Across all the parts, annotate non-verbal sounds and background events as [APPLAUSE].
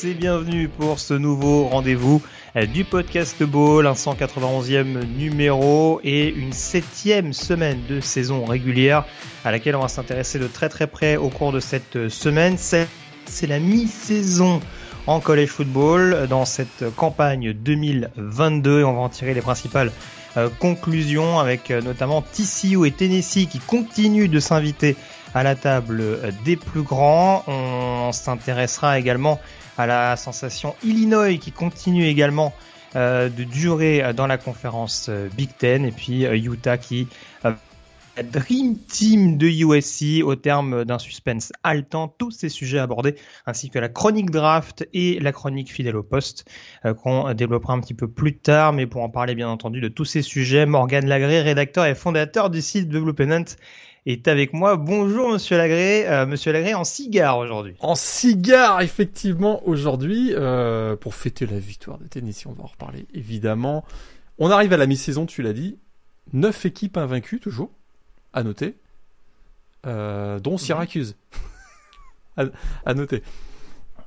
tous et bienvenue pour ce nouveau rendez-vous euh, du podcast Ball, un 191e numéro et une septième semaine de saison régulière à laquelle on va s'intéresser de très très près au cours de cette semaine. C'est la mi-saison en college football dans cette campagne 2022 et on va en tirer les principales euh, conclusions avec euh, notamment TCU et Tennessee qui continuent de s'inviter à la table des plus grands. On s'intéressera également à la sensation Illinois qui continue également euh, de durer euh, dans la conférence euh, Big Ten et puis Utah qui la Dream Team de USC au terme d'un suspense haletant, tous ces sujets abordés, ainsi que la chronique draft et la chronique fidèle au poste euh, qu'on développera un petit peu plus tard. Mais pour en parler bien entendu de tous ces sujets, Morgan Lagré, rédacteur et fondateur du site Development, est avec moi. Bonjour Monsieur Lagré, euh, Monsieur Lagré en cigare aujourd'hui. En cigare, effectivement, aujourd'hui, euh, pour fêter la victoire de Tennessee, on va en reparler évidemment. On arrive à la mi-saison, tu l'as dit. Neuf équipes invaincues, toujours, à noter, euh, dont Syracuse. [LAUGHS] à, à noter.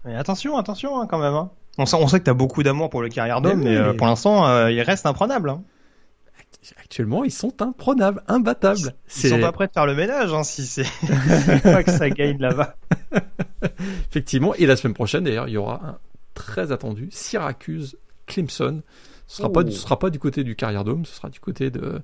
Mais attention, attention hein, quand même. hein. On, sait, on sait que tu as beaucoup d'amour pour le carrière d'homme, Mais mais, oui, mais- pour l'instant, il reste imprenable. Hein. Actuellement, ils sont imprenables, imbattables. Ils sont pas prêts de faire le ménage hein, si c'est [LAUGHS] pas que ça gagne là-bas. [LAUGHS] effectivement. Et la semaine prochaine, d'ailleurs, il y aura un très attendu Syracuse Clemson. Ce sera pas, Oh. ce sera pas du côté du Carrière Dome, ce sera du côté de,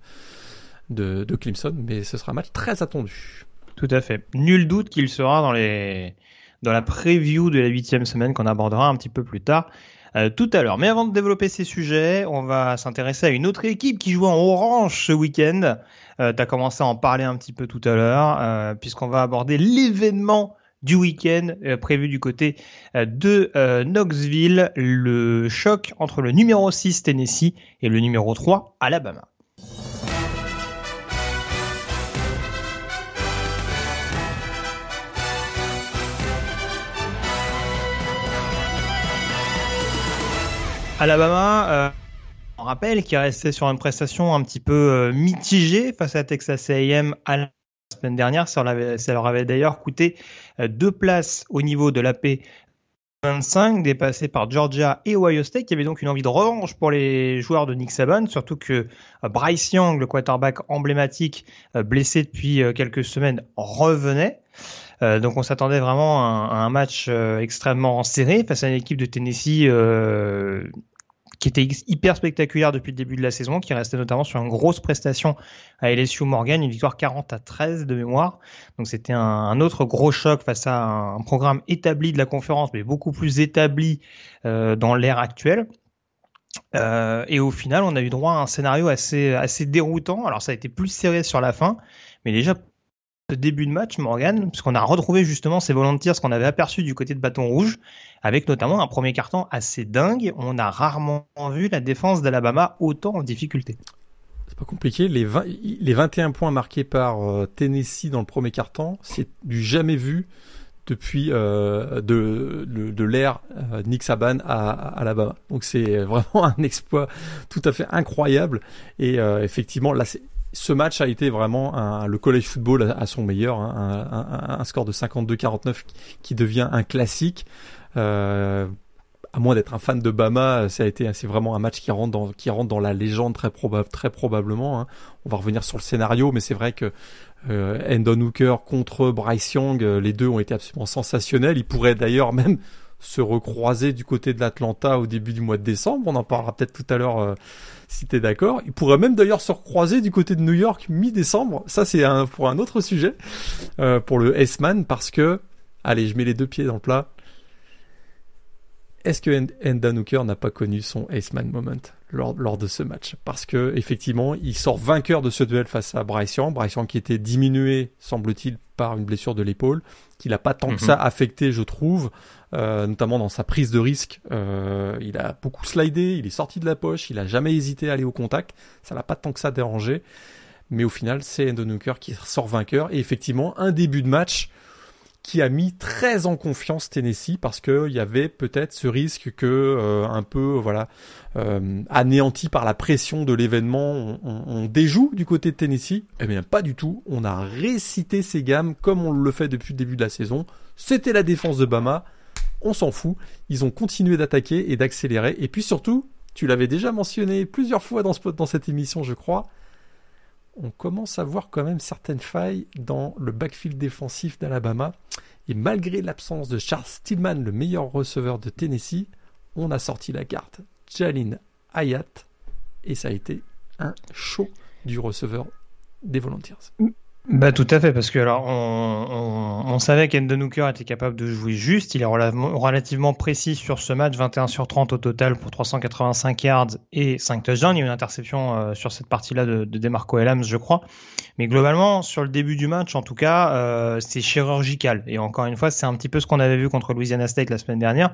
de, de Clemson, mais ce sera un match très attendu. Tout à fait. Nul doute qu'il sera dans les dans la preview de la huitième semaine qu'on abordera un petit peu plus tard. Euh, tout à l'heure. Mais avant de développer ces sujets, on va s'intéresser à une autre équipe qui joue en orange ce week-end. Euh, tu commencé à en parler un petit peu tout à l'heure, euh, puisqu'on va aborder l'événement du week-end euh, prévu du côté de Knoxville, le choc entre le numéro 6 Tennessee et le numéro 3 Alabama. Alabama, euh, on rappelle qu'il restait sur une prestation un petit peu euh, mitigée face à Texas A&M à la semaine dernière. Ça leur avait, d'ailleurs coûté euh, deux places au niveau de l'AP 25, dépassé par Georgia et Ohio State. Il y avait donc une envie de revanche pour les joueurs de Nick Saban, surtout que Bryce Young, le quarterback emblématique, blessé depuis quelques semaines, revenait. Euh, donc on s'attendait vraiment à un, match euh, extrêmement serré face à une équipe de Tennessee euh, qui était hyper spectaculaire depuis le début de la saison, qui restait notamment sur une grosse prestation à LSU Morgan, une victoire 40 à 13 de mémoire. Donc c'était un, autre gros choc face à un, programme établi de la conférence, mais beaucoup plus établi dans l'ère actuelle. Et au final, on a eu droit à un scénario assez, assez déroutant. Alors ça a été plus serré sur la fin, mais déjà ce début de match, Morgan, puisqu'on a retrouvé justement ces volontaires, ce qu'on avait aperçu du côté de Bâton Rouge, avec notamment un premier carton assez dingue. On a rarement vu la défense d'Alabama autant en difficulté. C'est pas compliqué. Les, 20 les 21 points marqués par euh, Tennessee dans le premier quart-temps, c'est du jamais vu depuis euh, de l'ère euh, Nick Saban à, à Alabama. Donc c'est vraiment [LAUGHS] un exploit tout à fait incroyable. Et euh, effectivement, là, c'est- ce match a été vraiment le college football à, son meilleur. hein, un, score de 52-49 qui, devient un classique. Euh, à moins d'être un fan de Bama, ça a été, c'est vraiment un match qui rentre dans, qui rentre dans la légende très probable, très probablement. hein. On va revenir sur le scénario, mais c'est vrai que euh, Endon Hooker contre Bryce Young, euh, les deux ont été absolument sensationnels. Ils pourraient d'ailleurs même se recroiser du côté de l'Atlanta au début du mois de décembre. On en parlera peut-être tout à l'heure euh, si t'es d'accord. Ils pourraient même d'ailleurs se recroiser du côté de New York mi-décembre. Ça, c'est un, pour un autre sujet, euh, pour le S-Man, parce que, allez, je mets les deux pieds dans le plat. est-ce que Enda Hooker n'a pas connu son Ace Man moment lors, lors de ce match? Parce que effectivement, il sort vainqueur de ce duel face à Bryce Young. Bryce Young qui était diminué, semble-t-il, par une blessure de l'épaule, qui l'a pas tant que Mhm. ça affecté, je trouve, euh, notamment dans sa prise de risque. Euh, il a beaucoup slidé, il est sorti de la poche, il a jamais hésité à aller au contact. Ça l'a pas tant que ça dérangé. Mais au final, c'est Enda Hooker qui sort vainqueur. Et effectivement, un début de match qui a mis très en confiance Tennessee parce que il y avait peut-être ce risque que euh, un peu voilà anéanti par la pression de l'événement on déjoue du côté de Tennessee eh bien pas du tout on a récité ses gammes comme on le fait depuis le début de la saison c'était la défense de Bama on s'en fout. Ils ont continué d'attaquer et d'accélérer. Et puis surtout tu l'avais déjà mentionné plusieurs fois dans, ce, dans cette émission je crois. On commence à voir quand même certaines failles dans le backfield défensif d'Alabama. Et malgré l'absence de Charles Stillman, le meilleur receveur de Tennessee, on a sorti la carte. Jalin Hayat. Et ça a été un show du receveur des Volunteers. Bah tout à fait, parce que alors on, on, on savait qu'Endon Hooker était capable de jouer juste, il est relativement, précis sur ce match, 21 sur 30 au total pour 385 yards et 5 touchdowns, il y a eu une interception euh, sur cette partie-là de, de Demarco Elams je crois, mais globalement sur le début du match en tout cas euh, c'est chirurgical, et encore une fois c'est un petit peu ce qu'on avait vu contre Louisiana State la semaine dernière,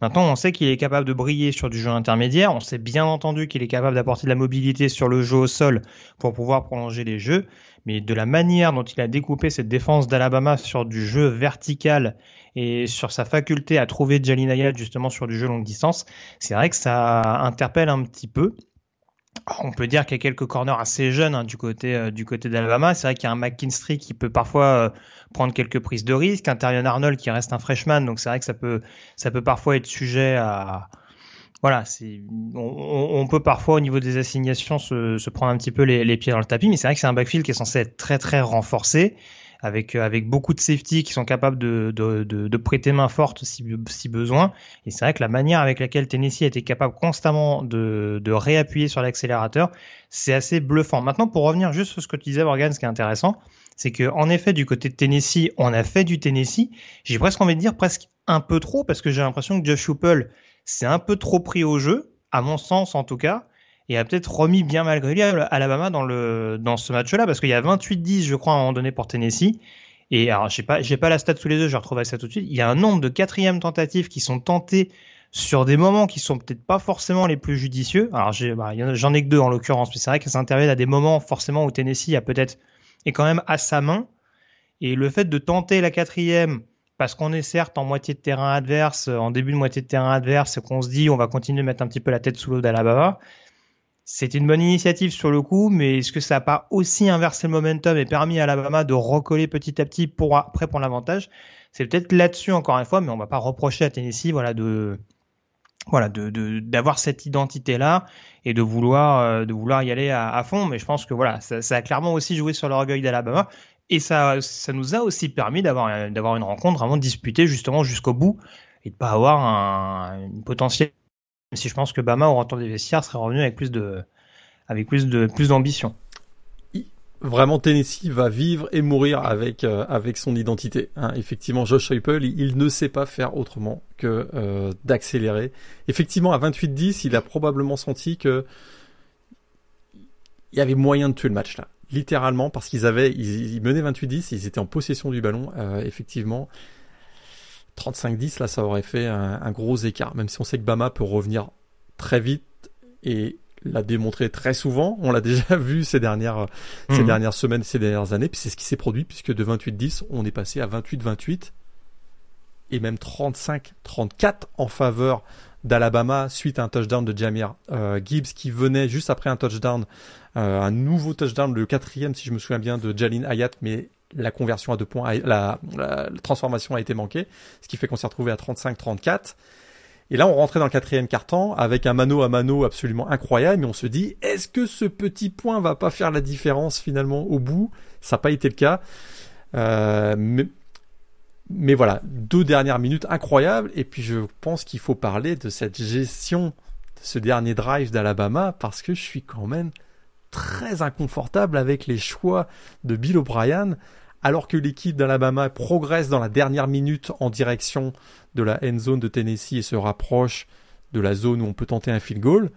Maintenant, on sait qu'il est capable de briller sur du jeu intermédiaire. On sait bien entendu qu'il est capable d'apporter de la mobilité sur le jeu au sol pour pouvoir prolonger les jeux mais de la manière dont il a découpé cette défense d'Alabama sur du jeu vertical et sur sa faculté à trouver Jalin Hayat justement sur du jeu longue distance, c'est vrai que ça interpelle un petit peu. On peut dire qu'il y a quelques corners assez jeunes hein, du côté euh, du côté d'Alabama. C'est vrai qu'il y a un McKinstry qui peut parfois euh, prendre quelques prises de risque, un Terrion Arnold qui reste un freshman, donc c'est vrai que ça peut ça peut parfois être sujet à voilà, c'est on, peut parfois au niveau des assignations se, se prendre un petit peu les, les, pieds dans le tapis, mais c'est vrai que c'est un backfield qui est censé être très très renforcé, avec avec beaucoup de safety qui sont capables de, de, de, de prêter main forte si, si besoin. Et c'est vrai que la manière avec laquelle Tennessee a été capable constamment de, de réappuyer sur l'accélérateur, c'est assez bluffant. Maintenant, pour revenir juste sur ce que tu disais, Morgan, ce qui est intéressant, c'est que en effet, du côté de Tennessee, on a fait du Tennessee. J'ai presque envie de dire presque un peu trop, parce que j'ai l'impression que Josh Hoople c'est un peu trop pris au jeu, à mon sens en tout cas, et a peut-être remis bien malgré lui Alabama dans, le, dans ce match-là, parce qu'il y a 28-10, je crois, à un moment donné pour Tennessee. Et alors, j'ai pas, j'ai pas la stat sous les yeux, je retrouverai ça tout de suite. Il y a un nombre de quatrièmes tentatives qui sont tentées sur des moments qui sont peut-être pas forcément les plus judicieux. Alors, bah, j'en ai que deux en l'occurrence, mais c'est vrai que ça à des moments forcément où Tennessee a peut-être, est quand même à sa main. Et le fait de tenter la quatrième, parce qu'on est certes en moitié de terrain adverse, en début de moitié de terrain adverse, qu'on se dit on va continuer de mettre un petit peu la tête sous l'eau d'Alabama. C'était une bonne initiative sur le coup, mais est-ce que ça n'a pas aussi inversé le momentum et permis à Alabama de recoller petit à petit pour après pour l'avantage? C'est peut-être là-dessus encore une fois, mais on va pas reprocher à Tennessee voilà de voilà d'avoir cette identité là et de vouloir euh, de vouloir y aller à, fond. Mais je pense que voilà ça a clairement aussi joué sur l'orgueil d'Alabama. Et ça, ça nous a aussi permis d'avoir, une rencontre vraiment disputée justement jusqu'au bout et de pas avoir un, une potentielle. Même si je pense que Bama, au retour des vestiaires, serait revenu avec plus de, avec plus de, plus d'ambition. Vraiment, Tennessee va vivre et mourir avec euh, avec son identité. Hein. Effectivement, Josh Heupel, il, il, ne sait pas faire autrement que euh, d'accélérer. Effectivement, à 28-10, il a probablement senti que il y avait moyen de tuer le match là littéralement parce qu'ils avaient ils, ils menaient 28-10 ils étaient en possession du ballon euh, effectivement 35-10 là ça aurait fait un, un, gros écart même si on sait que Bama peut revenir très vite et l'a démontré très souvent on l'a [LAUGHS] déjà vu ces dernières mmh. ces dernières semaines ces dernières années puis c'est ce qui s'est produit puisque de 28-10 on est passé à 28-28 et même 35-34 en faveur d'Alabama suite à un touchdown de Jamir euh, Gibbs qui venait juste après un touchdown, euh, un nouveau touchdown, le quatrième si je me souviens bien de Jalin Hayat, mais la conversion à deux points, la, transformation a été manquée, ce qui fait qu'on s'est retrouvé à 35-34. Et là, on rentrait dans le quatrième quart-temps avec un mano à mano absolument incroyable, mais on se dit, est-ce que ce petit point va pas faire la différence finalement au bout? Ça n'a pas été le cas. Euh, mais, mais voilà, deux dernières minutes incroyables. Et puis je pense qu'il faut parler de cette gestion de ce dernier drive d'Alabama parce que je suis quand même très inconfortable avec les choix de Bill O'Brien alors que l'équipe d'Alabama progresse dans la dernière minute en direction de la end zone de Tennessee et se rapproche de la zone où on peut tenter un field goal.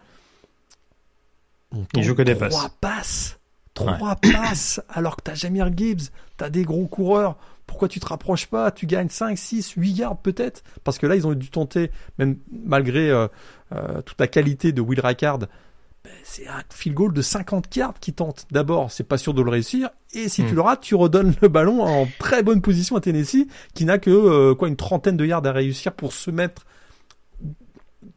On Il joue que des trois passes. Trois passes. Alors que t'as Jamir Gibbs, t'as des gros coureurs. Pourquoi tu te rapproches pas Tu gagnes 5, 6, 8 yards peut-être? Parce que là, ils ont dû tenter, même malgré euh, euh, toute la qualité de Will Rackard, ben, c'est un field goal de 50 yards qui tente. D'abord, c'est pas sûr de le réussir. Et si tu hmm. le rates, tu redonnes le ballon en très bonne position à Tennessee, qui n'a que euh, quoi une trentaine de yards à réussir pour se mettre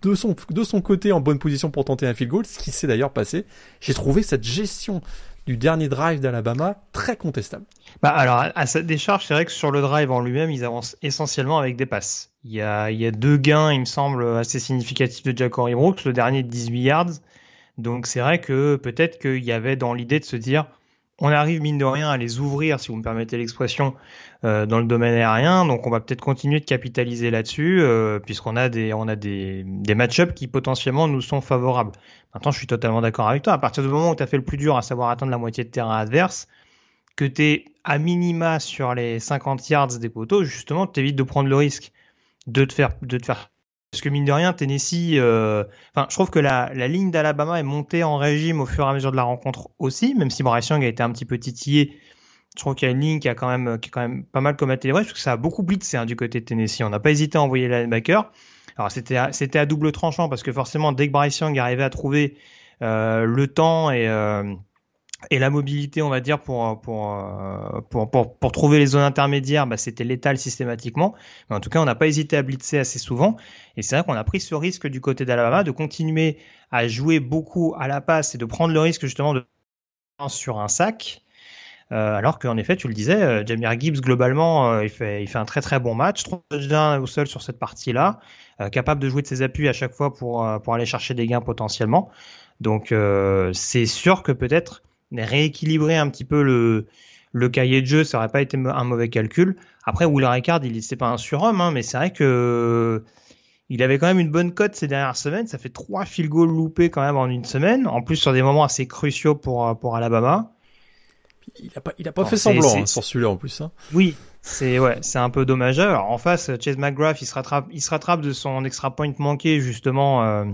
de son, de son côté en bonne position pour tenter un field goal, ce qui s'est d'ailleurs passé. J'ai trouvé cette gestion du dernier drive d'Alabama très contestable. Bah alors, à cette décharge, c'est vrai que sur le drive en lui-même, ils avancent essentiellement avec des passes. Il y a, il y a deux gains, il me semble, assez significatifs de Jacory Brooks, le dernier de 18 yards. Donc c'est vrai que peut-être qu'il y avait dans l'idée de se dire, on arrive mine de rien à les ouvrir, si vous me permettez l'expression, euh, dans le domaine aérien. Donc on va peut-être continuer de capitaliser là-dessus, euh, puisqu'on a des on a des, match-ups qui potentiellement nous sont favorables. Maintenant, je suis totalement d'accord avec toi. À partir du moment où tu as fait le plus dur, à savoir atteindre la moitié de terrain adverse, que tu es à minima sur les 50 yards des poteaux, justement, tu évites de prendre le risque de te faire parce que mine de rien, Tennessee, euh... enfin, je trouve que la, la ligne d'Alabama est montée en régime au fur et à mesure de la rencontre aussi, même si Bryce Young a été un petit peu titillé. Je trouve qu'il y a une ligne qui a quand même, qui est quand même pas mal combattu les parce que ça a beaucoup blitzé hein, du côté de Tennessee. On n'a pas hésité à envoyer le linebacker. Alors c'était c'était à double tranchant parce que forcément dès que Bryce Young arrivait à trouver euh, le temps et euh, et la mobilité, on va dire, pour, pour, euh, pour, pour, pour trouver les zones intermédiaires, bah, c'était létal systématiquement. Mais en tout cas, on n'a pas hésité à blitzer assez souvent. Et c'est vrai qu'on a pris ce risque du côté d'Alabama de continuer à jouer beaucoup à la passe et de prendre le risque justement de sur un sac. Euh, alors qu'en effet, tu le disais, euh, Jamir Gibbs globalement, euh, il fait il fait un très très bon match, trois touchdowns au sol sur cette partie-là, capable de jouer de ses appuis à chaque fois pour pour aller chercher des gains potentiellement. Donc c'est sûr que peut-être rééquilibrer un petit peu le, le cahier de jeu, ça aurait pas été un mauvais calcul. Après, Will Ricard, il c'est pas un surhomme, hein, mais c'est vrai que il avait quand même une bonne cote ces dernières semaines. Ça fait trois field goals loupés quand même en une semaine, en plus sur des moments assez cruciaux pour pour Alabama. Il a pas, il a pas fait semblant hein, sur celui-là en plus. Hein. Oui, c'est ouais, c'est un peu dommageur. Alors, en face, Chase McGrath, il se rattrape, il se rattrape de son extra point manqué justement. Euh,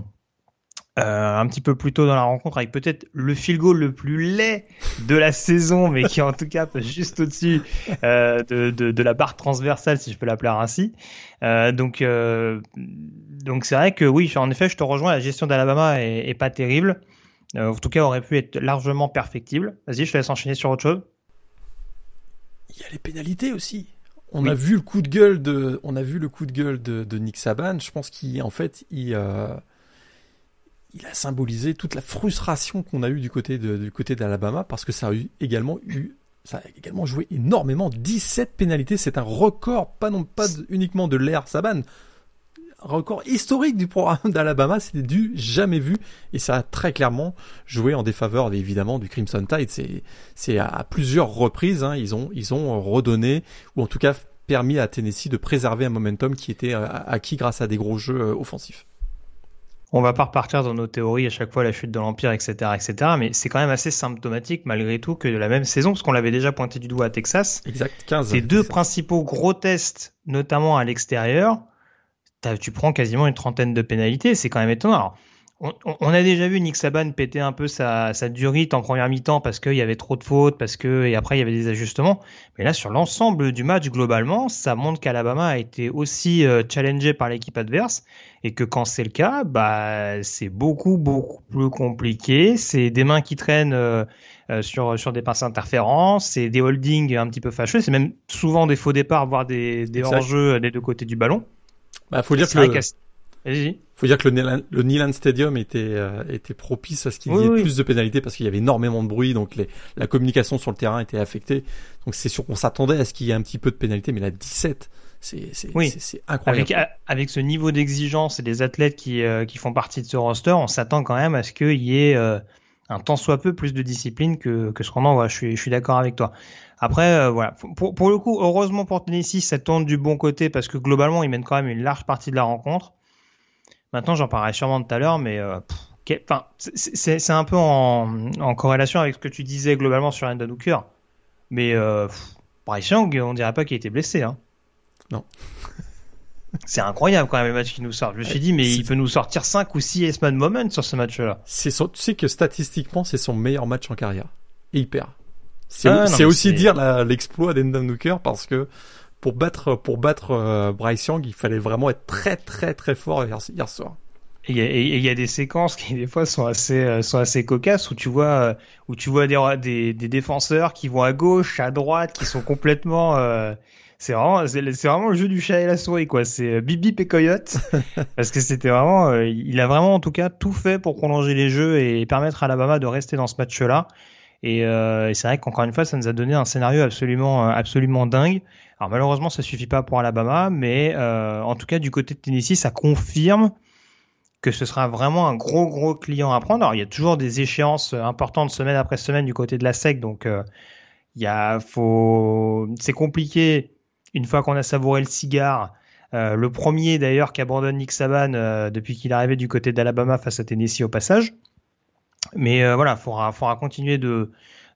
euh, un petit peu plus tôt dans la rencontre avec peut-être le field goal le plus laid de la [LAUGHS] saison, mais qui en tout cas passe juste au-dessus euh, de, de, de, la barre transversale, si je peux l'appeler ainsi. Euh, donc donc c'est vrai que oui, en effet, je te rejoins. La gestion d'Alabama est, est, pas terrible. En tout cas, aurait pu être largement perfectible. Vas-y, je te laisse enchaîner sur autre chose. Il y a les pénalités aussi. On a vu le coup de gueule de, on a vu le coup de gueule de, de Nick Saban. Je pense qu'en fait, il il a symbolisé toute la frustration qu'on a eue du côté du côté d'Alabama parce que ça a également eu ça a également joué énormément. 17 pénalités c'est un record pas non pas uniquement de l'ère Saban. Record historique du programme d'Alabama c'était du jamais vu et ça a très clairement joué en défaveur évidemment du Crimson Tide. C'est à plusieurs reprises hein, ils ont ils ont redonné ou en tout cas permis à Tennessee de préserver un momentum qui était euh, acquis grâce à des gros jeux euh, offensifs on va pas repartir dans nos théories à chaque fois la chute de l'empire, etc., etc. Mais c'est quand même assez symptomatique malgré tout que de la même saison, parce qu'on l'avait déjà pointé du doigt à Texas. Exact. 15. Ces deux principaux gros tests, notamment à l'extérieur, tu prends quasiment une trentaine de pénalités. C'est quand même étonnant. Alors, on, a déjà vu Nick Saban péter un peu sa, sa durite en première mi-temps parce qu'il y avait trop de fautes, parce que et après il y avait des ajustements. Mais là, sur l'ensemble du match globalement, ça montre qu'Alabama a été aussi euh, challengé par l'équipe adverse et que quand c'est le cas, bah c'est beaucoup beaucoup plus compliqué. C'est des mains qui traînent euh, euh, sur sur des passes interférences, c'est des holdings un petit peu fâcheux, c'est même souvent des faux départs, voire des des hors-jeux des deux côtés du ballon. Bah, faut dire que il faut dire que le, le Neyland Stadium était, euh, était propice à ce qu'il y ait plus de pénalités parce qu'il y avait énormément de bruit, donc les, la communication sur le terrain était affectée. Donc c'est sûr qu'on s'attendait à ce qu'il y ait un petit peu de pénalités, mais la 17, c'est oui. incroyable. Avec, avec ce niveau d'exigence et des athlètes qui, euh, qui font partie de ce roster, on s'attend quand même à ce qu'il y ait euh, un tant soit peu plus de discipline que, que ce qu'on en voit. Je suis, je suis d'accord avec toi. Après, voilà. Pour, pour le coup, heureusement pour Tennessee, ça tourne du bon côté parce que globalement, ils mènent quand même une large partie de la rencontre. Maintenant, j'en parlerai sûrement tout à l'heure, mais euh, enfin, c'est un peu en, en, corrélation avec ce que tu disais globalement sur Enda Hooker. Mais euh, Bryce Young, on dirait pas qu'il était blessé. Hein. Non. [LAUGHS] C'est incroyable quand même le match qu'il nous sort. Je me suis dit, mais il peut nous sortir 5 ou 6 S-Man Moment sur ce match-là. C'est tu sais que statistiquement, c'est son meilleur match en carrière. Et il perd. C'est ah, aussi dire l'exploit d'Endon Hooker parce que pour battre, pour battre euh, Bryce Young, il fallait vraiment être très très très fort hier, hier soir. Et il y, a des séquences qui des fois sont assez euh, sont assez cocasses où tu vois euh, où tu vois des, des, défenseurs qui vont à gauche, à droite, qui sont complètement euh, c'est vraiment c'est vraiment le jeu du chat et la souris quoi. C'est Bibi et Coyote [LAUGHS] parce que c'était vraiment il a vraiment en tout cas tout fait pour prolonger les jeux et permettre à Alabama de rester dans ce match-là. Et, et c'est vrai qu'encore une fois ça nous a donné un scénario absolument absolument dingue. Alors malheureusement ça suffit pas pour Alabama, mais en tout cas du côté de Tennessee ça confirme que ce sera vraiment un gros gros client à prendre. Alors il y a toujours des échéances importantes semaine après semaine du côté de la SEC, donc euh, il y a faut c'est compliqué une fois qu'on a savouré le cigare. Euh, le premier d'ailleurs qui abandonne Nick Saban euh, depuis qu'il est arrivé du côté d'Alabama face à Tennessee au passage. Mais voilà, faudra faudra continuer de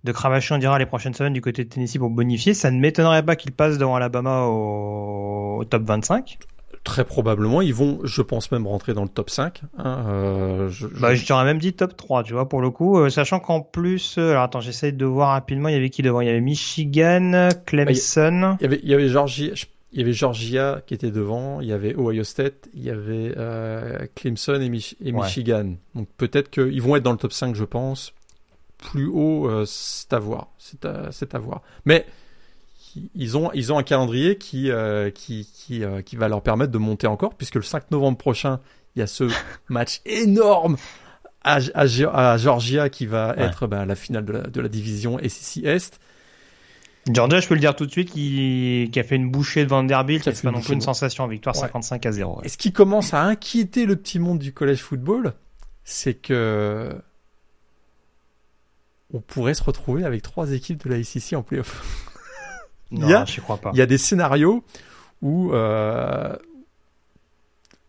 de cravacher on dira les prochaines semaines du côté de Tennessee pour bonifier. Ça ne m'étonnerait pas qu'il passe devant Alabama au, au top 25 très probablement, ils vont, je pense même rentrer dans le top 5. Hein, euh, je, bah, je t'aurais même dit top 3, tu vois, pour le coup. Euh, sachant qu'en plus, euh, alors attends, j'essaie de voir rapidement, il y avait qui devant? Il y avait Michigan, Clemson. il, y avait, il y avait Georgia, il y avait Georgia qui était devant, il y avait Ohio State, il y avait euh, Clemson et, Michigan. Donc peut-être qu'ils vont être dans le top 5, je pense. Plus haut, c'est à voir. C'est à, à voir. Mais ils ont ils ont un calendrier qui euh, qui qui, euh, qui va leur permettre de monter encore puisque le 5 novembre prochain il y a ce [LAUGHS] match énorme à, à, Georgia qui va être bah, la finale de la, de la division SEC Est. Georgia, je peux le dire tout de suite, qui, qui a fait une bouchée de Vanderbilt, qui a fait non plus une sensation en victoire 55 à 0. Et ce qui commence à inquiéter le petit monde du collège football, c'est que on pourrait se retrouver avec trois équipes de la SEC en playoff. [LAUGHS] il y a, crois pas. Il y a des scénarios où euh,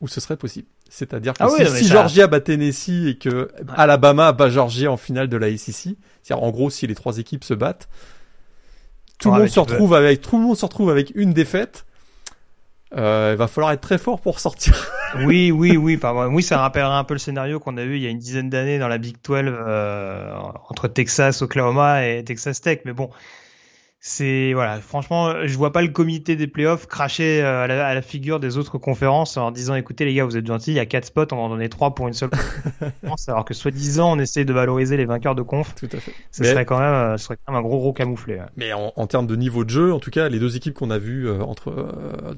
où ce serait possible. C'est-à-dire que ah si, Georgia bat Tennessee et que Alabama bat Georgia en finale de la ACC, c'est-à-dire en gros si les trois équipes se battent, tout le monde se retrouve avec tout le monde se retrouve avec une défaite. Euh, il va falloir être très fort pour sortir. [LAUGHS] oui, oui, oui, pardon. Oui, ça rappellera un peu le scénario qu'on a vu il y a une dizaine d'années dans la Big 12 euh, entre Texas, Oklahoma et Texas Tech. Mais bon, c'est voilà, franchement, je vois pas le comité des playoffs cracher euh, à la, figure des autres conférences en disant écoutez les gars, vous êtes gentils, il y a quatre spots, on va en donner trois pour une seule conférence, [LAUGHS] alors que soi-disant on essaie de valoriser les vainqueurs de conf. Tout à fait. Ce serait quand même, euh, ce serait quand même un gros gros camouflé. Mais en, en, termes de niveau de jeu, en tout cas, les deux équipes qu'on a vues euh, entre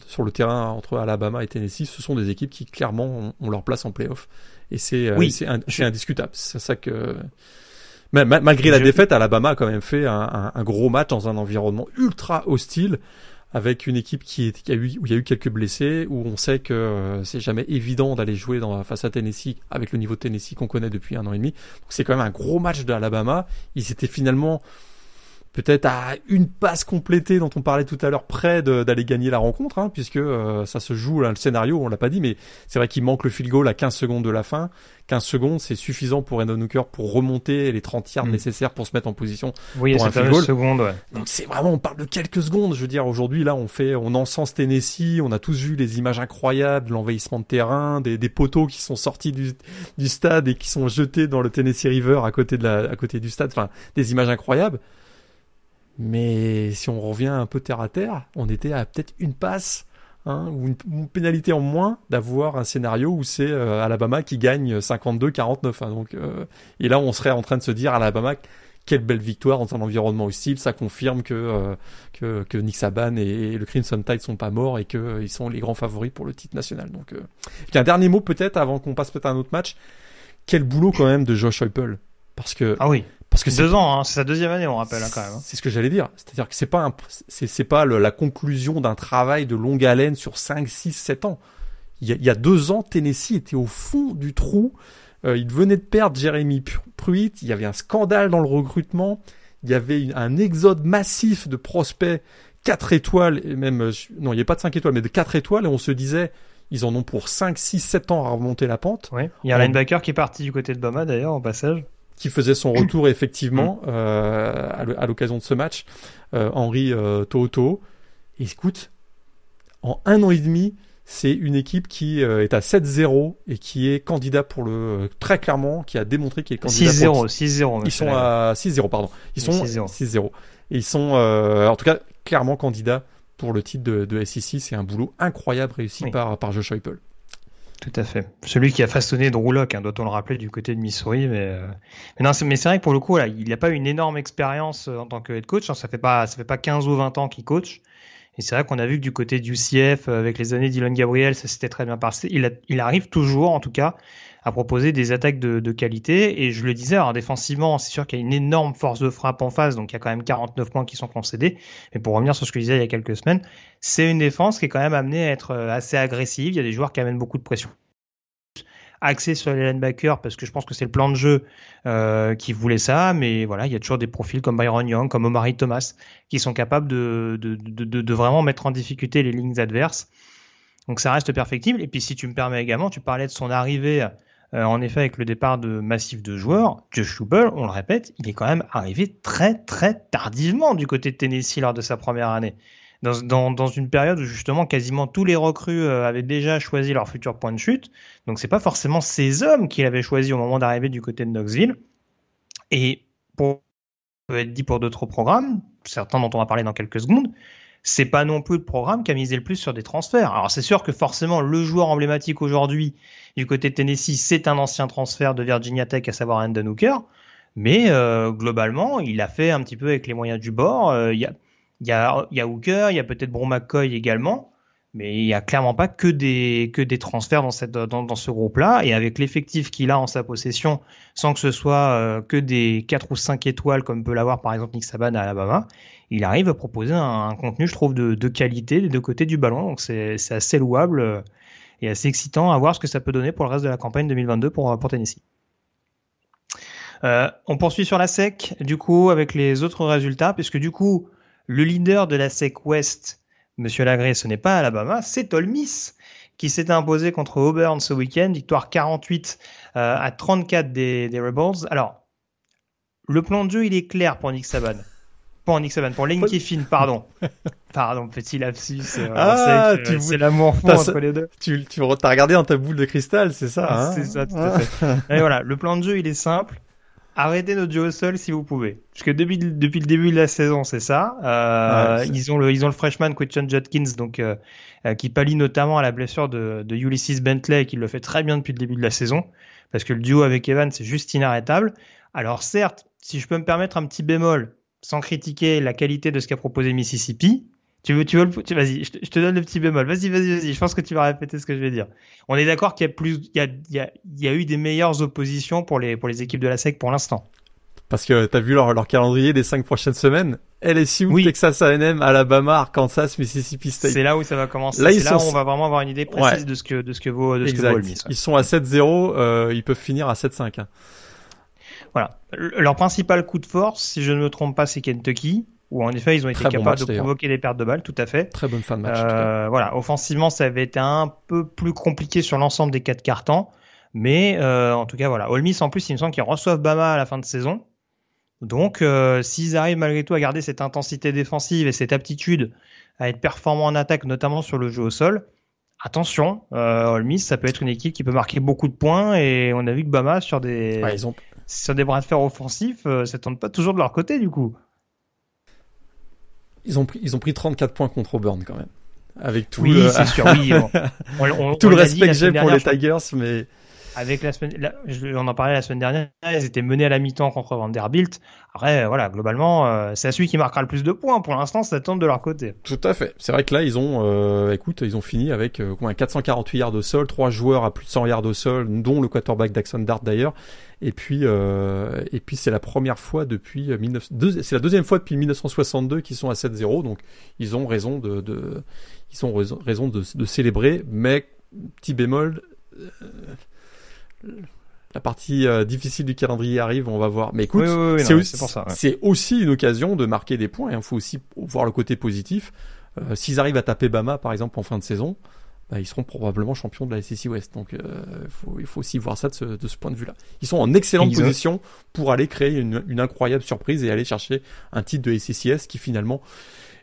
sur le terrain entre Alabama et Tennessee, ce sont des équipes qui clairement ont, leur place en playoff. Et c'est oui, c'est indiscutable. C'est ça que malgré la défaite, Alabama a quand même fait un, gros match dans un environnement ultra hostile avec une équipe qui, a eu, où il y a eu quelques blessés, où on sait que euh, c'est jamais évident d'aller jouer dans, face à Tennessee avec le niveau de Tennessee qu'on connaît depuis un an et demi. Donc c'est quand même un gros match d'Alabama. Ils étaient finalement peut-être à une passe complétée dont on parlait tout à l'heure, près d'aller gagner la rencontre, hein, puisque euh, ça se joue, le scénario, on l'a pas dit, mais c'est vrai qu'il manque le field goal à 15 secondes de la fin. 15 secondes, c'est suffisant pour Endon Hooker pour remonter les 30 yards mm. nécessaires pour se mettre en position oui, pour un field goal. Secondes, ouais. Donc c'est vraiment, on parle de quelques secondes. Je veux dire, aujourd'hui, là, on fait, on encense Tennessee, on a tous vu les images incroyables, l'envahissement de terrain, des, des, poteaux qui sont sortis du, du stade et qui sont jetés dans le Tennessee River à côté de la, à côté du stade. Enfin, des images incroyables. Mais si on revient un peu terre à terre, on était à peut-être une passe hein, ou une, pénalité en moins d'avoir un scénario où c'est euh, Alabama qui gagne 52-49. Hein, donc, euh, et là, on serait en train de se dire Alabama, quelle belle victoire dans un environnement hostile. Ça confirme que, euh, que, que, Nick Saban et, le Crimson Tide sont pas morts et qu'ils sont les grands favoris pour le titre national. Donc, un dernier mot peut-être avant qu'on passe peut-être à un autre match. Quel boulot quand même de Josh Heupel parce que ah oui parce que deux ans, hein, c'est sa deuxième année, on rappelle hein, quand même. Hein. C'est ce que j'allais dire. C'est-à-dire que c'est pas un, c'est, c'est pas la conclusion d'un travail de longue haleine sur 5, 6, 7 ans. Il y, a, il y a deux ans, Tennessee était au fond du trou. Euh, il venait de perdre Jeremy Pruitt. Il y avait un scandale dans le recrutement. Il y avait un exode massif de prospects 4 étoiles et même euh, non, il n'y a pas de 5 étoiles, mais de 4 étoiles et on se disait ils en ont pour 5, 6, 7 ans à remonter la pente. Oui. Il y a un linebacker qui est parti du côté de Bama d'ailleurs au passage qui faisait son retour effectivement euh, à l'occasion de ce match, euh, Henri euh, Toto. Et écoute, en un an et demi, c'est une équipe qui euh, est à 7-0 et qui est candidat pour le très clairement, qui a démontré qu'il est candidat 6-0, pour 6-0. Ils sont à 6-0 pardon. Ils sont 6-0. Et ils sont en tout cas clairement candidats pour le titre de, de SEC. C'est un boulot incroyable réussi par par Josh Heupel. Tout à fait. Celui qui a façonné Drew Locke, hein, doit-on le rappeler, du côté de Missouri. Mais, euh... mais, non, mais c'est vrai que pour le coup, là, il n'a pas une énorme expérience euh, en tant que head coach. Hein. Ça fait pas, ça fait pas 15 ou 20 ans qu'il coach. Et c'est vrai qu'on a vu que du côté du CF, euh, avec les années d'Elon Gabriel, ça s'était très bien passé. Il, il arrive toujours, en tout cas, à proposer des attaques de, qualité. Et je le disais, alors défensivement, c'est sûr qu'il y a une énorme force de frappe en face, donc il y a quand même 49 points qui sont concédés. Mais pour revenir sur ce que je disais il y a quelques semaines, c'est une défense qui est quand même amenée à être euh, assez agressive. Il y a des joueurs qui amènent beaucoup de pression axé sur les linebackers parce que je pense que c'est le plan de jeu euh, qui voulait ça, mais voilà, il y a toujours des profils comme Byron Young, comme Omari Thomas, qui sont capables de, de, vraiment mettre en difficulté les lignes adverses. Donc ça reste perfectible. Et puis si tu me permets également, tu parlais de son arrivée euh, en effet, avec le départ de massif de joueurs, Josh Schubel, on le répète, il est quand même arrivé très très tardivement du côté de Tennessee lors de sa première année. Dans, une période où justement quasiment tous les recrues euh, avaient déjà choisi leur futur point de chute. Donc c'est pas forcément ces hommes qu'il avait choisi au moment d'arriver du côté de Knoxville. Et pour peut être dit pour d'autres programmes, certains dont on va parler dans quelques secondes, c'est pas non plus le programme qui a misé le plus sur des transferts. Alors c'est sûr que forcément le joueur emblématique aujourd'hui du côté de Tennessee, c'est un ancien transfert de Virginia Tech, à savoir Andon Hooker. Mais euh, globalement, il a fait un petit peu avec les moyens du bord. Euh, il y, a, Hooker, il y a peut-être Bron McCoy également. Mais il n'y a clairement pas que des, que des transferts dans, cette, dans, ce groupe-là. Et avec l'effectif qu'il a en sa possession, sans que ce soit euh, que des 4 ou 5 étoiles comme peut l'avoir par exemple Nick Saban à Alabama, il arrive à proposer un, un contenu, je trouve, de, de, qualité des deux côtés du ballon. Donc c'est assez louable et assez excitant à voir ce que ça peut donner pour le reste de la campagne 2022 pour, pour Tennessee. Euh, on poursuit sur la SEC, du coup, avec les autres résultats, puisque du coup, le leader de la SEC West, Monsieur Lagré, ce n'est pas Alabama, c'est Ole Miss qui s'est imposé contre Auburn ce week-end, victoire 48 euh, à 34 des, des Rebels. Alors, le plan de jeu, il est clair pour Nick Saban pour Nick Saban, pour Lane Kiffin, pardon. [LAUGHS] pardon, petit lapsus. Euh, ah, c'est l'amour fou entre les deux. Tu, tu as regardé dans ta boule de cristal, c'est ça hein C'est ça, tout à fait. Et voilà, le plan de jeu, il est simple. Arrêtez notre au sol si vous pouvez. Parce que depuis, depuis le début de la saison, c'est ça. Euh, ils ont le, ils ont le freshman Christian Judkins, donc euh, euh, qui pallie notamment à la blessure de, de Ulysses Bentley, qui le fait très bien depuis le début de la saison, parce que le duo avec Evan, c'est juste inarrêtable. Alors certes, si je peux me permettre un petit bémol, sans critiquer la qualité de ce qu'a proposé Mississippi. Tu veux, tu veux, tu, vas-y, je, te donne le petit bémol. Vas-y, vas-y, vas-y. Je pense que tu vas répéter ce que je vais dire. On est d'accord qu'il y a plus, il y a, il y a, il y a eu des meilleures oppositions pour les, pour les équipes de la SEC pour l'instant. Parce que tu as vu leur, leur calendrier des cinq prochaines semaines? LSU, oui. Texas A&M, Alabama, Arkansas, Mississippi State. C'est là où ça va commencer. Là, là où on va vraiment avoir une idée précise de ce que, de ce que vaut, de ce que vaut Miss, ouais. Ils sont à 7-0, euh, ils peuvent finir à 7-5. Hein. Voilà. Leur principal coup de force, si je ne me trompe pas, c'est Kentucky, où en effet ils ont été capables de provoquer des pertes de balles, tout à fait. Très bonne fin de match. Euh, voilà, offensivement, ça avait été un peu plus compliqué sur l'ensemble des quatre cartons, mais euh, en tout cas voilà. Ole Miss en plus, il me semble qu'ils reçoivent Bama à la fin de saison. Donc, euh, s'ils arrivent malgré tout à garder cette intensité défensive et cette aptitude à être performants en attaque, notamment sur le jeu au sol, attention, Ole Miss, ça peut être une équipe qui peut marquer beaucoup de points et on a vu que Bama sur des ouais, ils ont sur des bras de fer offensifs, ça tourne pas toujours de leur côté du coup. Ils ont pris, ils ont pris 34 points contre Auburn quand même. Avec tout oui, le... sûr, oui. [LAUGHS] On, on, tout on le respect que j'ai pour les Tigers, mais avec la semaine, on en parlait la semaine dernière, ils étaient menés à la mi-temps contre Vanderbilt. Après, voilà, globalement, euh, c'est celui qui marquera le plus de points. Pour l'instant, ça tourne de leur côté. Tout à fait. C'est vrai que là, ils ont, euh, écoute, ils ont fini avec euh, 448 yards au sol, trois joueurs à plus de 100 yards au sol, dont le quarterback Daxon Dart d'ailleurs. Et puis, euh, et puis c'est la première fois depuis 19... c'est la deuxième fois depuis 1962 qu'ils sont à 7-0. Donc, ils ont raison de, de ils ont raison de, de célébrer. Mais petit bémol la partie euh, difficile du calendrier arrive, on va voir. Mais écoute, oui, c'est aussi, ouais. aussi, une occasion de marquer des points. Il faut aussi voir le côté positif. Euh, S'ils arrivent à taper Bama, par exemple, en fin de saison, bah, ils seront probablement champions de la SEC West. Donc faut, il faut aussi voir ça de ce, de ce point de vue-là. Ils sont en excellente position pour aller créer une, une, incroyable surprise et aller chercher un titre de SECS qui finalement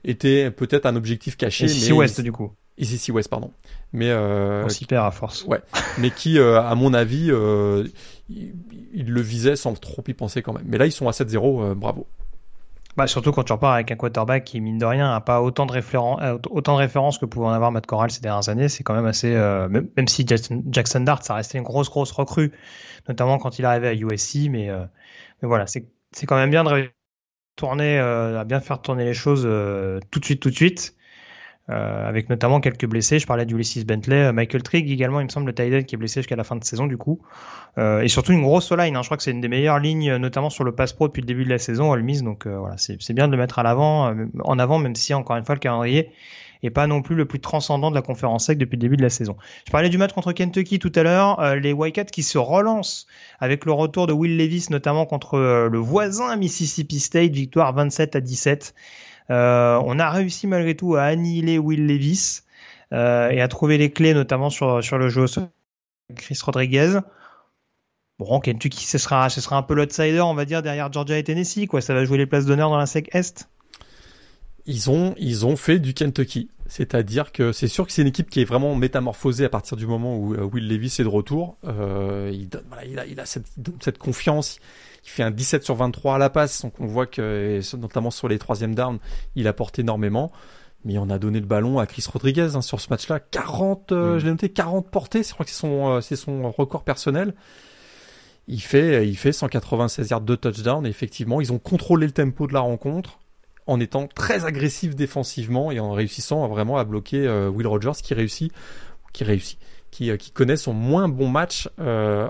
était peut-être un objectif caché. SEC West du coup. SEC West, pardon. Mais euh, on s'y perd à force. Ouais. mais qui, euh, à mon avis, euh, il, le visait sans trop y penser quand même. Mais là, ils sont à 7-0, euh, bravo. Bah, surtout quand tu repars avec un quarterback qui, mine de rien, n'a pas autant de, références, autant de références que pouvait en avoir Matt Corral ces dernières années. C'est quand même assez. Même, même, si Jackson, Jackson, Dart, ça restait une grosse, grosse recrue, notamment quand il arrivait à USC. Mais, mais voilà, c'est quand même bien de tourner, à bien faire tourner les choses tout de suite, tout de suite. Euh, avec notamment quelques blessés. Je parlais d'Ulysses Bentley, euh, Michael Trigg également, il me semble, le tight qui est blessé jusqu'à la fin de saison du coup. Euh, et surtout une grosse line. Hein. Je crois que c'est une des meilleures lignes, notamment sur le pass pro depuis le début de la saison, Olmise. Donc voilà, c'est bien de le mettre à l'avant, en avant, même si encore une fois le calendrier est pas non plus le plus transcendant de la conférence sec depuis le début de la saison. Je parlais du match contre Kentucky tout à l'heure, les Wildcats qui se relancent avec le retour de Will Levis notamment contre le voisin Mississippi State, victoire 27 à 17. Euh, on a réussi malgré tout à annihiler Will Levis euh, et à trouver les clés, notamment sur, sur le jeu Chris Rodriguez. Bon, Kentucky, ce sera, ce sera un peu l'outsider, on va dire, derrière Georgia et Tennessee, quoi. Ça va jouer les places d'honneur dans la SEC Est. Ils ont, ils ont fait du Kentucky. C'est-à-dire que c'est sûr que c'est une équipe qui est vraiment métamorphosée à partir du moment où euh, Will Levis est de retour. Il, donne, voilà, il, a, il a cette, cette confiance il fait un 17 sur 23 à la passe, donc on voit que notamment sur les troisièmes down, il apporte énormément. Mais on a donné le ballon à Chris Rodriguez hein, sur ce match-là. 40, euh, mm. je l'ai noté, 40 portées. Je crois que c'est son, euh, c'est son record personnel. Il fait, il fait 196 yards de touchdown. Et effectivement, ils ont contrôlé le tempo de la rencontre en étant très agressif défensivement et en réussissant vraiment à bloquer euh, Will Rogers qui réussit, qui réussit, qui, euh, qui connaît son moins bon match euh,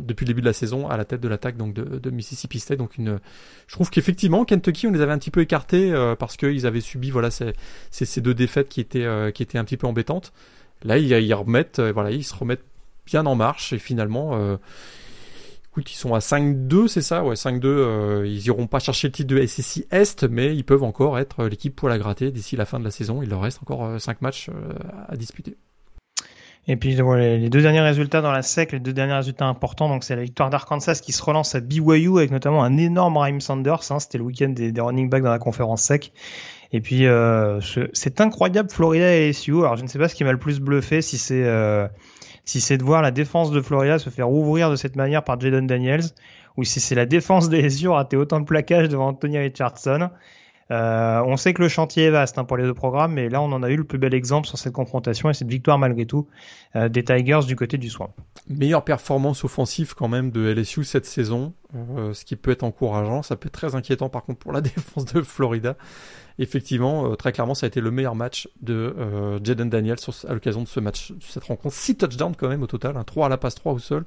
depuis le début de la saison à la tête de l'attaque donc de, Mississippi State. Donc je trouve qu'effectivement Kentucky on les avait un petit peu écartés euh, parce qu'ils avaient subi voilà ces, deux défaites qui étaient qui étaient un petit peu embêtantes. Là ils, ils remettent voilà ils se remettent bien en marche et finalement écoute ils sont à 5-2 c'est ça? Ouais 5-2 ils iront pas chercher le titre de SEC Est mais ils peuvent encore être l'équipe pour la gratter d'ici la fin de la saison. Il leur reste encore 5 matchs à disputer. Et puis les deux derniers résultats dans la SEC, les deux derniers résultats importants, donc c'est la victoire d'Arkansas qui se relance à BYU avec notamment un énorme Raheem Sanders. Hein, C'était le week-end des, des, running backs dans la conférence SEC. Et puis euh, c'est incroyable Florida et LSU. Alors je ne sais pas ce qui m'a le plus bluffé, si c'est euh, si c'est de voir la défense de Florida se faire ouvrir de cette manière par Jaden Daniels, ou si c'est la défense des LSU rater autant de plaquages devant Anthony Richardson. Euh, on sait que le chantier est vaste hein, pour les deux programmes, mais là on en a eu le plus bel exemple sur cette confrontation et cette victoire malgré tout euh, des Tigers du côté du Swamp. Meilleure performance offensive quand même de LSU cette saison, euh, ce qui peut être encourageant. Ça peut être très inquiétant par contre pour la [LAUGHS] défense de Florida. Effectivement, très clairement, ça a été le meilleur match de Jaden Daniels à l'occasion de ce match, de cette rencontre. 6 touchdowns quand même au total, hein, 3 à la passe, 3 au sol.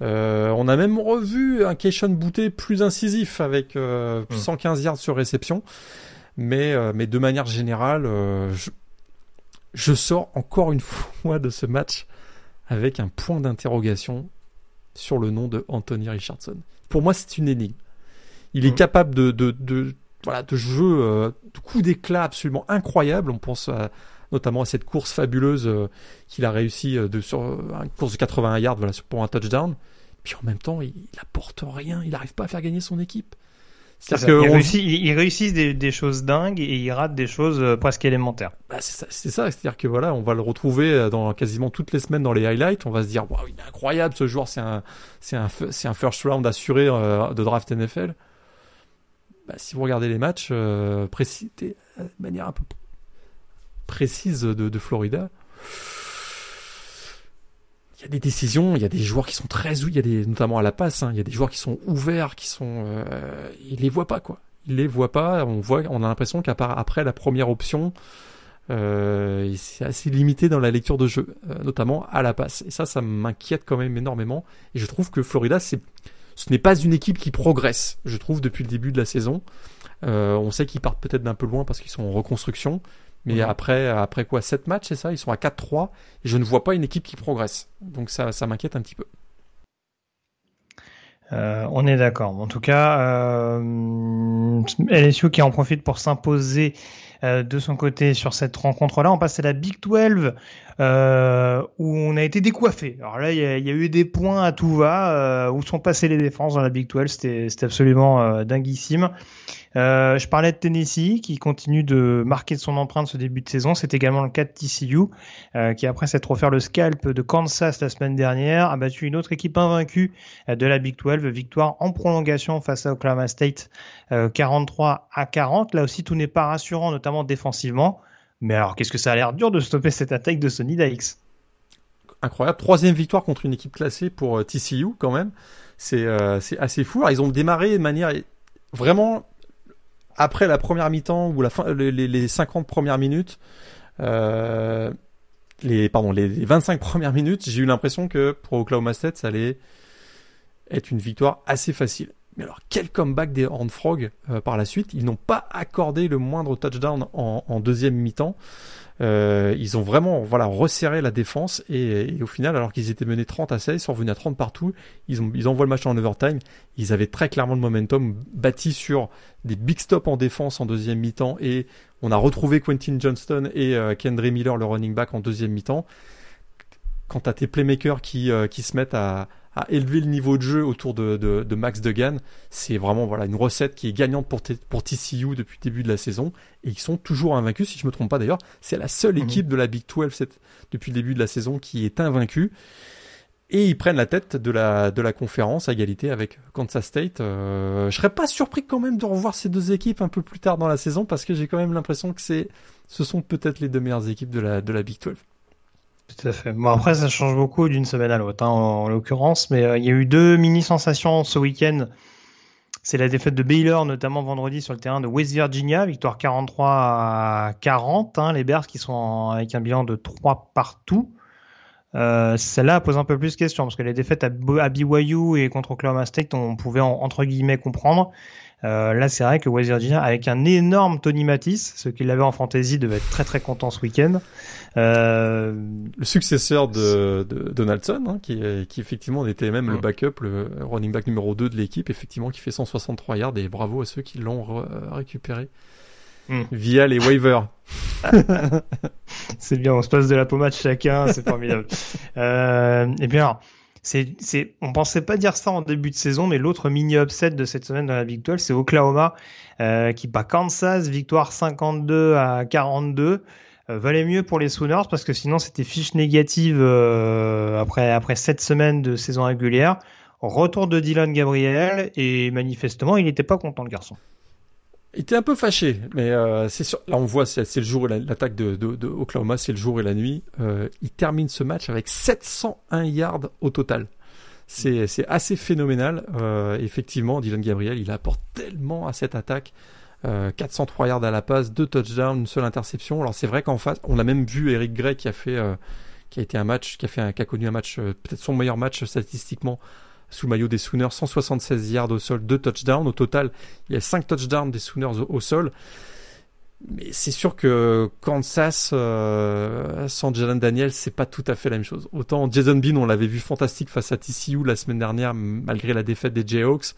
Euh, on a même revu un Keishon Bouté plus incisif avec 115 euh, hmm. yards sur réception. Mais, euh, mais de manière générale, je, je, sors encore une [LAUGHS] fois de ce match avec un point d'interrogation sur le nom de Anthony Richardson. Pour moi, c'est une énigme. Il est hmm. capable de, de, de, voilà, de jeux, de coups d'éclat absolument incroyables. On pense notamment à cette course fabuleuse qu'il a réussi de, sur une course de 81 yards voilà, pour un touchdown. Puis en même temps, il, apporte rien, il n'arrive pas à faire gagner son équipe. C'est-à-dire des, des, choses dingues et il rate des choses euh, presque élémentaires. Bah c'est ça, c'est-à-dire que voilà, on va le retrouver euh, dans quasiment toutes les semaines dans les highlights. On va se dire, waouh, il est incroyable ce joueur, c'est un, c'est un, un first round assuré euh, de draft NFL. Bah, si vous regardez les matchs précis, de manière un peu précise de, Florida, il y a des décisions, il y a des joueurs qui sont très il y a des notamment à la passe, hein, il y a des joueurs qui sont ouverts, qui sont euh, ils les voient pas quoi. Ils les voient pas, on voit on a l'impression qu'à part après la première option euh, c'est assez limité dans la lecture de jeu, euh, notamment à la passe. Et ça ça m'inquiète quand même énormément et je trouve que Florida c'est ce n'est pas une équipe qui progresse, je trouve depuis le début de la saison. Euh, on sait qu'ils partent peut-être d'un peu loin parce qu'ils sont en reconstruction, mais après, après quoi 7 matchs, c'est ça? Ils sont à 4-3. Et je ne vois pas une équipe qui progresse. Donc ça, ça m'inquiète un petit peu. Euh, on est d'accord. En tout cas, euh, LSU qui en profite pour s'imposer de son côté sur cette rencontre-là. On passe à la Big 12 euh, où on a été décoiffé. Alors là, il y, a eu des points à tout va. où sont passées les défenses dans la Big 12 C'était absolument dinguissime. Euh, je parlais de Tennessee qui continue de marquer de son empreinte ce début de saison. C'est également le cas de TCU euh, qui après s'être offert le scalp de Kansas la semaine dernière a battu une autre équipe invaincue euh, de la Big 12. Victoire en prolongation face à Oklahoma State 43 à 40. Là aussi tout n'est pas rassurant notamment défensivement. Mais alors qu'est-ce que ça a l'air dur de stopper cette attaque de Sony Dykes? Incroyable. Troisième victoire contre une équipe classée pour TCU quand même. C'est assez fou. Ils ont démarré de manière vraiment après la première mi-temps ou la fin, les, les 50 premières minutes, euh, les pardon, les 25 premières minutes, j'ai eu l'impression que pour Oklahoma State, ça allait être une victoire assez facile. Mais alors, quel comeback des Horned Frogs euh, par la suite? Ils n'ont pas accordé le moindre touchdown en deuxième mi-temps. Euh, ils ont vraiment voilà resserré la défense et, au final, alors qu'ils étaient menés 30 à 16, ils sont revenus à 30 partout. Ils, ont, ils envoient le match en overtime. Ils avaient très clairement le momentum bâti sur des big stops en défense en deuxième mi-temps et on a retrouvé Quentin Johnston et euh, Kendry Miller, le running back, en deuxième mi-temps. Quant à tes playmakers qui, euh, qui se mettent à, à élever le niveau de jeu autour de, de, de Max Degan. C'est vraiment voilà une recette qui est gagnante pour, pour TCU depuis le début de la saison et ils sont toujours invaincus. Si je me trompe pas d'ailleurs, c'est la seule mhm. équipe de la Big 12 depuis le début de la saison qui est invaincue. Et ils prennent la tête de la, de la conférence à égalité avec Kansas State. Euh, je serais pas surpris quand même de revoir ces deux équipes un peu plus tard dans la saison parce que j'ai quand même l'impression que c'est, ce sont peut-être les deux meilleures équipes de la, de la Big 12. Tout à fait. Bon après ça change beaucoup d'une semaine à l'autre hein, en, l'occurrence, mais euh, il y a eu deux mini sensations ce week-end. C'est la défaite de Baylor, notamment vendredi sur le terrain de West Virginia, victoire 43 à 40. Hein, les Bears qui sont avec un bilan de 3 partout. Euh, Celle-là pose un peu plus de questions parce que les défaites à, à BYU et contre Oklahoma State, on pouvait entre guillemets comprendre. Euh, là, c'est vrai que West Virginia, avec un énorme Tony Matisse, ce qu'il avait en fantasy, devait être très très content ce week-end. Euh... Le successeur de, de Donaldson, hein, qui, qui effectivement était même le mm. backup, le running back numéro 2 de l'équipe, effectivement, qui fait 163 yards, et bravo à ceux qui l'ont récupéré mm. via les waivers. [LAUGHS] c'est bien, on se passe de la pommade chacun, c'est formidable. [LAUGHS] euh, et bien, c'est, c'est, on pensait pas dire ça en début de saison, mais l'autre mini upset de cette semaine dans la Big 12, c'est Oklahoma euh, qui bat Kansas, victoire 52 à 42. Euh, valait mieux pour les Sooners parce que sinon c'était fiche négative euh, après après sept semaines de saison régulière. Retour de Dylan Gabriel et manifestement il n'était pas content le garçon. Il était un peu fâché, mais euh, c'est sûr. Là, on voit, c'est, le jour et l'attaque de, Oklahoma, c'est le jour et la nuit. Euh, il termine ce match avec 701 yards au total. C'est, assez phénoménal. Euh, effectivement, Dylan Gabriel, il apporte tellement à cette attaque. 403 yards à la passe, deux touchdowns, une seule interception. Alors c'est vrai qu'en face, on a même vu Eric Gray qui a fait, qui a été un match, qui a fait, qui a connu un match, peut-être son meilleur match statistiquement sous maillot des Sooners, 176 yards au sol, 2 touchdowns. Au total, il y a 5 touchdowns des Sooners au, sol. Mais c'est sûr que Kansas euh, sans Jalen Daniels, c'est pas tout à fait la même chose. Autant Jason Bean, on l'avait vu fantastique face à TCU la semaine dernière, malgré la défaite des Jayhawks.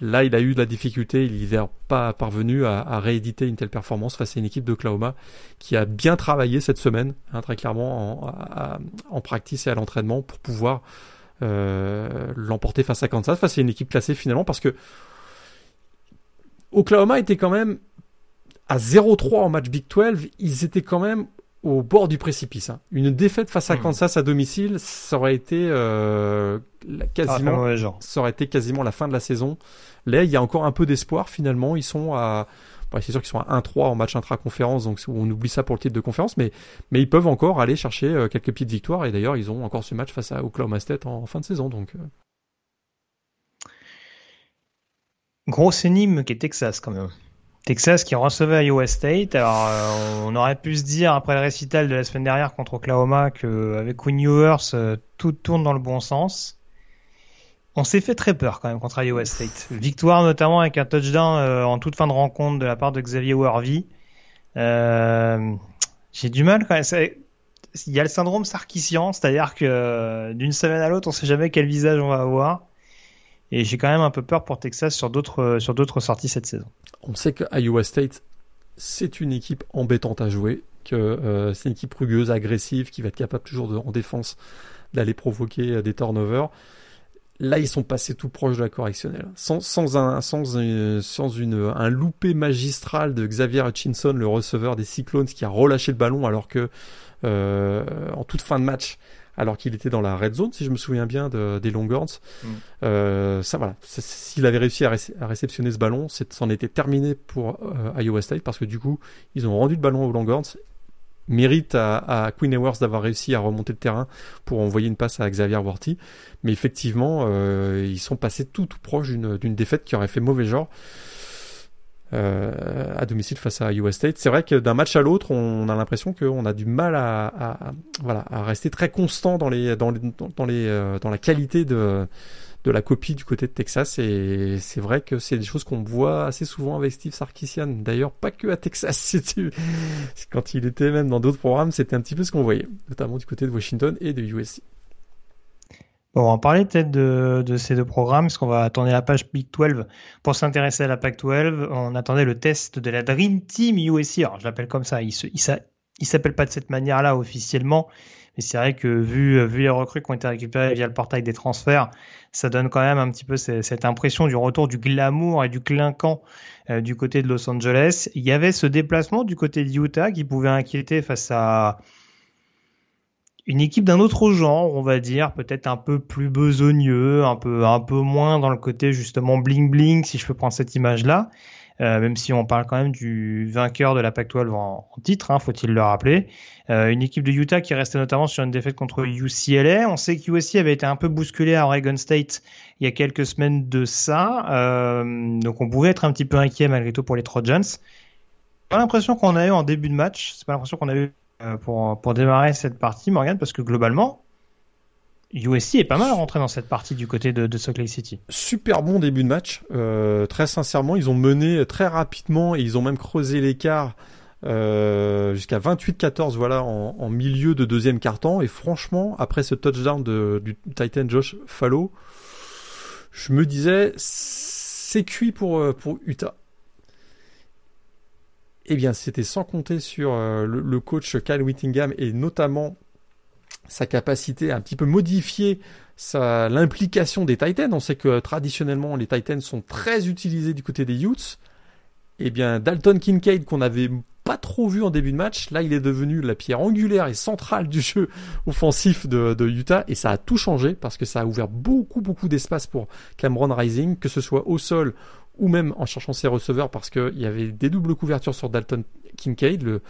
Là, il a eu de la difficulté, il n'est pas parvenu à, rééditer une telle performance face à une équipe d'Oklahoma qui a bien travaillé cette semaine, hein, très clairement, en, en practice et à l'entraînement pour pouvoir l'emporter face à Kansas, face à une équipe classée finalement, parce que Oklahoma était quand même à 0-3 en match Big 12, ils étaient quand même au bord du précipice. Hein. Une défaite face à hmm. Kansas à domicile, ça aurait été euh, quasiment, ah, ça aurait été quasiment la fin de la saison. Là, il y a encore un peu d'espoir finalement. Ils sont à c'est sûr qu'ils sont à 1-3 en match intra-conférence, donc on oublie ça pour le titre de conférence, mais, ils peuvent encore aller chercher euh, quelques petites victoires, et d'ailleurs ils ont encore ce match face à Oklahoma State en, fin de saison. Donc, euh. Grosse énigme qui est Texas quand même. Texas qui recevait Iowa State. Alors, euh, on aurait pu se dire après le récital de la semaine dernière contre Oklahoma qu'avec Quinn Ewers, tout tourne dans le bon sens. On s'est fait très peur quand même contre Iowa State. Victoire notamment avec un touchdown euh, en toute fin de rencontre de la part de Xavier Worthy. Euh, J'ai du mal quand même. Il y a le syndrome sarkisian, c'est-à-dire que euh, d'une semaine à l'autre, on sait jamais quel visage on va avoir. Et j'ai quand même un peu peur pour Texas sur d'autres sur d'autres sorties cette saison. On sait que Iowa State c'est une équipe embêtante à jouer, que c'est une équipe rugueuse, agressive, qui va être capable toujours de, en défense d'aller provoquer des turnovers. Là, ils sont passés tout proche de la correctionnelle. Sans, sans, un, sans, sans une, un loupé magistral de Xavier Hutchinson, le receveur des Cyclones, qui a relâché le ballon alors que, euh, en toute fin de match, alors qu'il était dans la red zone, si je me souviens bien, de, des Longhorns. Mm. Euh, ça, voilà. S'il avait réussi à, réceptionner ce ballon, c'en était terminé pour euh, Iowa State parce que du coup, ils ont rendu le ballon aux Longhorns mérite à, Queen Ewers d'avoir réussi à remonter le terrain pour envoyer une passe à Xavier Worthy. Mais effectivement, euh, ils sont passés tout, tout proche d'une défaite qui aurait fait mauvais genre. Euh, à domicile face à US State. C'est vrai que d'un match à l'autre, on a l'impression qu'on a du mal à, voilà, à rester très constant dans, les, dans, les, dans, les, euh, dans la qualité de, de la copie du côté de Texas. Et c'est vrai que c'est des choses qu'on voit assez souvent avec Steve Sarkisian. D'ailleurs, pas que à Texas. [LAUGHS] Quand il était même dans d'autres programmes, c'était un petit peu ce qu'on voyait, notamment du côté de Washington et de USC. Bon, on va parler peut-être de, ces deux programmes, parce qu'on va attendre la page Big 12 pour s'intéresser à la PAC 12. On attendait le test de la Dream Team USC. Alors, je l'appelle comme ça. Il, se, il s'appelle pas de cette manière-là officiellement, mais c'est vrai que vu, vu les recrues qui ont été récupérées via le portail des transferts, ça donne quand même un petit peu cette impression du retour du glamour et du clinquant euh, du côté de Los Angeles. Il y avait ce déplacement du côté de Utah qui pouvait inquiéter face à une équipe d'un autre genre, on va dire, peut-être un peu plus besogneux, un peu un peu moins dans le côté justement bling bling, si je peux prendre cette image-là. Euh, même si on parle quand même du vainqueur de la Pac-12 en, titre, hein, faut-il le rappeler. Euh, une équipe de Utah qui restait notamment sur une défaite contre UCLA. On sait que USC avait été un peu bousculé à Oregon State il y a quelques semaines de ça, euh, donc on pouvait être un petit peu inquiet malgré tout pour les Trojans. Pas l'impression qu'on a eu en début de match, c'est pas l'impression qu'on a eu pour, pour démarrer cette partie, Morgan, parce que globalement, USC est pas mal rentré dans cette partie du côté de, de Lake City. Super bon début de match. Euh, très sincèrement, ils ont mené très rapidement et ils ont même creusé l'écart euh, jusqu'à 28-14 voilà en, milieu de deuxième quart-temps. Et franchement, après ce touchdown du Titan Josh Fallow, je me disais c'est cuit pour, euh, pour Utah. Eh bien, c'était sans compter sur le, le, coach Kyle Whittingham et notamment sa capacité à un petit peu modifier l'implication des Titans. On sait que traditionnellement les Titans sont très utilisés du côté des Utes. Eh bien, Dalton Kincaid qu'on n'avait pas trop vu en début de match, là il est devenu la pierre angulaire et centrale du jeu [LAUGHS] offensif de, Utah et ça a tout changé parce que ça a ouvert beaucoup beaucoup d'espace pour Cameron Rising, que ce soit au sol ou même en cherchant ses receveurs parce qu'il y avait des doubles couvertures sur Dalton Kincaid, le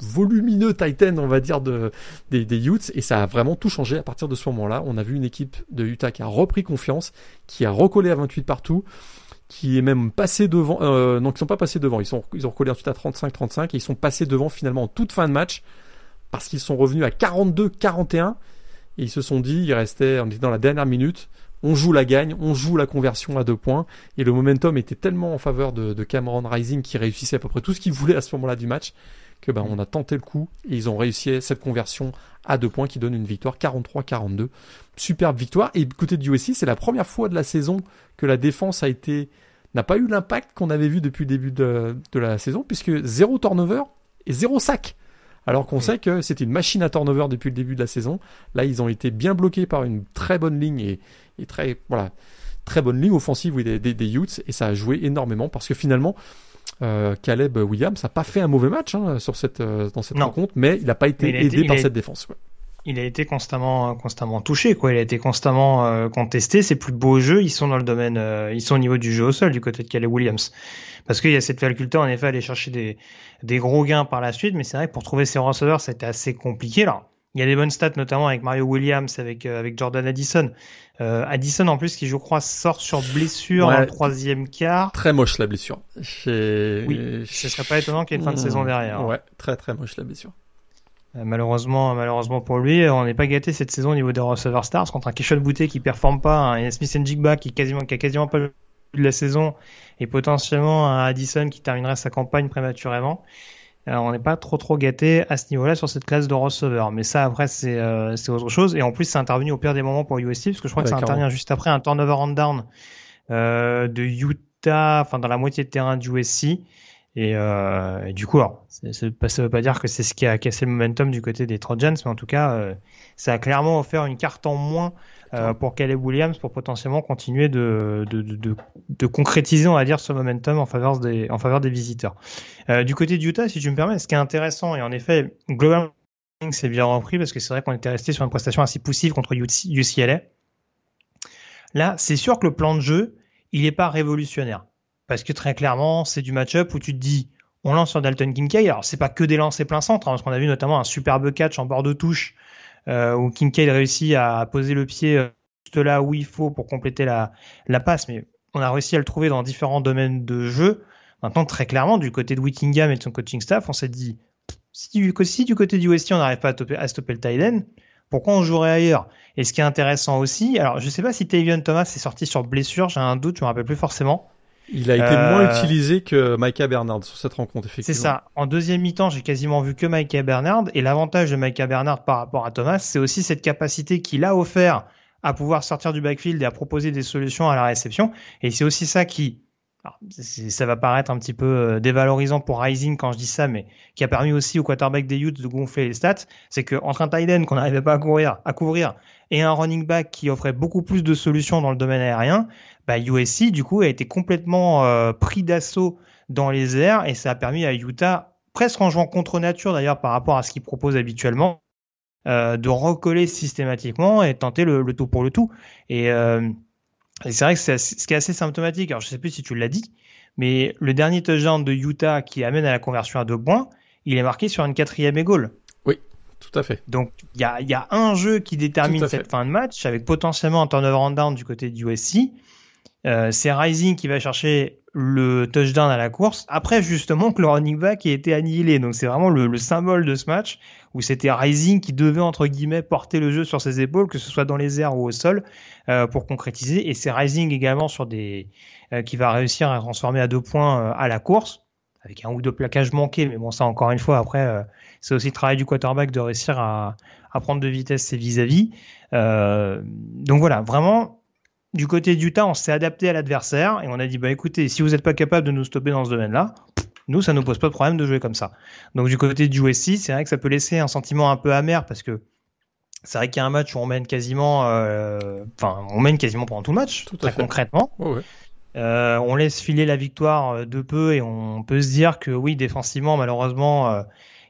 volumineux Titan, on va dire, de, des, des Utes, et ça a vraiment tout changé à partir de ce moment-là. On a vu une équipe de Utah qui a repris confiance, qui a recollé à 28 partout, qui est même passé devant, euh, non, qui sont pas passés devant, ils, sont, ils ont recollé ensuite à 35-35, et ils sont passés devant finalement en toute fin de match, parce qu'ils sont revenus à 42-41, et ils se sont dit, il restait, on était dans la dernière minute, on joue la gagne, on joue la conversion à deux points, et le momentum était tellement en faveur de, de Cameron Rising qui réussissait à peu près tout ce qu'il voulait à ce moment-là du match, que ben, on a tenté le coup et ils ont réussi cette conversion à deux points qui donne une victoire 43-42. Superbe victoire. Et côté du USC, c'est la première fois de la saison que la défense a été n'a pas eu l'impact qu'on avait vu depuis le début de, la saison, puisque zéro turnover et zéro sac. Alors qu'on sait que c'était une machine à turnover depuis le début de la saison. Là, ils ont été bien bloqués par une très bonne ligne et, et très, voilà, très bonne ligne offensive des, des, des Utes. Et ça a joué énormément parce que finalement, euh, Caleb Williams n'a pas fait un mauvais match hein, sur cette, euh, dans cette rencontre, mais il n'a pas été aidé par cette défense. Il a été constamment, constamment touché, quoi. Il a été constamment euh, contesté. Ses plus beaux jeux, ils sont dans le domaine, ils sont au niveau du jeu au sol du côté de Caleb Williams, parce qu'il y a cette faculté en effet à aller chercher des, des gros gains par la suite, mais c'est vrai que pour trouver ses receveurs, c'était assez compliqué là. Il y a des bonnes stats, notamment avec Mario Williams, avec, euh, avec Jordan Addison. Euh, Addison, en plus, qui je crois sort sur blessure en troisième quart. Très moche la blessure. Oui, ce serait pas étonnant qu'il y ait une fin de saison derrière. Ouais, très très moche la blessure. Euh, malheureusement, malheureusement pour lui, on n'est pas gâté cette saison au niveau des receveurs stars contre un Kishon Boutet qui performe pas, un Smith Njigba qui quasiment qui a quasiment pas le de la saison et potentiellement un Addison qui terminerait sa campagne prématurément. Euh, on n'est pas trop trop gâté à ce niveau-là sur cette classe de receveur. Mais ça, après, c'est euh, autre chose. Et en plus, c'est intervenu au pire des moments pour USC, parce que je crois que ça intervient juste après un turnover on down euh, de Utah, enfin dans la moitié de terrain du USC. Et, euh, du coup, alors, ça ne veut pas dire que c'est ce qui a cassé le momentum du côté des Trojans, mais en tout cas, euh, ça a clairement offert une carte en moins euh, pour Caleb Williams pour potentiellement continuer de, de, de, de, concrétiser, on va dire, ce momentum en faveur des, en faveur des visiteurs. Euh, du côté du Utah, si tu me permets, ce qui est intéressant, et en effet, globalement, c'est bien repris parce que c'est vrai qu'on était resté sur une prestation assez poussive contre UCLA. Là, c'est sûr que le plan de jeu, il n'est pas révolutionnaire. Parce que très clairement, c'est du match-up où tu te dis, on lance sur Dalton Kincaid. Alors, c'est pas que des lancers plein centre, hein, parce qu'on a vu notamment un superbe catch en bord de touche euh, où Kincaid réussit à poser le pied euh, juste là où il faut pour compléter la, passe. Mais on a réussi à le trouver dans différents domaines de jeu. Maintenant, très clairement, du côté de Whittingham et de son coaching staff, on s'est dit, si, si du côté du Westie, on n'arrive pas à, à, stopper le tight pourquoi on jouerait ailleurs? Et ce qui est intéressant aussi, alors je sais pas si Tavion Thomas est sorti sur blessure, j'ai un doute, je me rappelle plus forcément. Il a été moins euh, utilisé que Micah Bernard sur cette rencontre, effectivement. C'est ça. En deuxième mi-temps, j'ai quasiment vu que Micah Bernard. Et l'avantage de Micah Bernard par rapport à Thomas, c'est aussi cette capacité qu'il a offert à pouvoir sortir du backfield et à proposer des solutions à la réception. Et c'est aussi ça qui, ça va paraître un petit peu euh, dévalorisant pour Rising quand je dis ça, mais qui a permis aussi au quarterback des Utes de gonfler les stats, c'est qu'entre un tight end qu'on n'arrivait pas à couvrir, à couvrir et un running back qui offrait beaucoup plus de solutions dans le domaine aérien, bah USC du coup a été complètement euh, pris d'assaut dans les airs et ça a permis à Utah, presque en jouant contre nature d'ailleurs par rapport à ce qu'il propose habituellement, euh, de recoller systématiquement et tenter le, tout pour le tout. Et et c'est vrai que c'est ce qui est assez symptomatique. Alors, je sais plus si tu l'as dit, mais le dernier touchdown de Utah qui amène à la conversion à deux points, il est marqué sur une quatrième et goal. Oui, tout à fait. Donc, il y a, y a, un jeu qui détermine cette fin de match, avec potentiellement un turnover and down du côté du USC. Euh, c'est Rising qui va chercher le touchdown à la course, après justement que le running back ait été annihilé. Donc c'est vraiment le, symbole de ce match, où c'était Rising qui devait, entre guillemets, porter le jeu sur ses épaules, que ce soit dans les airs ou au sol, euh, pour concrétiser. Et c'est Rising également sur des euh, qui va réussir à transformer à deux points euh, à la course, avec un ou deux plaquages manqués. Mais bon, ça encore une fois, après, c'est aussi le travail du quarterback de réussir à, à prendre de vitesse ses vis-à-vis. donc voilà, vraiment du côté d'Utah, on s'est adapté à l'adversaire et on a dit bah écoutez, si vous n'êtes pas capable de nous stopper dans ce domaine-là, nous ça nous pose pas de problème de jouer comme ça. Donc du côté du USC, c'est vrai que ça peut laisser un sentiment un peu amer parce que c'est vrai qu'il y a un match où on mène quasiment, euh, enfin on mène quasiment pendant tout le match, très concrètement. Euh, on laisse filer la victoire euh, de peu et on peut se dire que oui, défensivement, malheureusement,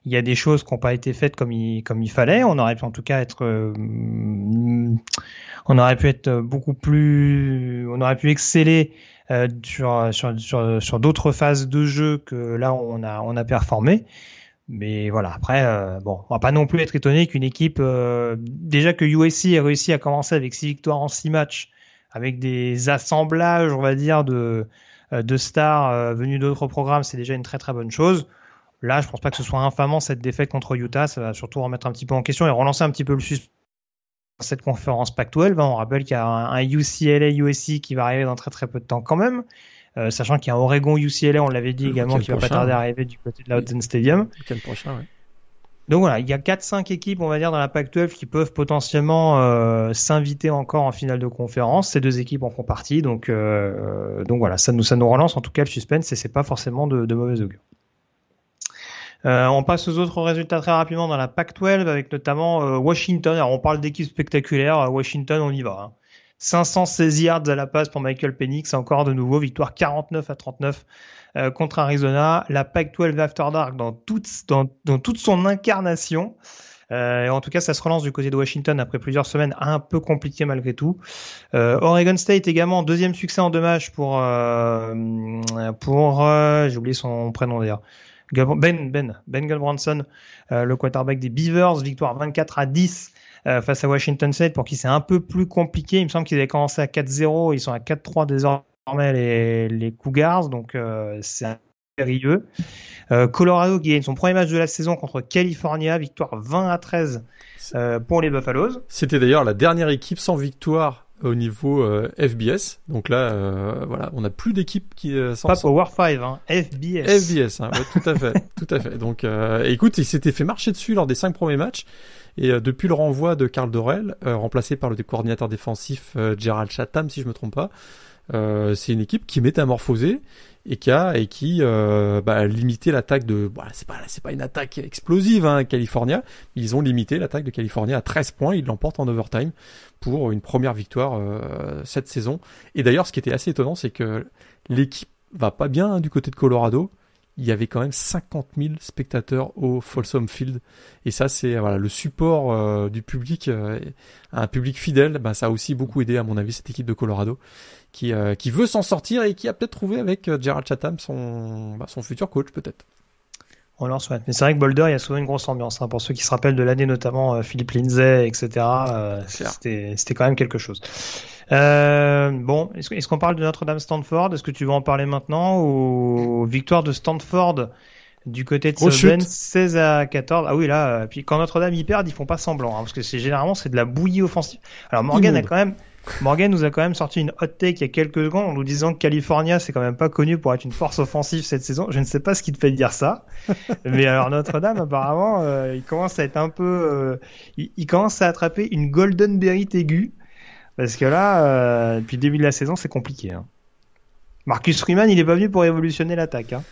il y a des choses qui n'ont pas été faites comme il, comme il fallait. On aurait pu en tout cas être on aurait pu être beaucoup plus, on aurait pu exceller euh, sur, sur, sur, sur d'autres phases de jeu que là on a, on a performé. Mais voilà, après, euh, bon, on va pas non plus être étonné qu'une équipe, euh, déjà que USC ait réussi à commencer avec six victoires en six matchs, avec des assemblages, on va dire, de, de stars venus d'autres programmes, c'est déjà une très très bonne chose. Là, je pense pas que ce soit infamant cette défaite contre Utah, ça va surtout remettre un petit peu en question et relancer un petit peu le suspense cette conférence Pac-12. On rappelle qu'il y a un, UCLA USC qui va arriver dans très très peu de temps quand même. Euh, sachant qu'il y a un Oregon UCLA, on l'avait dit également, qui va pas tarder à arriver du côté de la Hudson Stadium. prochain, ouais. Donc voilà, il y a 4-5 équipes, on va dire, dans la Pac-12 qui peuvent potentiellement euh, s'inviter encore en finale de conférence. Ces deux équipes en font partie, donc euh, donc voilà, ça nous ça nous relance en tout cas le suspense et c'est pas forcément de, de mauvais augure. Euh, on passe aux autres résultats très rapidement dans la Pac-12 avec notamment euh, Washington. Alors on parle d'équipe spectaculaire. Washington, on y va. 516 hein. yards à la passe pour Michael Penix. Encore de nouveau victoire 49 à 39 euh, contre Arizona. La Pac-12 After Dark dans toute, son incarnation. Euh, en tout cas, ça se relance du côté de Washington après plusieurs semaines un peu compliquées malgré tout. Euh, Oregon State également, deuxième succès en deux matchs pour, euh, pour j'ai oublié son prénom d'ailleurs. Ben, Ben, Ben Gulbranson, euh, le quarterback des Beavers, victoire 24 à 10 euh, face à Washington State, pour qui c'est un peu plus compliqué. Il me semble qu'ils avaient commencé à 4-0, ils sont à 4-3 désormais les, les Cougars, donc euh, c'est périlleux. Colorado qui gagne son premier match de la saison contre California, victoire 20 à 13 pour les Buffaloes. C'était d'ailleurs la dernière équipe sans victoire au niveau euh, FBS. Donc là, euh, voilà, on n'a plus d'équipe qui euh, Pas Power 5, hein, FBS. FBS, hein, tout à fait, [LAUGHS] tout à fait. Donc, écoute, il s'était fait marcher dessus lors des cinq premiers matchs. Et depuis le renvoi de Carl Dorel, remplacé par le coordinateur défensif Gerald Chatham, si je me trompe pas, c'est une équipe qui est métamorphosée et qui euh, bah, a limité l'attaque de. Voilà, c'est pas c'est pas une attaque explosive, hein, California. Ils ont limité l'attaque de California à 13 points. Ils l'emportent en overtime pour une première victoire euh, cette saison. Et d'ailleurs, ce qui était assez étonnant, c'est que l'équipe va pas bien hein, du côté de Colorado il y avait quand même 50 000 spectateurs au Folsom Field. Et ça, c'est voilà, le support euh, du public, euh, un public fidèle. Bah, ça a aussi beaucoup aidé, à mon avis, cette équipe de Colorado qui, euh, qui veut s'en sortir et qui a peut-être trouvé avec Gerald Chatham son, bah, son futur coach, peut-être. On leur souhaite. Mais c'est vrai que Boulder, il y a souvent une grosse ambiance. Hein. Pour ceux qui se rappellent de l'année, notamment Philippe Lindsay, etc., c'était quand même quelque chose. Euh, bon, est-ce qu'on parle de Notre-Dame-Stanford? Est-ce que tu veux en parler maintenant ou victoire de Stanford du côté de Southern 16 à 14 Ah oui là, euh, puis quand Notre-Dame y perd, ils font pas semblant hein, parce que c'est généralement c'est de la bouillie offensive. Alors Morgan a quand même Morgan nous a quand même sorti une hot take il y a quelques secondes en nous disant que California c'est quand même pas connu pour être une force offensive cette saison. Je ne sais pas ce qui te fait dire ça, [LAUGHS] mais alors Notre-Dame apparemment euh, il commence à être un peu, euh, il, il, commence à attraper une golden berry aiguë parce que là, euh, depuis le début de la saison, c'est compliqué. Hein. Marcus Freeman, il est pas venu pour révolutionner l'attaque. Hein.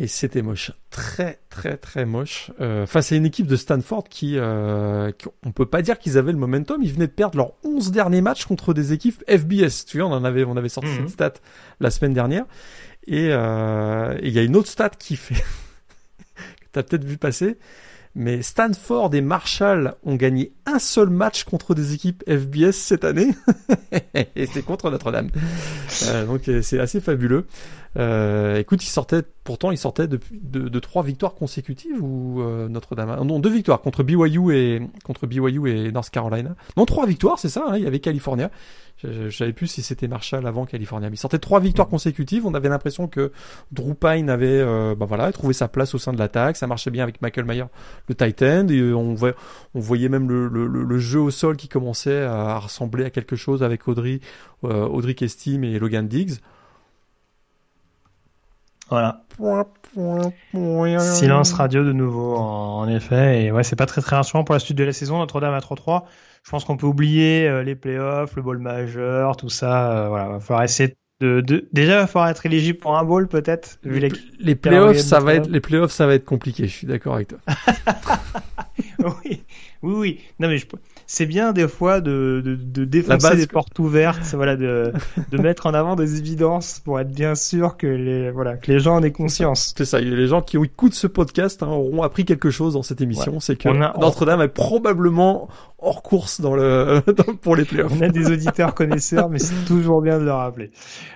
Et c'était moche, très très très moche. Euh, face à une équipe de Stanford qui, euh, on peut pas dire qu'ils avaient le momentum. Ils venaient de perdre leurs 11 derniers matchs contre des équipes FBS. Tu vois, on en avait, on avait sorti cette mhm. stat la semaine dernière. Et euh, il y a une autre stat qui fait [LAUGHS] que t'as peut-être vu passer mais Stanford et Marshall ont gagné un seul match contre des équipes FBS cette année, [LAUGHS] et c'est contre Notre-Dame. Euh, donc euh, c'est assez fabuleux. Euh, écoute, ils sortaient, pourtant ils sortaient de, de, trois victoires consécutives ou euh, Notre-Dame. Non, deux victoires contre BYU et contre BYU et North Carolina. Non, trois victoires, c'est ça. Hein, il y avait California. Je, savais plus si c'était Marshall avant California. Mais il sortait trois victoires consécutives. On avait l'impression que Drew Pine avait, euh, bah voilà, trouvé sa place au sein de l'attaque. Ça marchait bien avec Michael Mayer, le Titan. Et on, voyait, on voyait même le, le, le, jeu au sol qui commençait à ressembler à quelque chose avec Audrey, euh, Audrey Kestim et Logan Diggs. Voilà. Silence radio de nouveau, en, effet. Et ouais, c'est pas très très rassurant pour la suite de la saison. Notre-Dame à 3-3. Je pense qu'on peut oublier euh, les playoffs, le ball majeur, tout ça. Euh, voilà, va falloir essayer de, de, déjà il va falloir être éligible pour un bowl peut-être. Les, les, playoffs, ça va être les playoffs, ça va être compliqué. Je suis d'accord avec toi. [LAUGHS] oui, oui, oui. Non mais je, c'est bien des fois de, de, de défoncer des portes ouvertes, voilà, de, de mettre en avant des évidences pour être bien sûr que les, voilà, que les gens en aient conscience. C'est ça. Les gens qui écoutent ce podcast hein, auront appris quelque chose dans cette émission. C'est que Notre-Dame est probablement hors course dans le [LAUGHS] pour les playoffs. On a des auditeurs connaisseurs, mais c'est toujours bien de le rappeler.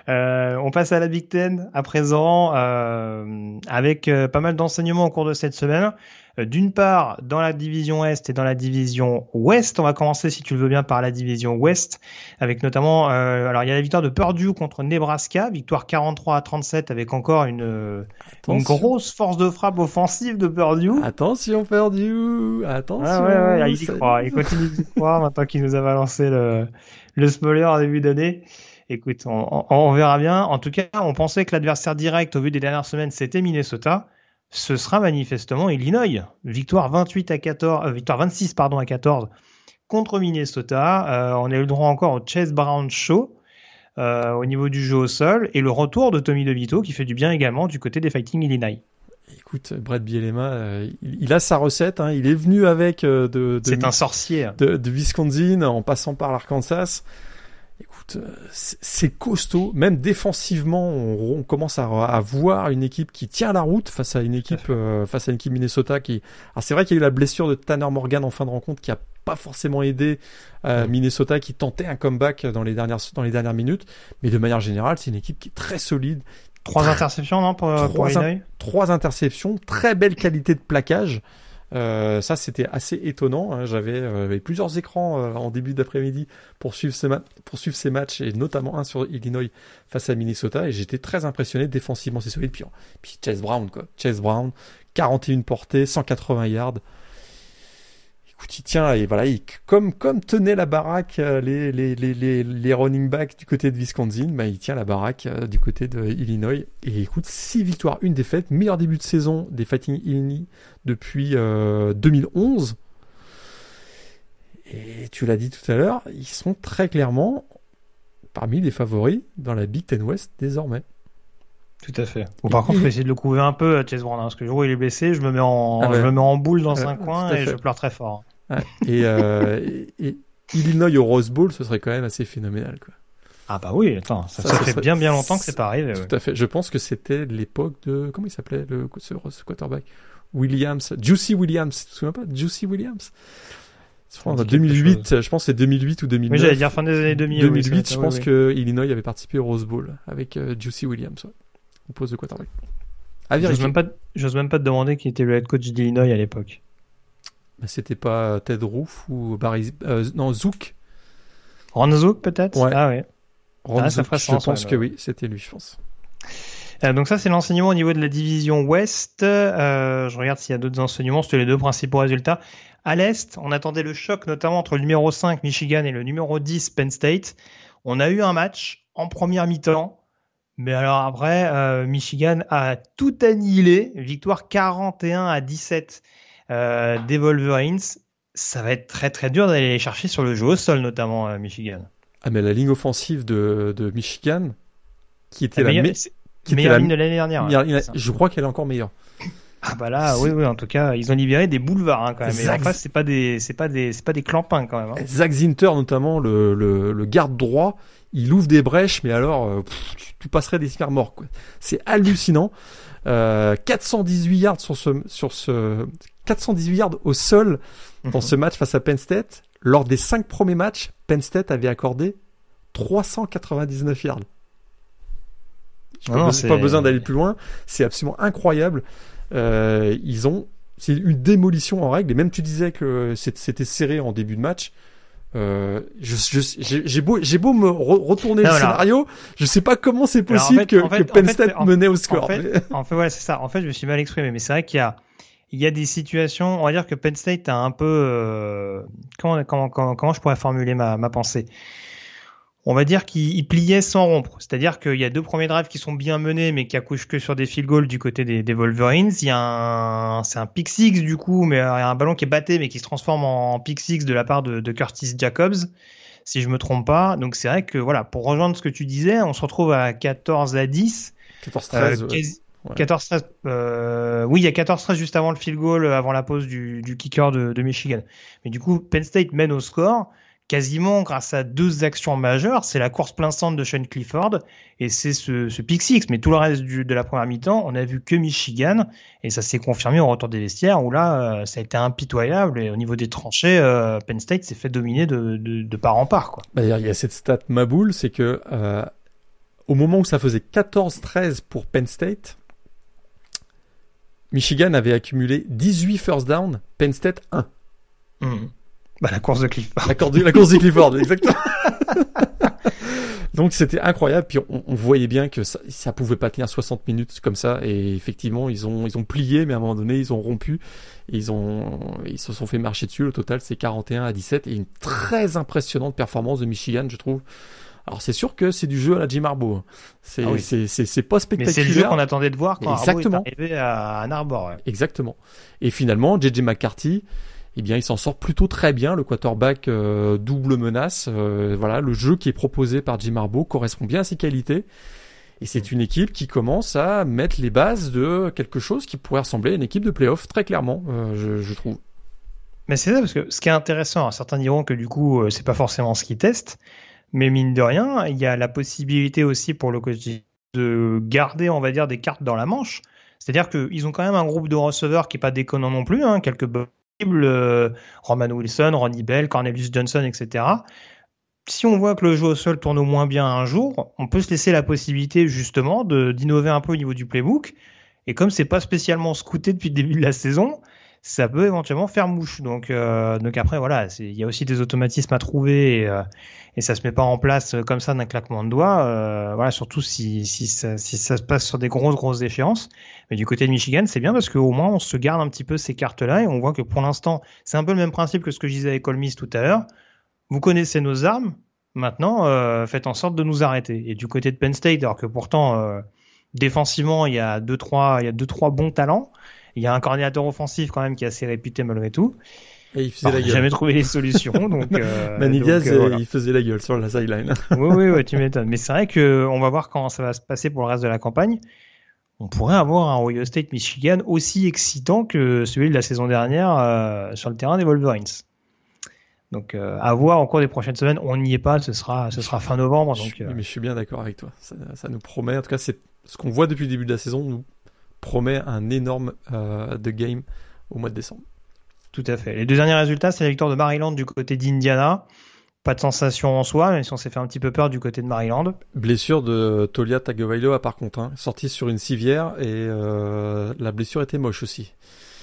Euh, on passe à la Big Ten à présent, euh, avec euh, pas mal d'enseignements au cours de cette semaine. Euh, d'une part, dans la division Est et dans la division Ouest, on va commencer, si tu le veux bien, par la division Ouest, avec notamment, euh, alors il y a la victoire de Purdue contre Nebraska, victoire 43 à 37, avec encore une, euh, une grosse force de frappe offensive de Purdue. Attention Purdue, attention. Ah ouais, ouais, il y croit, il [LAUGHS] continue d'y croire maintenant qu'il nous a balancé le, le spoiler en début d'année. Écoute, on, on verra bien. En tout cas, on pensait que l'adversaire direct au vu des dernières semaines, c'était Minnesota ce sera manifestement Illinois. Victoire 28 à 14, euh, victoire 26 pardon à 14 contre Minnesota. Euh, on a eu le droit encore au Chase Brown Show euh, au niveau du jeu au sol et le retour de Tommy DeVito qui fait du bien également du côté des Fighting Illinois. Écoute, Brad Bielema, il, a sa recette. Hein. Il est venu avec de, un sorcier de, de Wisconsin en passant par l'Arkansas écoute, euh, c'est costaud. Même défensivement, on, commence à, voir une équipe qui tient la route face à une équipe, euh, face à une équipe Minnesota qui. Alors c'est vrai qu'il y a eu la blessure de Tanner Morgan en fin de rencontre qui a pas forcément aidé euh, Minnesota qui tentait un comeback dans les dernières dans les dernières minutes, mais de manière générale, c'est une équipe qui est très solide. Trois interceptions, non, pour, trois, trois interceptions, très belle qualité de plaquage. Euh, ça, c'était assez étonnant. Hein. J'avais euh, plusieurs écrans euh, en début d'après-midi pour suivre, ces ces matchs, et notamment un sur Illinois face à Minnesota, et j'étais très impressionné défensivement, c'est solide. Puis, puis Chase Brown, quoi. Chase Brown, 41 portées, 180 yards il tient et voilà, comme comme tenait la baraque euh, les, les, les, les, running backs du côté de Wisconsin, bah, il tient la baraque euh, du côté de Illinois. Et écoute, 6 victoires, une défaite, meilleur début de saison des Fighting Illinois depuis 2011. Euh, et tu l'as dit tout à l'heure, ils sont très clairement parmi les favoris dans la Big Ten West désormais. Tout à fait. Bon, par contre, il faut essayer de le couver un peu, Chase Brown, hein, parce que le jour où il est blessé, je me mets en, Ah ouais. je me mets en boule dans un coin et fait. je pleure très fort. Et, euh, et- Illinois au Rose Bowl, ce serait quand même assez phénoménal. Quoi. Ah bah oui, attends, ça, Ça, ça ça fait serait- bien bien longtemps que c'est pas arrivé. ouais. Tout à fait. Je pense que c'était l'époque de comment il s'appelait le ce, ce quarterback? Williams, Juicy Williams. Tu te souviens pas? Juicy Williams? En me dit quelque 2008. Je pense que c'est 2008 ou 2009. Oui, j'allais dire fin des années 2000. oui, 2008, ça, je pense oui. que Illinois avait participé au Rose Bowl avec euh, Juicy Williams ouais, au poste de quarterback. J'ose même pas, j'ose même pas te demander qui était le head coach d'Illinois à l'époque. Bah, C'était pas Ted Roof ou Barry euh, non Zook. Ron Zook peut-être? Ouais. Ah. Ron Ah, ça je sens, pense ouais, que oui, c'était lui, je pense. Euh, donc ça c'est l'enseignement au niveau de la division Ouest. Euh, je regarde s'il y a d'autres enseignements. C'était les deux principaux résultats. À l'Est, on attendait le choc notamment entre le numéro 5 Michigan et le numéro 10 Penn State. On a eu un match en première mi-temps. Mais alors après, euh, Michigan a tout annihilé. Victoire 41 à 17 euh, des Wolverines. Ça va être très très dur d'aller les chercher sur le jeu au sol, notamment euh, Michigan. Ah mais la ligne offensive de, de Michigan, qui était La la, meilleure, qui était la- ligne de l'année dernière. meilleure- je crois qu'elle est encore meilleure. Ah bah là, oui, oui, en tout cas, ils ont libéré des boulevards hein, quand même. Et en Zach- face, c'est pas des, c'est pas des, c'est pas des clampins quand même. hein. Zach Zinter notamment, le, le, le garde droit, il ouvre des brèches, mais alors euh, pff, tu, tu passerais des cimetières morts. quoi. C'est hallucinant. Euh, 418 yards sur ce, sur ce 418 yards au sol dans Mhm. ce match face à Penn State. Lors des cinq premiers matchs, Penn State avait accordé 399 yards. Je Non, n'ai non, pas, besoin d'aller plus loin. C'est absolument incroyable. Euh, ils ont, c'est une démolition en règle. Et même tu disais que c'était serré en début de match. Euh, je, je- j'ai beau, j'ai beau me re- retourner Non, le voilà. scénario, je sais pas comment c'est en possible fait- que, en fait- que Penn en fait, State en- menait au En score. fait, Mais- [LAUGHS] en fait, ouais, c'est ça. En fait, je me suis mal exprimé, mais c'est vrai qu'il y a, il y a des situations. On va dire que Penn State a un peu, euh, comment, comment, comment, comment je pourrais formuler ma, ma pensée? On va dire qu'il il pliait sans rompre. C'est-à-dire qu'il y a deux premiers drives qui sont bien menés, mais qui accouchent que sur des field goals du côté des, des Wolverines. Il y a un, c'est un pick six du coup, mais il y a un ballon qui est batté, mais qui se transforme en pick six de la part de, de Curtis Jacobs, si je me trompe pas. Donc c'est vrai que voilà, pour rejoindre ce que tu disais, on se retrouve à 14 à 10. 14-13. Euh, ouais. quasi- Ouais. 14-13. euh, oui, il y a 14-13 juste avant le field goal, euh, avant la pause du, du kicker de, de Michigan. Mais du coup, Penn State mène au score quasiment grâce à deux actions majeures. C'est la course plein centre de Sean Clifford et c'est ce, ce pick six. Mais tout le reste du, de la première mi-temps, on a vu que Michigan et ça s'est confirmé au retour des vestiaires où là, euh, ça a été impitoyable et au niveau des tranchées, euh, Penn State s'est fait dominer de, de, de part en part. Quoi. Bah, il y a cette stat maboule, c'est que euh, au moment où ça faisait 14-13 pour Penn State, Michigan avait accumulé 18 first down, Penn State 1. Bah, la course de Clifford. La course, de- la course de Clifford, exactement. Donc c'était incroyable. Puis on, on voyait bien que ça, ça pouvait pas tenir 60 minutes comme ça. Et effectivement, ils ont ils ont plié, mais à un moment donné, ils ont rompu. Ils ont ils se sont fait marcher dessus. Au total, c'est 41 à 17 et une très impressionnante performance de Michigan, je trouve. Alors c'est sûr que c'est du jeu à la Jim Harbaugh. hein. C'est Ah oui. c'est c'est c'est pas Mais spectaculaire. c'est le jeu qu'on attendait de voir quand Exactement. Harbaugh est arrivé à Ann Arbor. ouais. Exactement. Et finalement, JJ McCarthy, eh bien, il s'en sort plutôt très bien. Le quarterback euh, double menace. euh, voilà, le jeu qui est proposé par Jim Harbaugh correspond bien à ses qualités. Et c'est une équipe qui commence à mettre les bases de quelque chose qui pourrait ressembler à une équipe de playoff, très clairement, euh, je, trouve. Mais c'est ça, parce que ce qui est intéressant, certains diront que du coup, c'est pas forcément ce qu'ils testent, mais mine de rien, il y a la possibilité aussi pour le coach de garder, on va dire, des cartes dans la manche. C'est-à-dire qu'ils ont quand même un groupe de receveurs qui est pas déconnant non plus, hein, quelques bonnes euh, Roman Wilson, Ronnie Bell, Cornelius Johnson, etc. Si on voit que le jeu au sol tourne au moins bien un jour, on peut se laisser la possibilité justement d'innover un peu au niveau du playbook. Et comme c'est pas spécialement scouté depuis le début de la saison, ça peut éventuellement faire mouche. Donc, euh, donc après, voilà, il y a aussi des automatismes à trouver et, euh, et ça se met pas en place comme ça d'un claquement de doigts. Euh, voilà, surtout si, si, ça, si ça se passe sur des grosses, grosses échéances. Mais du côté de Michigan, c'est bien parce qu'au moins on se garde un petit peu ces cartes-là et on voit que pour l'instant, c'est un peu le même principe que ce que je disais avec Olmis tout à l'heure. Vous connaissez nos armes. Maintenant, euh, faites en sorte de nous arrêter. Et du côté de Penn State, alors que pourtant, euh, défensivement, il y a deux, trois, il y a deux, trois bons talents. Il y a un coordinateur offensif quand même qui est assez réputé malgré tout. Et il faisait la gueule. jamais trouvé les solutions, [LAUGHS] donc. Euh, Manny donc, Diaz, euh, voilà. il faisait la gueule sur la sideline. [LAUGHS] oui, oui, oui, tu m'étonnes. Mais c'est vrai que on va voir comment ça va se passer pour le reste de la campagne. on pourrait avoir un Ohio State Michigan aussi excitant que celui de la saison dernière euh, sur le terrain des Wolverines. Donc euh, à voir au cours des prochaines semaines, on n'y est pas, ce sera ce sera fin novembre. Donc, je, mais je suis bien d'accord avec toi. Ça, ça, nous promet, en tout cas, c'est ce qu'on voit depuis le début de la saison nous promet un énorme de game au mois de décembre. Tout à fait. Les deux derniers résultats, c'est la victoire de Maryland du côté d'Indiana. Pas de sensation en soi, même si on s'est fait un petit peu peur du côté de Maryland. Blessure de Tolia Tagovailoa par contre, hein. sorti sur une civière et euh, la blessure était moche aussi.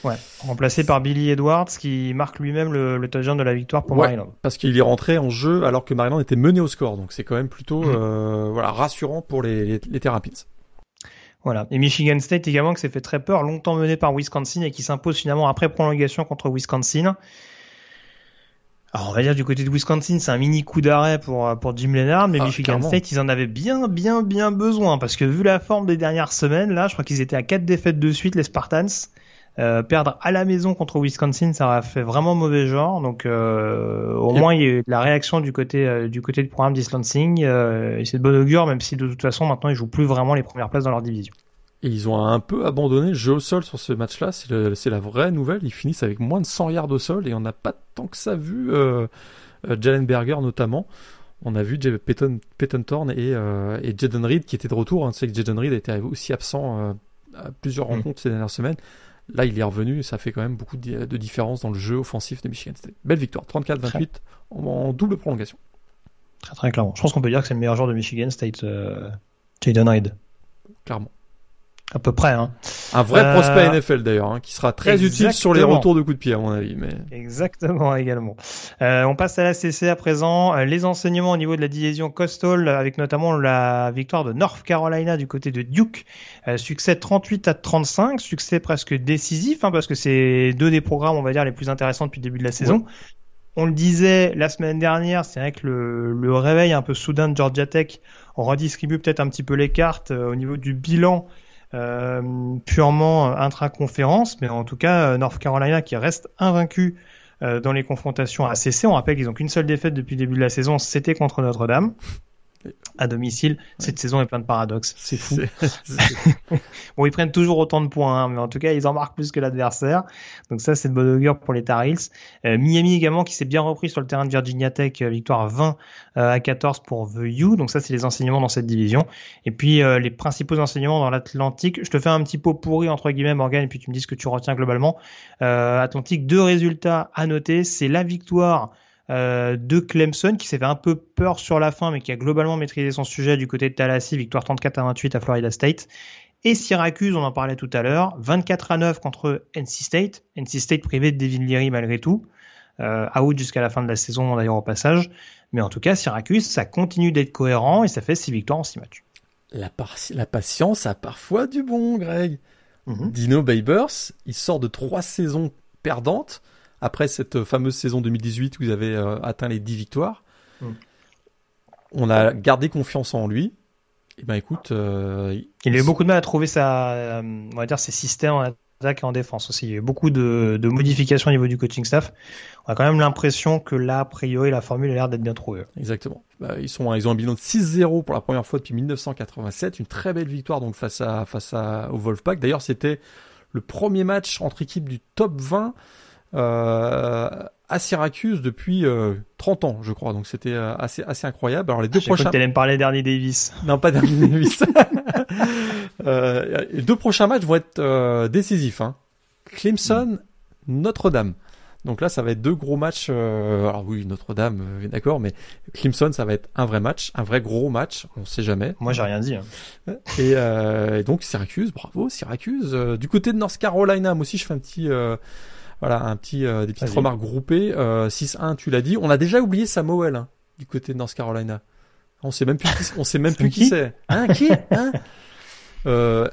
Ouais, remplacé par Billy Edwards qui marque lui-même le, le touchdown de la victoire pour Maryland. Parce qu'il est rentré en jeu alors que Maryland était mené au score, donc c'est quand même plutôt mm. euh, voilà rassurant pour les, les, les Terrapins. Voilà. Et Michigan State également qui s'est fait très peur, longtemps mené par Wisconsin et qui s'impose finalement après prolongation contre Wisconsin. Alors on va dire du côté de Wisconsin, c'est un mini coup d'arrêt pour pour Jim Leonard, mais ah, Michigan State, ils en avaient bien bien bien besoin parce que vu la forme des dernières semaines, là, je crois qu'ils étaient à quatre défaites de suite les Spartans. Euh, perdre à la maison contre Wisconsin, ça a fait vraiment mauvais genre. Donc euh, au moins il y a eu la réaction du côté euh, du côté du programme d'Islancing. Et c'est de bon augure, même si de toute façon maintenant ils jouent plus vraiment les premières places dans leur division. Et ils ont un peu abandonné le jeu au sol sur ce match-là. C'est la vraie nouvelle. Ils finissent avec moins de 100 yards au sol et on n'a pas tant que ça vu Jalen Berger notamment. On a vu Peyton, Peyton Thorne et, euh, et Jaden Reed qui étaient de retour. On sait que Jaden Reed était aussi absent euh, à plusieurs mm. rencontres ces dernières semaines. Là, il est revenu et ça fait quand même beaucoup de, différence dans le jeu offensif de Michigan State. Belle victoire, 34-28 en, en, double prolongation. Très très clairement. Je pense qu'on peut dire que c'est le meilleur joueur de Michigan State, Jaden Reed. Clairement. À peu près. Hein. Un vrai euh, prospect NFL d'ailleurs, hein, qui sera très utile sur les retours de coups de pied à mon avis. Mais... Exactement également. Euh, on passe à la CC à présent. Euh, les enseignements au niveau de la division Coastal, avec notamment la victoire de North Carolina du côté de Duke. Euh, succès 38 à 35, succès presque décisif, hein, parce que c'est deux des programmes, on va dire, les plus intéressants depuis le début de la saison. On le disait la semaine dernière, c'est vrai que le, le, réveil un peu soudain de Georgia Tech on redistribue peut-être un petit peu les cartes au niveau du bilan purement intra-conférence, mais en tout cas euh, North Carolina qui reste invaincu euh, dans les confrontations ACC. On rappelle qu'ils n'ont qu'une seule défaite depuis le début de la saison, c'était contre Notre-Dame à domicile. Cette saison est pleine de paradoxes. C'est fou. [LAUGHS] [LAUGHS] bon, ils prennent toujours autant de points, hein, mais en tout cas, ils en marquent plus que l'adversaire. Donc ça, c'est de bonne augure pour les Tar Heels. Euh, Miami également, qui s'est bien repris sur le terrain de Virginia Tech, euh, victoire 20 euh, à 14 pour The U. Donc ça, c'est les enseignements dans cette division. Et puis, euh, les principaux enseignements dans l'Atlantique. Je te fais un petit pot pourri, entre guillemets, Morgan, et puis tu me dis ce que tu retiens globalement. Atlantique, deux résultats à noter. C'est la victoire euh, de Clemson qui s'est fait un peu peur sur la fin mais qui a globalement maîtrisé son sujet du côté de Tallahassee, victoire 34 à 28 à Florida State. Et Syracuse, on en parlait tout à l'heure, 24 à 9 contre NC State. NC State privé de Devin Leary malgré tout. Euh, out jusqu'à la fin de la saison d'ailleurs au passage. Mais en tout cas, Syracuse, ça continue d'être cohérent et ça fait 6 victoires en 6 matchs. La, la patience a parfois du bon, Greg. Mm-hmm. Dino Babers, il sort de trois saisons perdantes après cette fameuse saison 2018 où vous avez euh, atteint les 10 victoires. Mm. On a gardé confiance en lui. Et eh ben écoute, euh, il a eu beaucoup de mal à trouver sa, euh, on va dire ses systèmes en attaque et en défense aussi. Il y a eu beaucoup de, de modifications au niveau du coaching staff. On a quand même l'impression que là, a priori, la formule a l'air d'être bien trouvée. Exactement. Bah, ils sont, ils ont un bilan de 6-0 pour la première fois depuis 1987. Une très belle victoire donc face à, face à, au Wolfpack. D'ailleurs, c'était le premier match entre équipes du top 20 euh, à Syracuse depuis 30 euh, ans, je crois. Donc c'était euh, assez assez incroyable. Alors les deux prochains. Tu me parler dernier Davis. [LAUGHS] Non, pas dernier Davis. [LAUGHS] les deux prochains matchs vont être décisifs. Hein. Clemson, Notre-Dame. Donc là, ça va être deux gros matchs. alors oui, Notre-Dame, d'accord, mais Clemson, ça va être un vrai match, un vrai gros match. On sait jamais. Moi, j'ai rien dit. Hein. Et, et, donc Syracuse, bravo Syracuse. du côté de North Carolina, moi aussi, je fais un petit voilà, un petit, euh, des petites remarques groupées. Euh, 6-1, tu l'as dit. On a déjà oublié Samuel hein, du côté de North Carolina. On sait même plus qui, on sait même plus qui c'est. Hein, qui hein? Euh,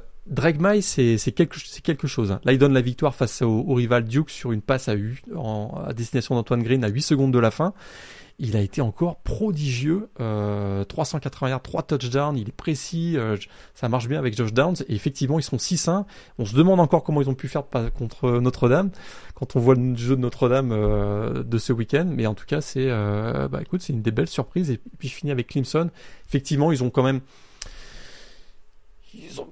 c'est quelque, quelque chose. Hein. Là, il donne la victoire face au, au rival Duke sur une passe à, 8, en, à destination d'Antoine Green à 8 secondes de la fin il a été encore prodigieux. Euh, 380 yards, 3 touchdowns, il est précis, euh, ça marche bien avec Josh Downs. Et effectivement, ils sont 6-1. On se demande encore comment ils ont pu faire contre Notre-Dame quand on voit le jeu de Notre-Dame euh, de ce week-end. Mais en tout cas, c'est euh, bah écoute, c'est une des belles surprises. Et puis je finis avec Clemson. Effectivement, ils ont quand même ils ont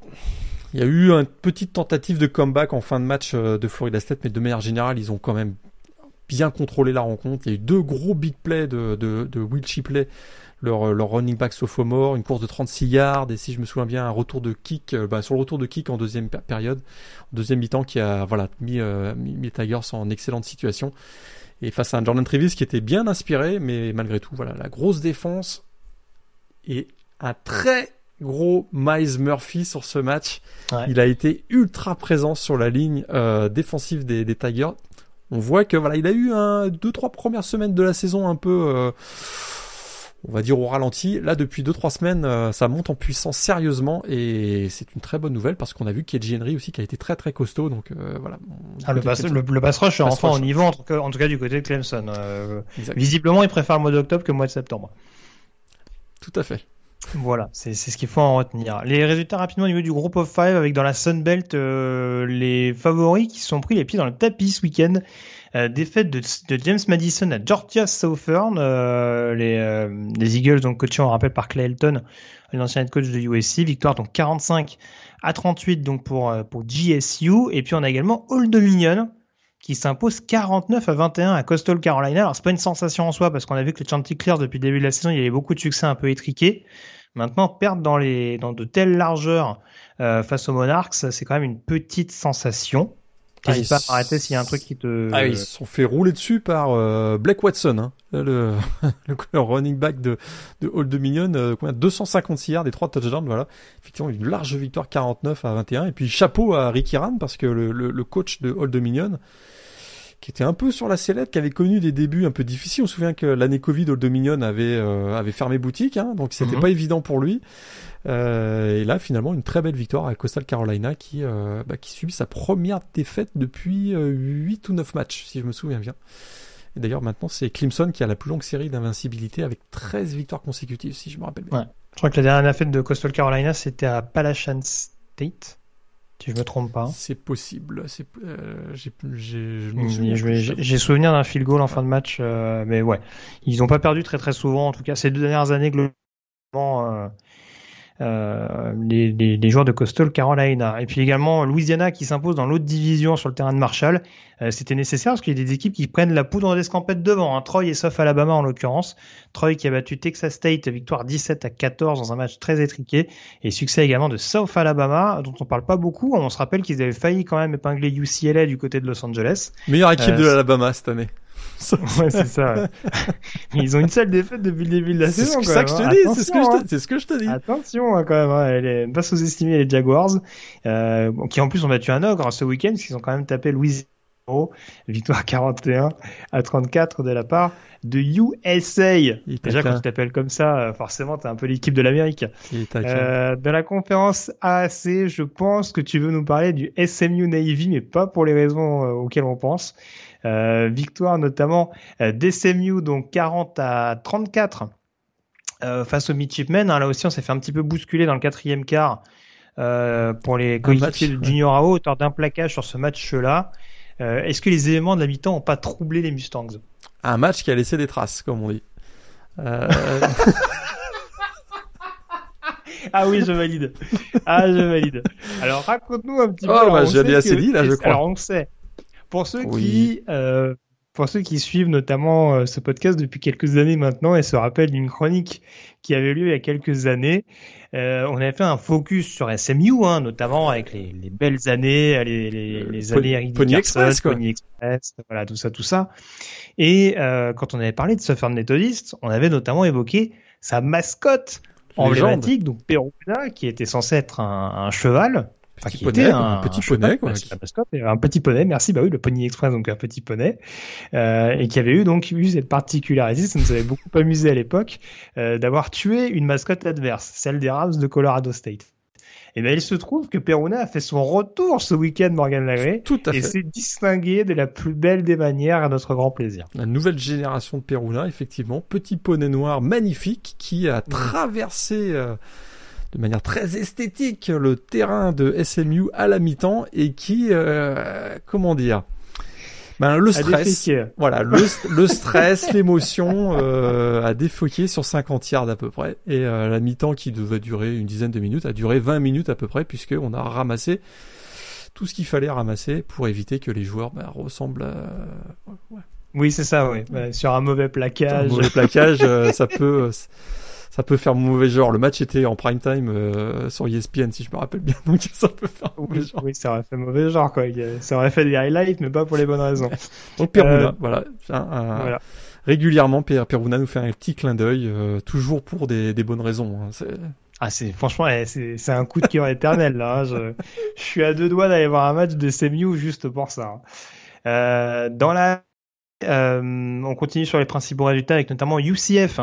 Il y a eu une petite tentative de comeback en fin de match de Florida State, mais de manière générale, ils ont quand même bien contrôlé la rencontre. Il y a eu deux gros big plays de, de, de Will Shipley leur, leur running back sophomore, une course de 36 yards et si je me souviens bien un retour de kick, euh, bah, sur le retour de kick en deuxième période, en deuxième mi-temps qui a voilà mis, euh, mis, les Tigers en excellente situation et face à un Jordan Trevis qui était bien inspiré mais malgré tout voilà la grosse défense et un très gros Miles Murphy sur ce match. Il a été ultra présent sur la ligne euh, défensive des, des, Tigers. On voit que voilà, il a eu un deux trois premières semaines de la saison un peu euh, on va dire au ralenti. Là, depuis 2-3 semaines, euh, ça monte en puissance sérieusement et c'est une très bonne nouvelle parce qu'on a vu KJ Henry aussi qui a été très très costaud. Donc euh, voilà. Ah, le, pass, le, le pass rush est enfin au niveau, en tout, cas, en tout cas du côté de Clemson. Visiblement, il préfère le mois d'octobre que le mois de septembre. Tout à fait. Voilà, c'est ce qu'il faut en retenir. Les résultats rapidement au niveau du groupe of five avec dans la Sun Belt les favoris qui sont pris les pieds dans le tapis ce week-end. Euh, défaite de, James Madison à Georgia Southern. Euh, les, euh, les, Eagles, donc coachés, on rappelle, par Clay Elton, l'ancien coach de USC. Victoire donc 45 à 38 donc pour, pour GSU. Et puis on a également Old Dominion qui s'impose 49 à 21 à Coastal Carolina. Alors c'est pas une sensation en soi parce qu'on a vu que les Chanticleers depuis le début de la saison, il y avait beaucoup de succès un peu étriqués. Maintenant, perdre dans, les, dans de telles largeurs face aux Monarchs, c'est quand même une petite sensation. N'hésite ah, pas à arrêter s'il y a un truc qui te. Ah, ils se sont fait rouler dessus par euh, Blake Watson, hein. le, le, [LAUGHS] running back de, de Old Dominion, euh, combien 256 yards et 3 touchdowns, voilà. Effectivement, une large victoire 49 à 21. Et puis chapeau à Ricky Rand parce que le, le, coach de Old Dominion, qui était un peu sur la sellette, qui avait connu des débuts un peu difficiles. On se souvient que l'année Covid, Old Dominion avait, euh, avait fermé boutique, hein, donc c'était mhm. pas évident pour lui. Euh, et là, finalement, une très belle victoire à Coastal Carolina qui, euh, bah, qui subit sa première défaite depuis euh, 8 ou 9 matchs, si je me souviens bien. Et d'ailleurs, maintenant, c'est Clemson qui a la plus longue série d'invincibilité avec 13 victoires consécutives, si je me rappelle bien. Ouais. Je crois que la dernière défaite de Coastal Carolina, c'était à Palachon State. Si je me trompe pas. C'est possible. Euh, j'ai souvenir d'un field goal en fin de match, euh, mais ouais, ils n'ont pas perdu très très souvent. En tout cas, ces deux dernières années, globalement, euh, les, les, les, joueurs de Coastal Carolina. Et puis également Louisiana qui s'impose dans l'autre division sur le terrain de Marshall. Euh, C'était nécessaire parce qu'il y a des équipes qui prennent la poudre d'escampette devant. Hein. Troy et South Alabama en l'occurrence. Troy qui a battu Texas State, victoire 17 à 14 dans un match très étriqué. Et succès également de South Alabama dont on parle pas beaucoup. On se rappelle qu'ils avaient failli quand même épingler UCLA du côté de Los Angeles. Meilleure équipe de euh, l'Alabama cette année. [LAUGHS] ouais, c'est ça. ils ont une seule défaite depuis le début de la saison. C'est ça que je te dis. C'est ce, que ce que je te dis. Attention hein, quand même. Hein. Pas sous-estimée les Jaguars, euh, qui en plus ont battu un ogre ce week-end, parce qu'ils ont quand même tapé Louisiana. Victoire 41 à 34 de la part de USA. Déjà, quand tu t'appelles comme ça, euh, forcément, tu un peu l'équipe de l'Amérique. Euh, de la conférence AAC, je pense que tu veux nous parler du SMU Navy, mais pas pour les raisons euh, auxquelles on pense. Euh, victoire notamment euh, d'SMU, donc 40 à 34 euh, face aux Midshipmen. Hein, là aussi, on s'est fait un petit peu bousculer dans le quatrième quart pour les coéquipiers de Junior AO, auteur d'un plaquage sur ce match-là. Est-ce que les éléments de la mi-temps n'ont pas troublé les Mustangs? Un match qui a laissé des traces, comme on dit. [LAUGHS] ah oui, je valide. Ah, je valide. Alors, raconte-nous un petit peu. Oh, bah, j'ai assez dit, là, je crois. Alors, on sait pour ceux qui, euh, pour ceux qui suivent notamment euh, ce podcast depuis quelques années maintenant et se rappellent d'une chronique qui avait lieu il y a quelques années, euh, on avait fait un focus sur SMU, hein, notamment avec les, les, belles années, les, les, les années Eric Pony Express, Pony Express, voilà tout ça, tout ça. Et euh, quand on avait parlé de Southern Methodist, on avait notamment évoqué sa mascotte emblématique, donc Peruna, qui était censé être un, un cheval, poney, un, petit poney, quoi. Un petit poney, merci, bah oui, le Pony Express, donc un petit poney, euh, et qui avait eu donc eu cette particularité, ça nous avait beaucoup amusé à l'époque, euh, d'avoir tué une mascotte adverse, celle des Rams de Colorado State. Et bien, il se trouve que Peruna a fait son retour ce week-end, Morgan Lagré, et s'est distingué de la plus belle des manières à notre grand plaisir. La nouvelle génération de Peruna, effectivement, petit poney noir magnifique qui a traversé euh, de manière très esthétique le terrain de SMU à la mi-temps et qui, euh, comment dire, Ben, le stress, voilà, le, le stress, [LAUGHS] l'émotion euh, a défoqué sur 50 yards à peu près. Et euh, la mi-temps qui devait durer une dizaine de minutes a duré 20 minutes à peu près puisque on a ramassé tout ce qu'il fallait ramasser pour éviter que les joueurs ben, ressemblent à... Ouais. Oui, c'est ça, oui. sur un mauvais plaquage. un mauvais plaquage, euh, ça [LAUGHS] peut ça peut faire mauvais genre. Le match était en prime time euh, sur ESPN, si je me rappelle bien, [LAUGHS] donc ça peut faire mauvais genre. Oui, ça aurait fait mauvais genre, quoi. Ça aurait fait des highlights, mais pas pour les bonnes raisons. [LAUGHS] donc Peruna, euh, voilà. voilà. Régulièrement, Peruna nous fait un petit clin d'œil, euh, toujours pour des, des bonnes raisons. Hein. Ah, c'est franchement, eh, c'est un coup de cœur éternel là. Hein. Je, je, suis à deux doigts d'aller voir un match de CMU juste pour ça. Hein. Euh, dans la euh, on continue sur les principaux résultats avec notamment UCF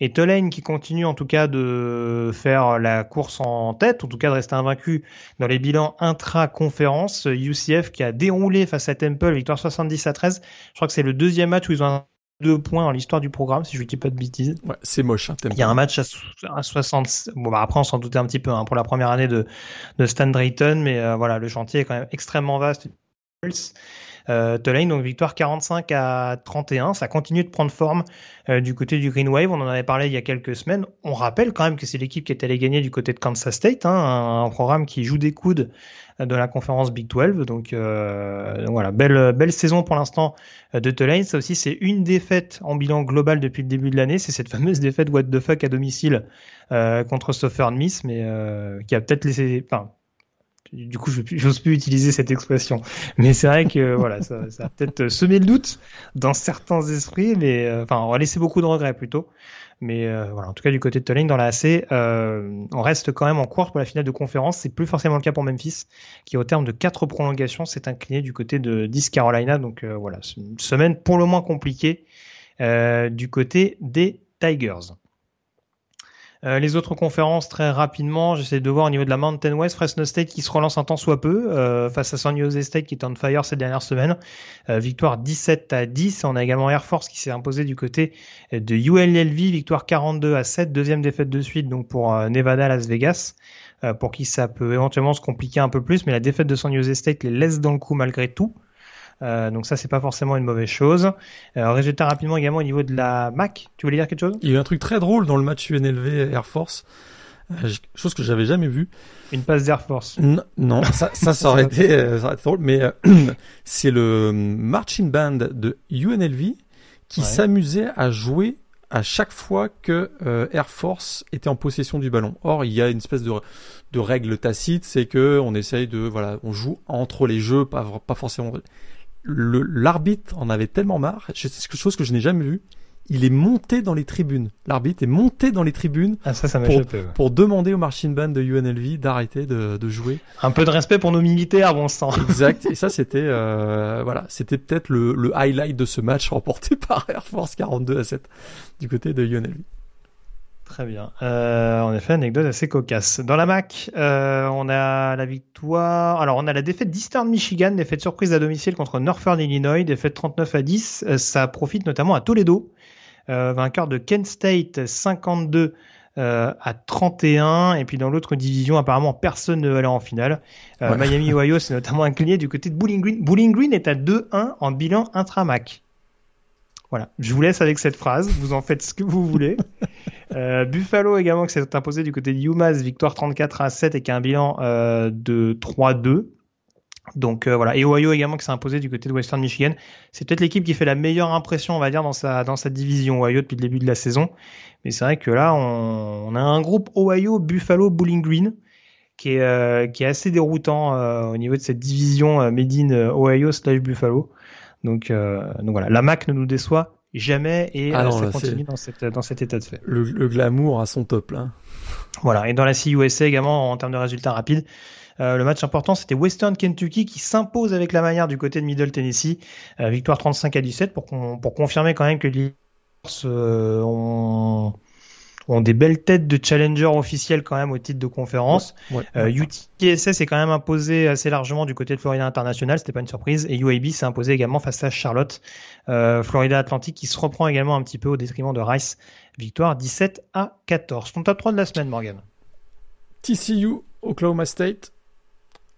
et Tulane qui continuent en tout cas de faire la course en tête, en tout cas de rester invaincu dans les bilans intra-conférence. UCF qui a déroulé face à Temple, victoire 70 à 13. Je crois que c'est le deuxième match où ils ont deux points dans l'histoire du programme, si je ne dis pas de bêtises. Ouais, c'est moche. Hein, Il y a un match à, 60. Bon, bah après, on s'en doutait un petit peu hein, pour la première année de, de Stan Drayton, mais euh, voilà, le chantier est quand même extrêmement vaste. Euh, Tulane, donc victoire 45 à 31. Ça continue de prendre forme euh, du côté du Green Wave. On en avait parlé il y a quelques semaines. On rappelle quand même que c'est l'équipe qui est allée gagner du côté de Kansas State, hein, un, programme qui joue des coudes de la conférence Big 12. Donc, euh, voilà, belle, belle saison pour l'instant de Tulane. Ça aussi, c'est une défaite en bilan global depuis le début de l'année. C'est cette fameuse défaite what the fuck à domicile euh, contre Southern Miss, mais euh, qui a peut-être laissé, enfin, du coup, je plus utiliser cette expression. Mais c'est vrai que [LAUGHS] voilà, ça, ça a peut-être semé le doute dans certains esprits, mais euh, enfin, on va laisser beaucoup de regrets plutôt. Mais euh, voilà, en tout cas, du côté de Tulane dans la AC, euh, on reste quand même en course pour la finale de conférence. C'est plus forcément le cas pour Memphis, qui au terme de quatre prolongations s'est incliné du côté de 10 Carolina. Donc voilà, une semaine pour le moins compliquée du côté des Tigers. Euh, les autres conférences, très rapidement, j'essaie de voir au niveau de la Mountain West, Fresno State qui se relance un temps soit peu euh, face à San Jose State qui est on fire ces dernières semaines. Euh, victoire 17 à 10. On a également Air Force qui s'est imposé du côté de ULLV, victoire 42 à 7, deuxième défaite de suite donc pour Nevada Las Vegas. pour qui ça peut éventuellement se compliquer un peu plus, mais la défaite de San Jose State les laisse dans le coup malgré tout. Euh, donc ça, c'est pas forcément une mauvaise chose. Euh, résultat rapidement également au niveau de la Mac. Tu voulais dire quelque chose? Il y a eu un truc très drôle dans le match UNLV Air Force. Euh, chose que j'avais jamais vue. Une passe d'Air Force. non, ça, ça, ça, aurait été, ça aurait été drôle, mais [CLEARS THROAT] c'est le marching band de UNLV qui s'amusait à jouer à chaque fois que Air Force était en possession du ballon. Or, il y a une espèce de, de règle tacite, c'est que on essaye de, voilà, on joue entre les jeux, pas, pas forcément l'arbitre en avait tellement marre, c'est quelque chose que je n'ai jamais vu. Il est monté dans les tribunes. L'arbitre est monté dans les tribunes ah, ça, ça pour, pour, demander au marching band de UNLV d'arrêter de, de, jouer. Un peu de respect pour nos militaires, bon sang. Exact. Et ça, [LAUGHS] c'était euh, voilà, c'était peut-être le, le highlight de ce match [LAUGHS] remporté par Air Force 42 à 7 du côté de UNLV. Très bien. Euh, en effet, anecdote assez cocasse. Dans la MAC, euh, on a la victoire. Alors, on a la défaite d'Eastern Michigan, défaite surprise à domicile contre Northern Illinois, défaite 39 à 10. Euh, ça profite notamment à Toledo, euh, vainqueur de Kent State 52 euh, à 31. Et puis dans l'autre division, apparemment, personne ne va aller en finale. Miami, Ohio, c'est notamment incliné du côté de Bowling Green. Bowling Green est à 2-1 en bilan intra-MAC. Voilà, je vous laisse avec cette phrase, vous en faites ce que vous voulez. [LAUGHS] Euh, Buffalo également qui s'est imposé du côté de victoire 34 à 7 et qui a un bilan euh, de 3-2. Donc euh, voilà, et Ohio également qui s'est imposé du côté de Western Michigan. C'est peut-être l'équipe qui fait la meilleure impression, on va dire, dans sa, dans sa division Ohio depuis le début de la saison. Mais c'est vrai que là, on, on, a un groupe Ohio, Buffalo, Bowling Green qui est, qui est assez déroutant au niveau de cette division Made in Ohio slash Buffalo. Donc, euh, donc voilà, la Mac ne nous déçoit jamais et ah euh, ça continue dans, cette, dans cet état de fait. Le, le glamour à son top là. Voilà, et dans la CUSA également en termes de résultats rapides. Euh, le match important, c'était Western Kentucky qui s'impose avec la manière du côté de Middle Tennessee. Euh, victoire 35 à 17 pour, pour confirmer quand même que les euh, ont, ont des belles têtes de challenger officiels quand même au titre de conférence. Euh, UTSS est quand même imposé assez largement du côté de Florida International, c'était pas une surprise. Et UAB s'est imposé également face à Charlotte. Euh, Florida Atlantic qui se reprend également un petit peu au détriment de Rice. Victoire 17 à 14. Ton top 3 de la semaine, Morgan. TCU, Oklahoma State,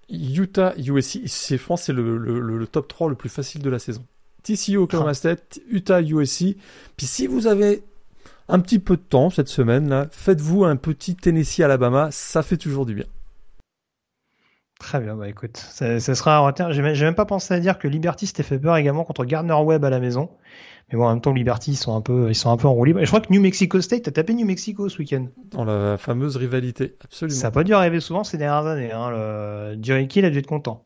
Utah, USC. C'est, pense c'est le, le, le, top 3 le plus facile de la saison. TCU Oklahoma State, Utah USC. Puis si vous avez un petit peu de temps cette semaine, là, faites-vous un petit Tennessee Alabama, ça fait toujours du bien. Très bien, bah écoute, ça, sera à retenir. J'ai même pas pensé à dire que Liberty s'était fait peur également contre Gardner Webb à la maison. Mais bon, en même temps, Liberty, ils sont un peu, ils sont un peu en roue libre. Et je crois que New Mexico State, a tapé New Mexico ce week-end. Dans la fameuse rivalité, absolument. Ça n'a pas dû arriver souvent ces dernières années. Hein. Le... Jerry Kill a dû être content.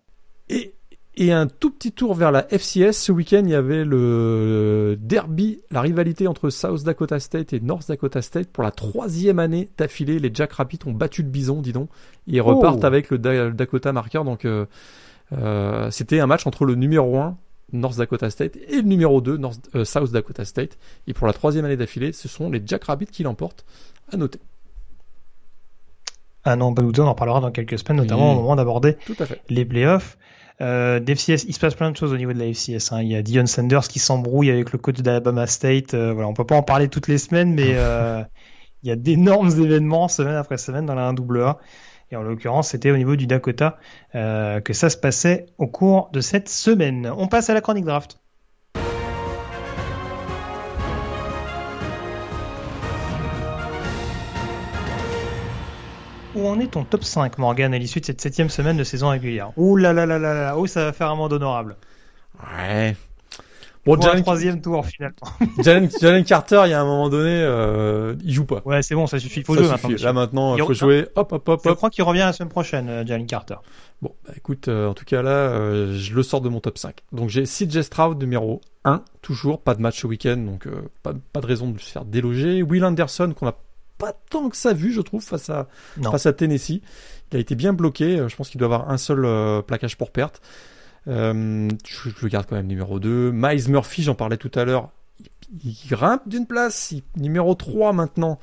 Et et un tout petit tour vers la FCS. Ce week-end, il y avait le derby, la rivalité entre South Dakota State et North Dakota State. Pour la troisième année d'affilée, les Jack Rapids ont battu le Bison, dis donc. Ils repartent oh. avec le, Dakota Marker. Donc, euh, euh, c'était un match entre le numéro 1, North Dakota State, et le numéro 2, North, euh, South Dakota State. Et pour la troisième année d'affilée, ce sont les Jack Rapids qui l'emportent. À noter. Ah non, on en parlera dans quelques semaines, notamment au moment d'aborder les playoffs. Euh, d'FCS, il se passe plein de choses au niveau de la FCS. Hein. Il y a Dion Sanders qui s'embrouille avec le coach d'Alabama State. Euh, voilà, on peut pas en parler toutes les semaines, mais [LAUGHS] euh, il y a d'énormes événements semaine après semaine dans la 1AA. Et en l'occurrence, c'était au niveau du Dakota euh, que ça se passait au cours de cette semaine. On passe à la chronique draft. Où en est ton top 5, Morgan, à l'issue de cette septième semaine de saison régulière? Ouh là là là là là, oh ça va faire un monde honorable. Ouais. Bon, Pour Jalen... troisième tour finalement. [LAUGHS] Jalen, Carter, il y a un moment donné, euh, il joue pas. Ouais, c'est bon, ça suffit. Il faut jouer maintenant. Là maintenant, il faut jouer. Hop, hop, hop. Je crois qu'il revient la semaine prochaine, euh, Jalen Carter. Bon, bah, écoute, euh, en tout cas là, euh, je le sors de mon top 5. Donc j'ai CJ Stroud numéro 1, toujours, pas de match ce week-end, donc pas, pas, de raison de se faire déloger. Will Anderson, qu'on a pas tant que ça vu, je trouve, face à, face à Tennessee. Il a été bien bloqué. Euh, je pense qu'il doit avoir un seul euh, plaquage pour perte. Euh, je, le garde quand même numéro 2. Miles Murphy, j'en parlais tout à l'heure. Il, grimpe d'une place. numéro 3 maintenant.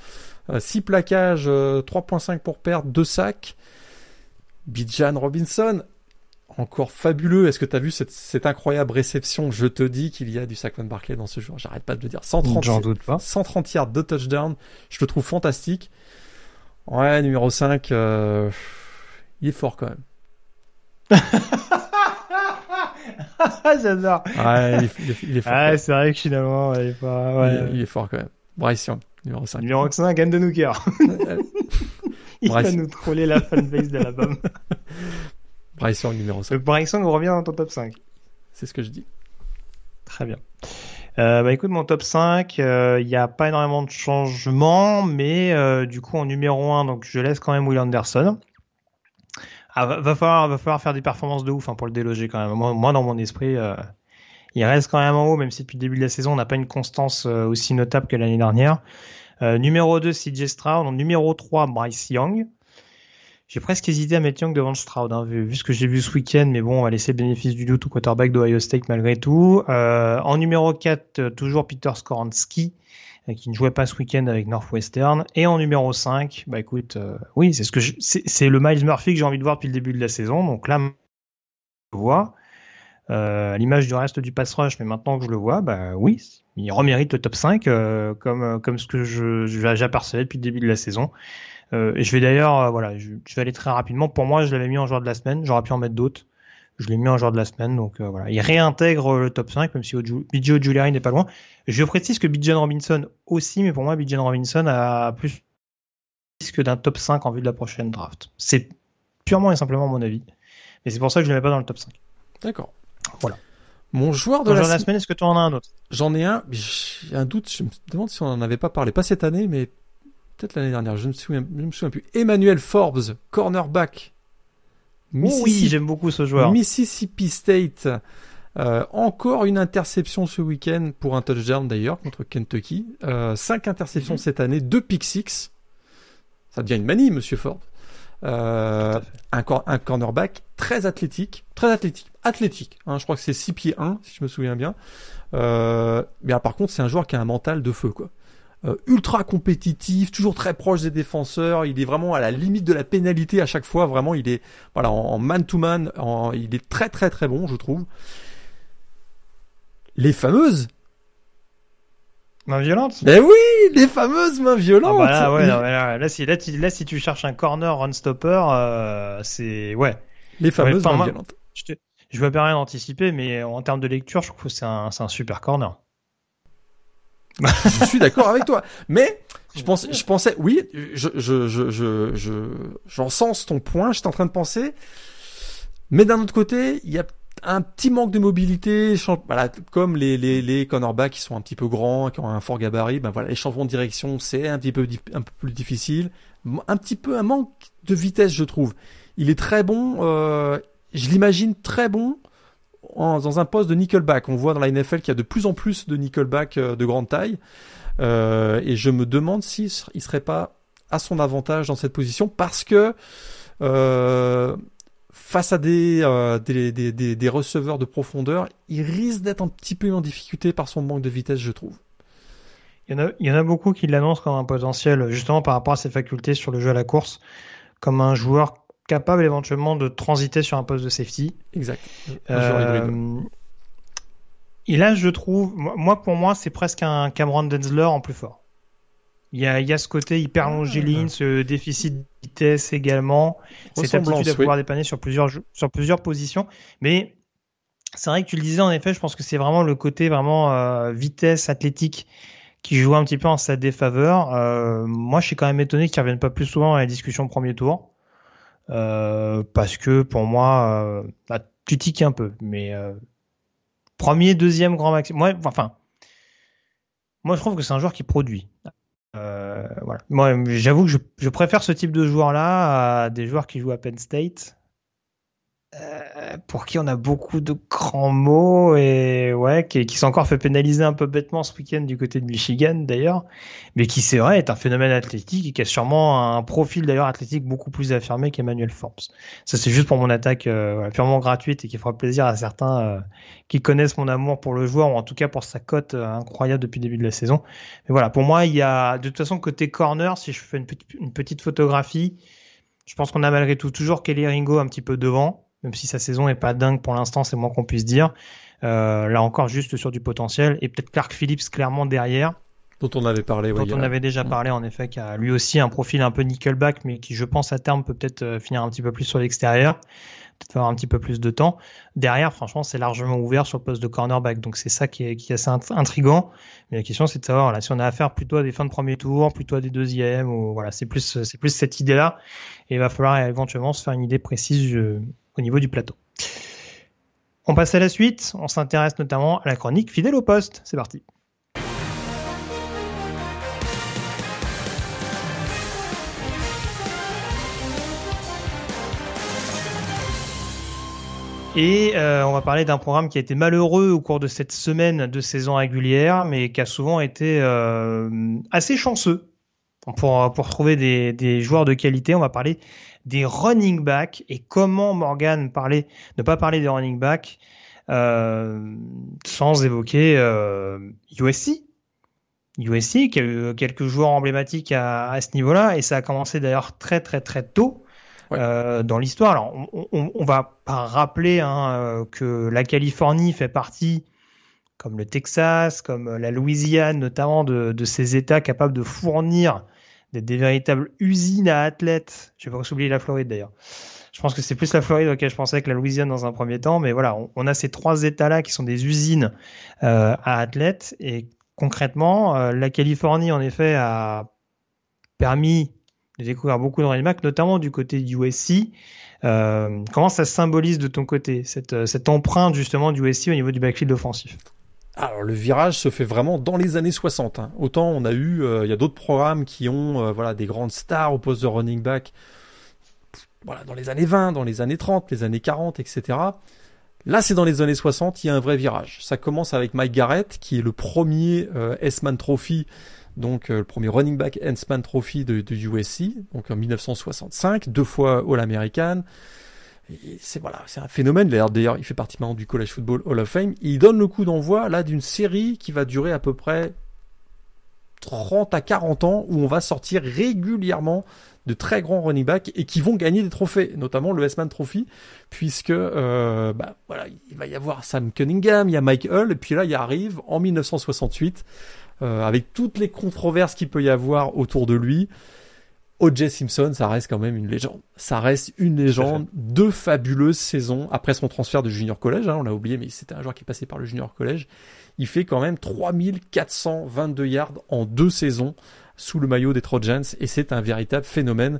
6 plaquages, 3.5 pour perte, 2 sacs. Bijan Robinson, encore fabuleux. Est-ce que tu as vu cette, incroyable réception? Je te dis qu'il y a du Saquon Barkley dans ce joueur. J'arrête pas de le dire. 130, doute pas. 130 yards de touchdown. Je le trouve fantastique. Ouais, numéro 5, euh, il est fort quand même. [LAUGHS] J'adore. Ouais, il est, fort. Ouais, c'est vrai que finalement, il est, pas... ouais. il, est fort quand même. Bryce Young, numéro 5. Numéro 5, Anne de Nooker. il va nous troller la fanbase d'Alabama. [LAUGHS] Bryce Young numéro 5. Bryce Young revient dans ton top 5. C'est ce que je dis. Très bien. Euh, bah écoute, mon top 5, il euh, n'y a pas énormément de changements, mais euh, du coup en numéro 1, donc je laisse quand même Will Anderson. Ah, va, falloir, va falloir faire des performances de ouf hein, pour le déloger quand même. Moi, dans mon esprit, euh, il reste quand même en haut, même si depuis le début de la saison, on n'a pas une constance aussi notable que l'année dernière. numéro 2, CJ Stroud. Numéro 3, Bryce Young. J'ai presque hésité à mettre Young devant Stroud, hein, vu, ce que j'ai vu ce week-end, mais bon, on va laisser le bénéfice du doute au quarterback d'Ohio State malgré tout. Euh, en numéro 4, euh, toujours Peter Skoransky, euh, qui ne jouait pas ce week-end avec Northwestern. Et en numéro 5, bah écoute, oui, c'est ce que c'est le Miles Murphy que j'ai envie de voir depuis le début de la saison, donc là, je le vois. à l'image du reste du pass rush, mais maintenant que je le vois, bah oui, il remérite le top 5, comme, comme ce que je, j'apercevais depuis le début de la saison. Euh, et je vais d'ailleurs, euh, voilà, je, vais aller très rapidement. Pour moi, je l'avais mis en joueur de la semaine. J'aurais pu en mettre d'autres. Je l'ai mis en joueur de la semaine. Donc euh, voilà, il réintègre le top 5, même si BJ Giuliani n'est pas loin. Je précise que Bijan Robinson aussi, mais pour moi, Bijan Robinson a plus que d'un top 5 en vue de la prochaine draft. C'est purement et simplement mon avis. Mais c'est pour ça que je ne mets pas dans le top 5. D'accord. Voilà. Mon joueur de, la, de la, semaine, est-ce que tu en as un autre? J'en ai un, j'ai un doute, je me demande si on n'en avait pas parlé, pas cette année, mais peut-être l'année dernière, je ne me souviens, me souviens plus. Emmanuel Forbes, cornerback. oui, j'aime beaucoup ce joueur. Mississippi State. Euh, encore une interception ce week-end pour un touchdown d'ailleurs contre Kentucky. Euh, cinq interceptions mhm. cette année, deux pick six. Ça devient une manie, Monsieur Forbes. Euh, un, un, cornerback très athlétique, très athlétique, athlétique. Hein, je crois que c'est 6 pieds 1 si je me souviens bien. Euh, mais par contre, c'est un joueur qui a un mental de feu, quoi. Euh, ultra compétitif, toujours très proche des défenseurs. Il est vraiment à la limite de la pénalité à chaque fois. Vraiment, il est voilà en man to man. il est très très très bon, je trouve. Les fameuses Main violente Ben oui, les fameuses mains violentes. Ah bah là, là, si, là, si tu cherches un corner run stopper, euh, c'est ouais. Les fameuses mains violentes. Je te, je me permets d'anticiper, mais en termes de lecture, je trouve que c'est un, un super corner. Je suis d'accord avec toi. Mais je pensais, je pensais, oui, je, je, je, je, je, j'en sens ton point. J'étais en train de penser. Mais d'un autre côté, il y a un petit manque de mobilité, voilà, comme les, les, les cornerbacks qui sont un petit peu grands, qui ont un fort gabarit, ben voilà, les changements de direction, c'est un petit peu, un peu plus difficile. Un petit peu un manque de vitesse, je trouve. Il est très bon, euh, je l'imagine très bon dans un poste de nickelback. On voit dans la NFL qu'il y a de plus en plus de nickelback euh, de grande taille. Euh, et je me demande s'il ne serait pas à son avantage dans cette position parce que euh, face à des, receveurs de profondeur, il risque d'être un petit peu en difficulté par son manque de vitesse, je trouve. Il y en a, il y en a beaucoup qui l'annoncent comme un potentiel, justement par rapport à ses facultés sur le jeu à la course, comme un joueur capable éventuellement de transiter sur un poste de safety. Exact. Euh, et là, je trouve, moi pour moi, c'est presque un Cameron Densler en plus fort. Il y a, il y a ce côté hyper longiligne, ah. ce déficit de vitesse également, cette aptitude à pouvoir dépanner sur plusieurs, sur plusieurs positions. Mais c'est vrai que tu le disais en effet, je pense que c'est vraiment le côté vraiment euh, vitesse athlétique qui joue un petit peu en sa défaveur. Euh, moi, je suis quand même étonné qu'il ne revienne pas plus souvent à la discussion premier tour. Euh, parce que pour moi, euh, tu tiques un peu. Mais euh, premier, deuxième grand maximum. Moi, enfin, moi je trouve que c'est un joueur qui produit. Moi, j'avoue que je, je, préfère ce type de joueur-là à des joueurs qui jouent à Penn State. Euh, pour qui on a beaucoup de grands mots et ouais, qui, qui s'est encore fait pénaliser un peu bêtement ce week-end du côté de Michigan d'ailleurs, mais qui c'est vrai est un phénomène athlétique et qui a sûrement un profil d'ailleurs athlétique beaucoup plus affirmé qu'Emmanuel Forbes. Ça c'est juste pour mon attaque euh, purement gratuite et qui fera plaisir à certains euh, qui connaissent mon amour pour le joueur ou en tout cas pour sa cote incroyable depuis le début de la saison. Mais voilà, pour moi il y a de toute façon côté corner, si je fais une une petite photographie, je pense qu'on a malgré tout toujours Kelly Ringo un petit peu devant même si sa saison est pas dingue pour l'instant, c'est moins qu'on puisse dire. Euh, là encore, juste sur du potentiel. Et peut-être Clark Phillips clairement derrière. Dont on avait parlé, Dont on avait déjà parlé, en effet, qui a lui aussi un profil un peu nickelback, mais qui, je pense, à terme peut peut-être euh, finir un petit peu plus sur l'extérieur. Peut-être avoir un petit peu plus de temps. Derrière, franchement, c'est largement ouvert sur le poste de cornerback. Donc c'est ça qui est, qui est assez intrigant. Mais la question, c'est de savoir là, si on a affaire plutôt à des fins de premier tour, plutôt à des deuxièmes, ou voilà, c'est plus, c'est plus cette idée-là. Et il va falloir éventuellement se faire une idée précise au niveau du plateau. On passe à la suite, on s'intéresse notamment à la chronique fidèle au poste. C'est parti. Et euh, on va parler d'un programme qui a été malheureux au cours de cette semaine de saison régulière, mais qui a souvent été euh, assez chanceux pour, pour trouver des, des joueurs de qualité. On va parler des running backs et comment Morgan parlait, ne pas parler des running backs euh, sans évoquer euh, USC. USC qui a eu quelques joueurs emblématiques à, à ce niveau-là et ça a commencé d'ailleurs très très très tôt euh, dans l'histoire. Alors on, on, on, va pas rappeler hein, euh, que la Californie fait partie comme le Texas, comme la Louisiane notamment de, de ces États capables de fournir des, véritables usines à athlètes. Je vais pas oublier la Floride d'ailleurs. Je pense que c'est plus la Floride auquel je pensais que la Louisiane dans un premier temps, mais voilà, on, a ces trois États-là qui sont des usines euh, à athlètes et concrètement, euh, la Californie en effet a permis de découvrir beaucoup de running back, notamment du côté du USC. Euh, comment ça se symbolise de ton côté, cette, cette empreinte justement du USC au niveau du backfield offensif? Alors le virage se fait vraiment dans les années 60. Hein. Autant on a eu, euh, il y a d'autres programmes qui ont euh, voilà des grandes stars au poste de running back. Voilà, dans les années 20, dans les années 30, les années 40, etc. Là, c'est dans les années 60, il y a un vrai virage. Ça commence avec Mike Garrett, qui est le premier euh, S-Man Trophy, donc le premier running back S-Man Trophy de, de USC, donc en 1965, deux fois All-American c'est voilà, c'est un phénomène. D'ailleurs, il fait partie maintenant du College Football Hall of Fame. Il donne le coup d'envoi là d'une série qui va durer à peu près 30 à 40 ans où on va sortir régulièrement de très grands running backs et qui vont gagner des trophées, notamment le S-Man Trophy, puisque euh, bah, voilà, il va y avoir Sam Cunningham, il y a Mike Hull, et puis là, il arrive en 1968 euh, avec toutes les controverses qu'il peut y avoir autour de lui O.J. Simpson, ça reste quand même une légende. Ça reste une légende. Deux fabuleuses saisons après son transfert de junior collège. Hein, on l'a oublié, mais c'était un joueur qui est passé par le junior collège. Il fait quand même 3422 yards en deux saisons sous le maillot des Trojans et c'est un véritable phénomène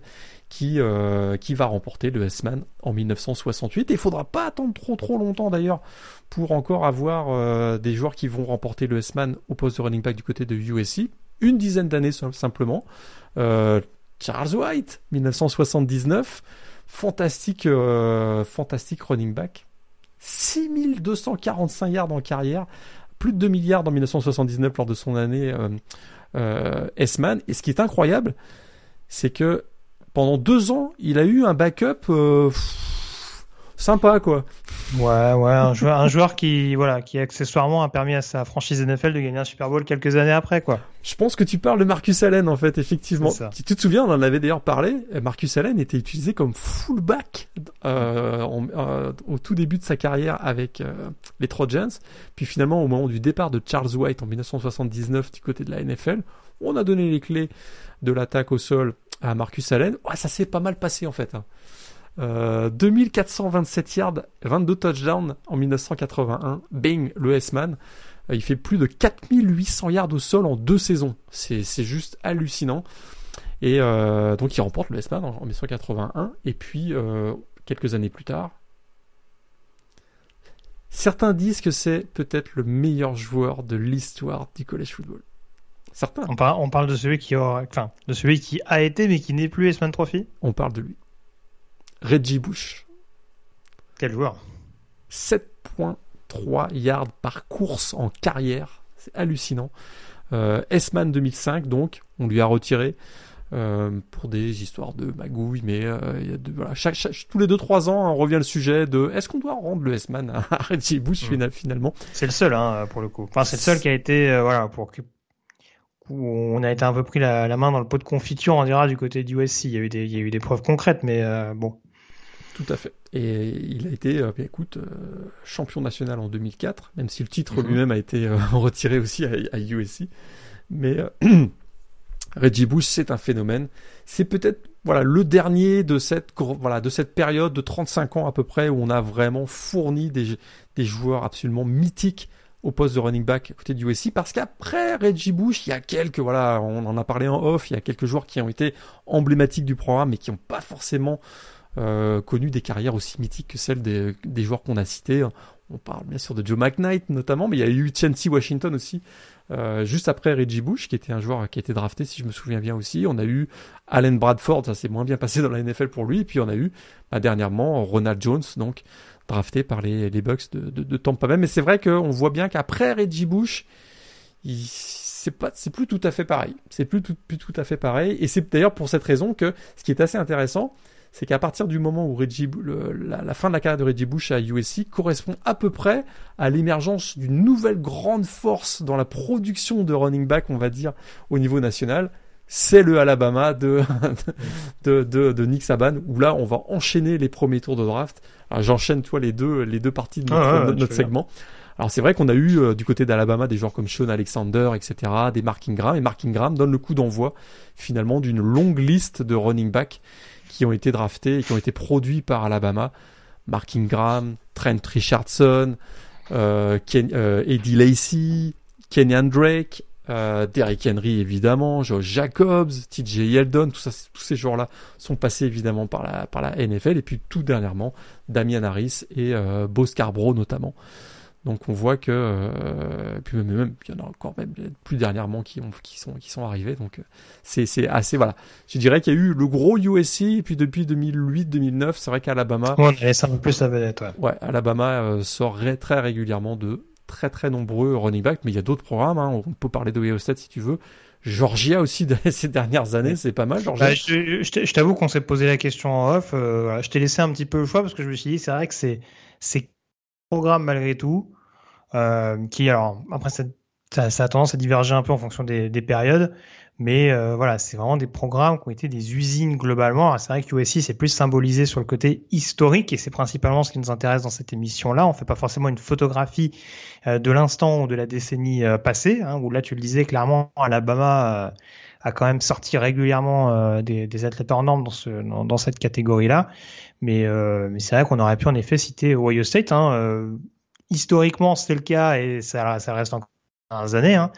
qui, euh, qui va remporter le S-Man en 1968. Et il faudra pas attendre trop trop longtemps d'ailleurs pour encore avoir euh, des joueurs qui vont remporter le S-Man au poste de running back du côté de USC. Une dizaine d'années simplement. Euh, Charles White, 1979. Fantastique, fantastique running back. 6245 yards en carrière. Plus de 2 milliards en 1979 lors de son année S-Man. Et ce qui est incroyable, c'est que pendant deux ans, il a eu un backup euh, sympa, quoi. Ouais, ouais, un joueur, un joueur qui, voilà, qui accessoirement a permis à sa franchise NFL de gagner un Super Bowl quelques années après, quoi. Je pense que tu parles de Marcus Allen, en fait, effectivement. Si tu te souviens, on en avait d'ailleurs parlé. Marcus Allen était utilisé comme fullback euh, euh, au tout début de sa carrière avec les Trojans. Puis finalement, au moment du départ de Charles White en 1979 du côté de la NFL, on a donné les clés de l'attaque au sol à Marcus Allen. Ouais, ça s'est pas mal passé en fait. 2427 hein. Euh, yards, 22 touchdowns en 1981. Bing, le S-Man. Euh, il fait plus de 4800 yards au sol en deux saisons. C'est juste hallucinant. Et euh, donc il remporte le S-Man en, 1981. Et puis, quelques années plus tard, certains disent que c'est peut-être le meilleur joueur de l'histoire du college football. On parle, on parle de celui qui a, enfin, de celui qui a été mais qui n'est plus S-Man Trophy? On parle de lui. Reggie Bush. Quel joueur 7.3 yards par course en carrière. C'est hallucinant. Euh, S-Man 2005, donc, on lui a retiré euh, pour des histoires de magouille, mais euh, il y a de, voilà, chaque, tous les 2-3 ans, on revient le sujet de est-ce qu'on doit rendre le S-Man à Reggie Bush mm. finalement? C'est le seul, hein, pour le coup. Enfin, c'est le seul qui a été, euh, voilà, pour où on a été un peu pris la, main dans le pot de confiture, on dira, du côté du USC. Il y a eu des, il y a eu des preuves concrètes, mais bon. Tout à fait. Et il a été, euh, écoute, euh, champion national en 2004, même si le titre mhm. lui-même a été [LAUGHS] retiré aussi à, USC. Mais [CLEARS THROAT] Reggie Bush, c'est un phénomène. C'est peut-être voilà le dernier de cette voilà de cette période de 35 ans à peu près où on a vraiment fourni des, des joueurs absolument mythiques au poste de running back côté du USC parce qu'après Reggie Bush, il y a quelques, voilà, on en a parlé en off, il y a quelques joueurs qui ont été emblématiques du programme mais qui n'ont pas forcément euh, connu des carrières aussi mythiques que celles des, joueurs qu'on a cités. On parle bien sûr de Joe McKnight notamment, mais il y a eu Chancy Washington aussi, euh, juste après Reggie Bush, qui était un joueur qui a été drafté, si je me souviens bien aussi. On a eu Allen Bradford, ça s'est moins bien passé dans la NFL pour lui. Et puis on a eu bah, dernièrement Ronald Jones, donc drafté par les, Bucks de, de, de Tampa Bay. Mais c'est vrai qu'on voit bien qu'après Reggie Bush, c'est pas, c'est plus tout à fait pareil. C'est plus tout, plus tout à fait pareil. Et c'est d'ailleurs pour cette raison que ce qui est assez intéressant, c'est qu'à partir du moment où Reggie, la, fin de la carrière de Reggie Bush à USC correspond à peu près à l'émergence d'une nouvelle grande force dans la production de running back, on va dire, au niveau national. C'est le Alabama de, [LAUGHS] de, de, de Nick Saban, où là, on va enchaîner les premiers tours de draft J'enchaîne, toi, les deux, les deux parties de notre, ah, segment. Alors c'est vrai qu'on a eu euh, du côté d'Alabama des joueurs comme Sean Alexander, etc., des Mark Ingram, et Mark Ingram donne le coup d'envoi finalement d'une longue liste de running backs qui ont été draftés et qui ont été produits par Alabama. Mark Ingram, Trent Richardson, euh, euh Eddie Lacy, Kenyan Drake, euh, Derrick Henry évidemment, Josh Jacobs, TJ Yeldon, tout ça, tous ces joueurs-là sont passés évidemment par la, par la NFL et puis tout dernièrement Damian Harris et euh, Bo Scarborough notamment. Donc on voit que euh, puis même, il y en a encore même plus dernièrement qui ont qui sont qui sont arrivés donc euh, c'est c'est assez voilà je dirais qu'il y a eu le gros USC et puis depuis 2008 2009 c'est vrai qu'Alabama on a laissé un peu vedette ouais, ouais Alabama euh, sort très régulièrement de très très nombreux running backs, mais il y a d'autres programmes. Hein. On peut parler de State si tu veux. Georgia aussi [LAUGHS] ces dernières années, c'est pas mal. Georgia. Bah, je, t'avoue qu'on s'est posé la question en off. Euh, je t'ai laissé un petit peu le choix parce que je me suis dit c'est vrai que c'est c'est programme malgré tout qui alors après ça, ça, a tendance à diverger un peu en fonction des, des périodes, Mais euh, voilà, c'est vraiment des programmes qui ont été des usines globalement. C'est vrai que USC c'est plus symbolisé sur le côté historique et c'est principalement ce qui nous intéresse dans cette émission-là. On fait pas forcément une photographie euh, de l'instant ou de la décennie euh, passée, hein, où là tu le disais clairement, Alabama a quand même sorti régulièrement des, des, athlètes hors normes dans, ce, dans, cette catégorie-là. Mais, mais c'est vrai qu'on aurait pu en effet citer Ohio State. Hein, historiquement, c'était le cas et ça, ça reste encore des années. Hein.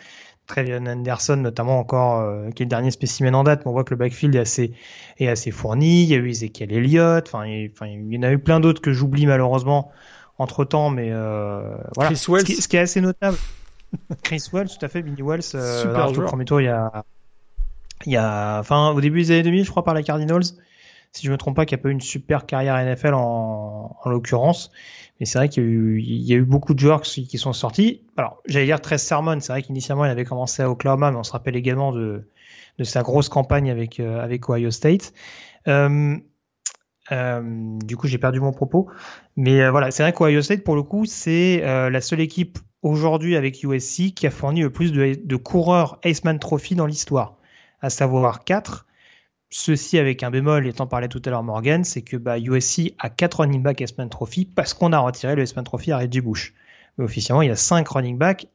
Trevion Anderson notamment encore euh, qui est le dernier spécimen en date mais on voit que le backfield est assez est assez fourni il y a eu Ezekiel Elliott enfin il, y en a eu plein d'autres que j'oublie malheureusement entre temps mais euh, voilà Chris Wells. Ce, qui, est assez notable [LAUGHS] Chris Wells tout à fait Billy Wells euh, Super joueur. premier tour il y a il y a enfin au début des années 2000 je crois par la Cardinals si je me trompe pas qui a pas eu une super carrière NFL en, en l'occurrence mais c'est vrai qu'il y, a eu beaucoup de joueurs qui sont sortis. Alors, j'allais dire 13 Sermon, c'est vrai qu'initialement, il avait commencé à Oklahoma, mais on se rappelle également de, de sa grosse campagne avec, euh, avec Ohio State. Euh, euh, du coup, j'ai perdu mon propos. Mais voilà, c'est vrai qu'Ohio State, pour le coup, c'est la seule équipe aujourd'hui avec USC qui a fourni le plus de, de coureurs Aceman Trophy dans l'histoire, à savoir 4. Ceci avec un bémol, étant parlé tout à l'heure Morgan, c'est que bah, USC a 4 running backs S-Man Trophy parce qu'on a retiré le S-Man Trophy à Reggie Bush. Mais officiellement, il y a 5 running backs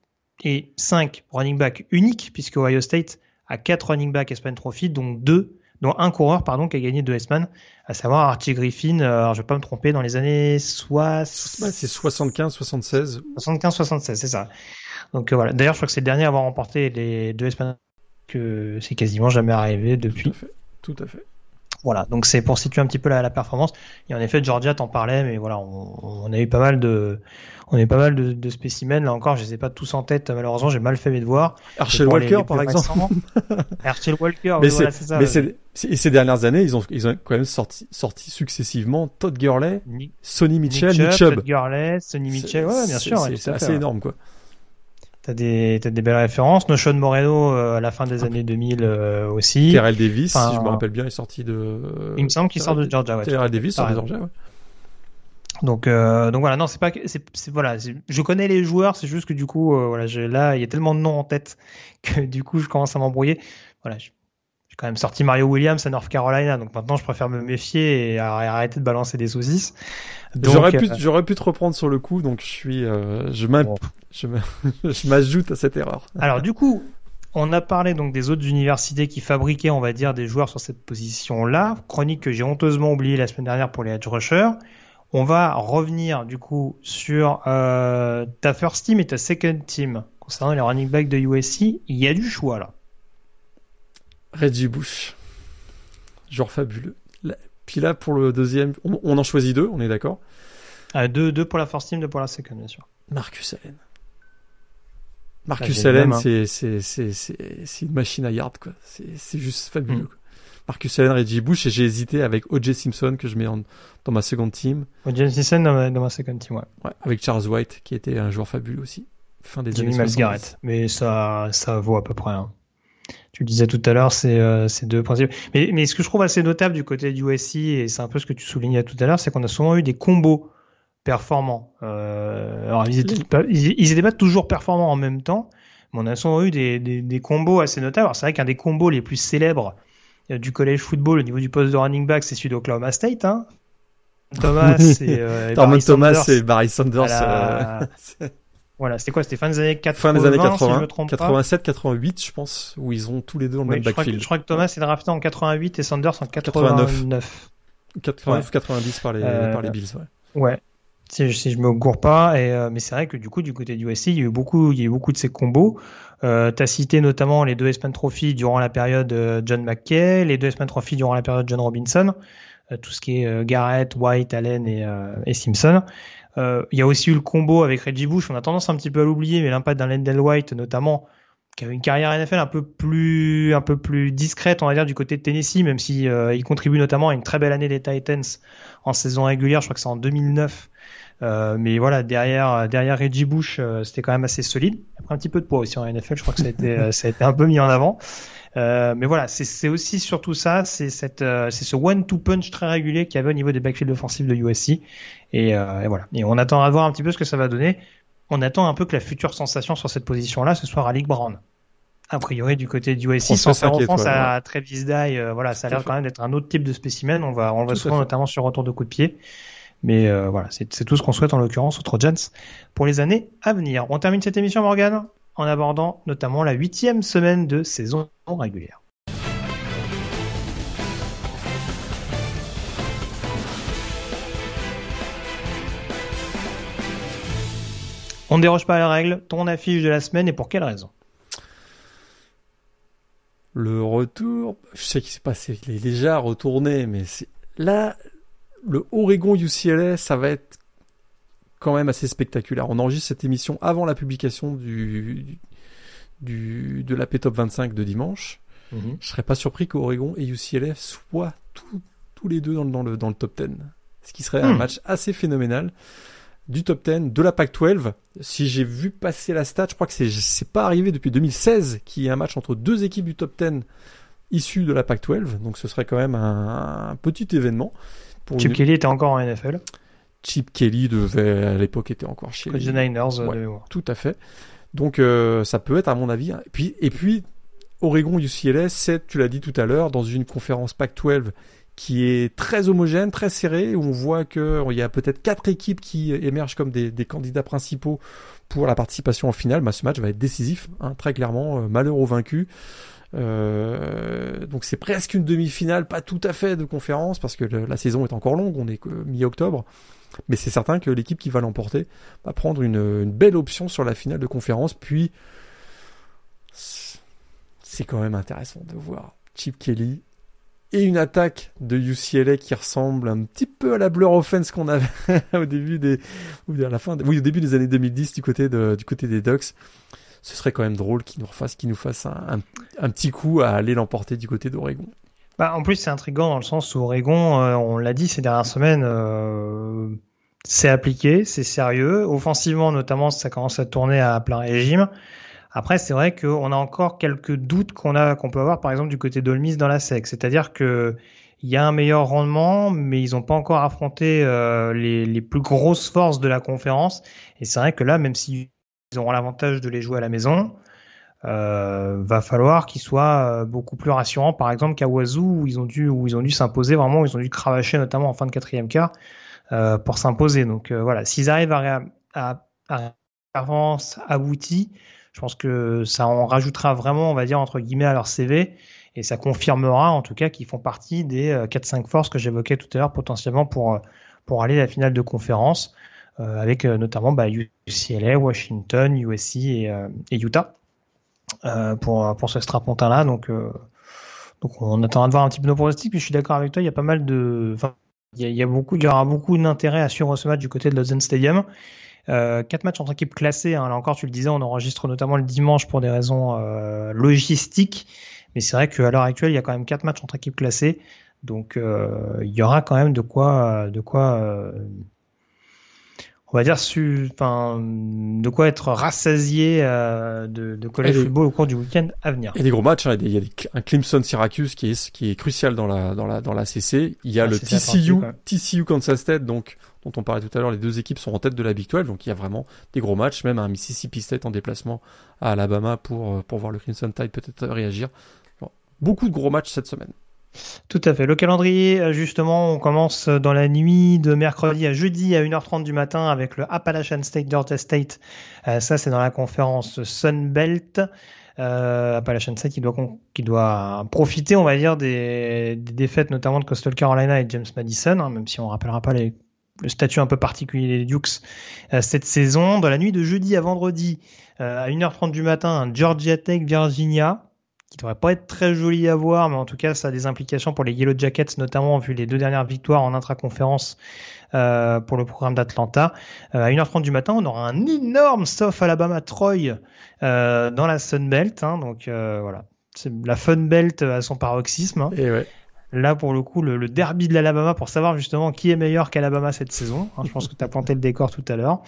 et 5 running backs uniques puisque Ohio State a 4 running backs S-Man Trophy, dont deux, dont un coureur pardon qui a gagné 2 S-Man, à savoir Archie Griffin. Euh, alors, je vais pas me tromper dans les années 60. c'est 75, 76. 75, 76, c'est ça. Donc euh, voilà. D'ailleurs, je crois que c'est le dernier à avoir remporté les deux S-Man que c'est quasiment jamais arrivé depuis. Tout à fait. Voilà, donc c'est pour situer un petit peu la, la, performance. Et en effet, Georgia t'en parlait, mais voilà, on, on, a eu pas mal de, on a eu pas mal de, de, spécimens. Là encore, je les ai pas tous en tête. Malheureusement, j'ai mal fait mes devoirs. Archel Walker, par exemple. Archel [LAUGHS] Walker, mais voilà, c'est ça. Mais et ces dernières années, ils ont, ils ont quand même sorti, sorti successivement Todd Gurley, Sonny Mitchell, Nick Chubb. Todd Gurley, Sonny Mitchell, ouais, bien sûr. C'est assez énorme, quoi. T'as des, t'as des belles références. Notion Moreno euh, à la fin des années 2000 euh, aussi. Terrell Davis, si je me rappelle bien, est sorti de. Il me semble qu'il sort de Georgia. Ouais, Terrell Davis sort de Georgia. Ouais. Donc, euh, donc voilà, non, c'est pas, c'est, c'est voilà, je connais les joueurs, c'est juste que du coup, voilà, là, il y a tellement de noms en tête [LAUGHS] que du coup, je commence à m'embrouiller. Voilà, je, j'ai quand même sorti Mario Williams à North Carolina, donc maintenant je préfère me méfier et arrêter de balancer des saucisses. J'aurais pu, euh, j'aurais pu te reprendre sur le coup, donc je suis, euh, [LAUGHS] je m'ajoute à cette erreur. Alors du coup, on a parlé donc des autres universités qui fabriquaient, on va dire, des joueurs sur cette position-là. Chronique que j'ai honteusement oublié la semaine dernière pour les edge rushers. On va revenir du coup sur euh, ta first team et ta second team concernant les running backs de USC. Il y a du choix là. Reggie Bush. Genre fabuleux. Puis là, pour le deuxième, on, en choisit deux, on est d'accord ah, deux, deux pour la first team, deux pour la second, bien sûr. Marcus Allen. Marcus Allen, hein. c'est une machine à yard, quoi. C'est juste fabuleux. Mm. Marcus Allen, Reggie Bush, et j'ai hésité avec O.J. Simpson, que je mets dans ma seconde team. O.J. Simpson dans ma, dans ma second team, ouais. ouais. Avec Charles White, qui était un joueur fabuleux aussi. Fin des Jimmy années 70. Mais ça, ça vaut à peu près. Hein tu le disais tout à l'heure, c'est euh, ces deux principes. Mais, mais ce que je trouve assez notable du côté du USC, et c'est un peu ce que tu soulignais tout à l'heure, c'est qu'on a souvent eu des combos performants. Euh, alors, ils étaient, pas, toujours performants en même temps, mais on a souvent eu des, des, des combos assez notables. Alors, c'est vrai qu'un des combos les plus célèbres euh, du collège football au niveau du poste de running back, c'est celui d'Oklahoma State. Hein. Thomas [LAUGHS] et, euh, Barry Thomas et Barry Sanders. [LAUGHS] Voilà, c'était quoi C'était fin des années 80 Fin des années 80, si 87, 88, je pense, où ils ont tous les deux le même backfield. je crois que Thomas est drafté en 88 et Sanders en 89. 89, 90 par les, euh, par les Bills, ouais. Ouais. Si, si je me gourre pas, et, euh, mais c'est vrai que du coup, du côté du USC, il y a eu beaucoup, il y a eu beaucoup de ces combos. Euh, tu as cité notamment les deux S-Man Trophy durant la période euh, John McKay, les deux S-Man Trophy durant la période John Robinson, tout ce qui est Garrett, White, Allen et, et Simpson. Euh, il y a aussi eu le combo avec Reggie Bush. On a tendance un petit peu à l'oublier, mais l'impact d'un Lendell White, notamment, qui avait une carrière NFL un peu plus, un peu plus discrète, on va dire, du côté de Tennessee, même si euh, il contribue notamment à une très belle année des Titans en saison régulière. Je crois que c'est en 2009. Euh, mais voilà, derrière, derrière Reggie Bush, euh, c'était quand même assez solide. Après un petit peu de poids aussi en NFL, je crois que ça a été, ça a été un peu mis en avant. Euh, mais voilà, c'est aussi surtout ça, c'est cette, euh, c'est ce one-two punch très régulier qu'il y avait au niveau des backfields offensifs de USC. Et, euh, et, voilà. Et on attend à voir un petit peu ce que ça va donner. On attend un peu que la future sensation sur cette position-là, ce soit Raleigh Brown. a priori du côté du USC sans faire offense à Travis Dye voilà ça a l'air quand même d'être un autre type de spécimen on va on le voit souvent notamment sur retour de coup de pied mais euh, voilà c'est tout ce qu'on souhaite en l'occurrence aux Trojans pour les années à venir on termine cette émission Morgan en abordant notamment la huitième semaine de saison régulière On ne déroge pas à la règle. Ton affiche de la semaine et pour quelle raison? Le retour, je sais qu'il s'est passé, il est déjà retourné, mais là, le Oregon UCLA, ça va être quand même assez spectaculaire. On enregistre cette émission avant la publication du, du de l'AP Top 25 de dimanche. Je mhm. Je serais pas surpris qu'Oregon et UCLA soient tous les deux dans, dans, le, dans le top 10. Ce qui serait un hmm. match assez phénoménal du top 10 de la PAC-12. Si j'ai vu passer la stat, je crois que c'est c'est pas arrivé depuis 2016 qu'il y ait un match entre deux équipes du top 10 issues de la PAC-12. Donc ce serait quand même un, petit événement. Chip Kelly était encore en NFL. Chip Kelly devait à l'époque était encore chez les Niners. Euh, tout à fait. Donc euh, ça peut être à mon avis. Et puis et puis Oregon UCLA, c'est tu l'as dit tout à l'heure dans une conférence Pac-12 qui est très homogène, très serré, où on voit qu'il y a peut-être quatre équipes qui émergent comme des, candidats principaux pour la participation en finale. Bah, ce match va être décisif, hein, très clairement, euh, malheur au vaincu. Euh, donc c'est presque une demi-finale, pas tout à fait de conférence, parce que la saison est encore longue, on est que mi-octobre. Mais c'est certain que l'équipe qui va l'emporter va prendre une, belle option sur la finale de conférence. Puis, c'est quand même intéressant de voir Chip Kelly et une attaque de UCLA qui ressemble un petit peu à la Blur Offense qu'on avait [LAUGHS] au début des, ou à la fin, oui, au début des années 2010 du côté du côté des Ducks. Ce serait quand même drôle qu'ils nous refassent, qu'ils nous fassent un, un, petit coup à aller l'emporter du côté d'Oregon. Bah, en plus, c'est intriguant dans le sens où Oregon, euh, on l'a dit ces dernières semaines, euh, c'est appliqué, c'est sérieux. Offensivement, notamment, ça commence à tourner à plein régime. Après, c'est vrai qu'on a encore quelques doutes qu'on a, qu'on peut avoir, par exemple, du côté d'Olmis dans la SEC. C'est-à-dire que il y a un meilleur rendement, mais ils n'ont pas encore affronté euh, les, les, plus grosses forces de la conférence. Et c'est vrai que là, même s'ils auront l'avantage de les jouer à la maison, euh, va falloir qu'ils soient euh, beaucoup plus rassurants. Par exemple, qu'à Wazoo, où ils ont dû, où ils ont dû s'imposer vraiment, où ils ont dû cravacher notamment en fin de quatrième quart euh, pour s'imposer. Donc euh, voilà, s'ils arrivent à, à, à, avance aboutie, je pense que ça en rajoutera vraiment, on va dire, entre guillemets, à leur CV. Et ça confirmera, en tout cas, qu'ils font partie des 4-5 euh, forces que j'évoquais tout à l'heure, potentiellement pour, pour aller à la finale de conférence, avec notamment bah, UCLA, Washington, USC et, et Utah, pour, pour ce strapontin-là. Donc, donc, on attend de voir un petit peu nos pronostics. Puis je suis d'accord avec toi, il y a pas mal de. Il y, a, beaucoup, il y aura beaucoup d'intérêt à suivre ce match du côté de Lausanne Stadium. Euh, quatre matchs entre équipes classées. Hein. Là encore, tu le disais, on enregistre notamment le dimanche pour des raisons euh, logistiques. Mais c'est vrai qu'à l'heure actuelle, il y a quand même quatre matchs entre équipes classées. Donc, euh, il y aura quand même de quoi, de quoi, on va dire, su, de quoi être rassasié de, de college football au cours du week-end à venir. Et des gros matchs. Hein. Il y a, un Clemson Syracuse qui est qui est crucial dans la dans la dans la CC. Il y a ah, le TCU TCU Kansas State. Donc dont on parlait tout à l'heure, les deux équipes sont en tête de la Big 12, donc il y a vraiment des gros matchs, même un Mississippi State en déplacement à Alabama pour, euh, pour voir le Crimson Tide peut-être réagir. beaucoup de gros matchs cette semaine. Tout à fait. Le calendrier, euh, justement, on commence dans la nuit de mercredi à jeudi à 1h30 du matin avec le Appalachian State Delta State. Euh, ça, c'est dans la conférence Sun Belt. Appalachian State qui doit, profiter, on va dire, des, défaites notamment de Coastal Carolina et James Madison, hein, même si on rappellera pas le statut un peu particulier des Dukes euh, cette saison. Dans la nuit de jeudi à vendredi, euh, à 1h30 du matin, Georgia Tech Virginia, qui devrait pas être très joli à voir, mais en tout cas, ça a des implications pour les Yellow Jackets, notamment vu les deux dernières victoires en intraconférence euh, pour le programme d'Atlanta. à 1h30 du matin, on aura un énorme South Alabama Troy dans la Sun Belt. Hein, donc voilà, c'est la Fun Belt à son paroxysme. Hein. Et ouais. Là, pour le coup, le, derby de l'Alabama pour savoir justement qui est meilleur qu'Alabama cette saison. Hein, je pense que tu as planté le décor tout à l'heure.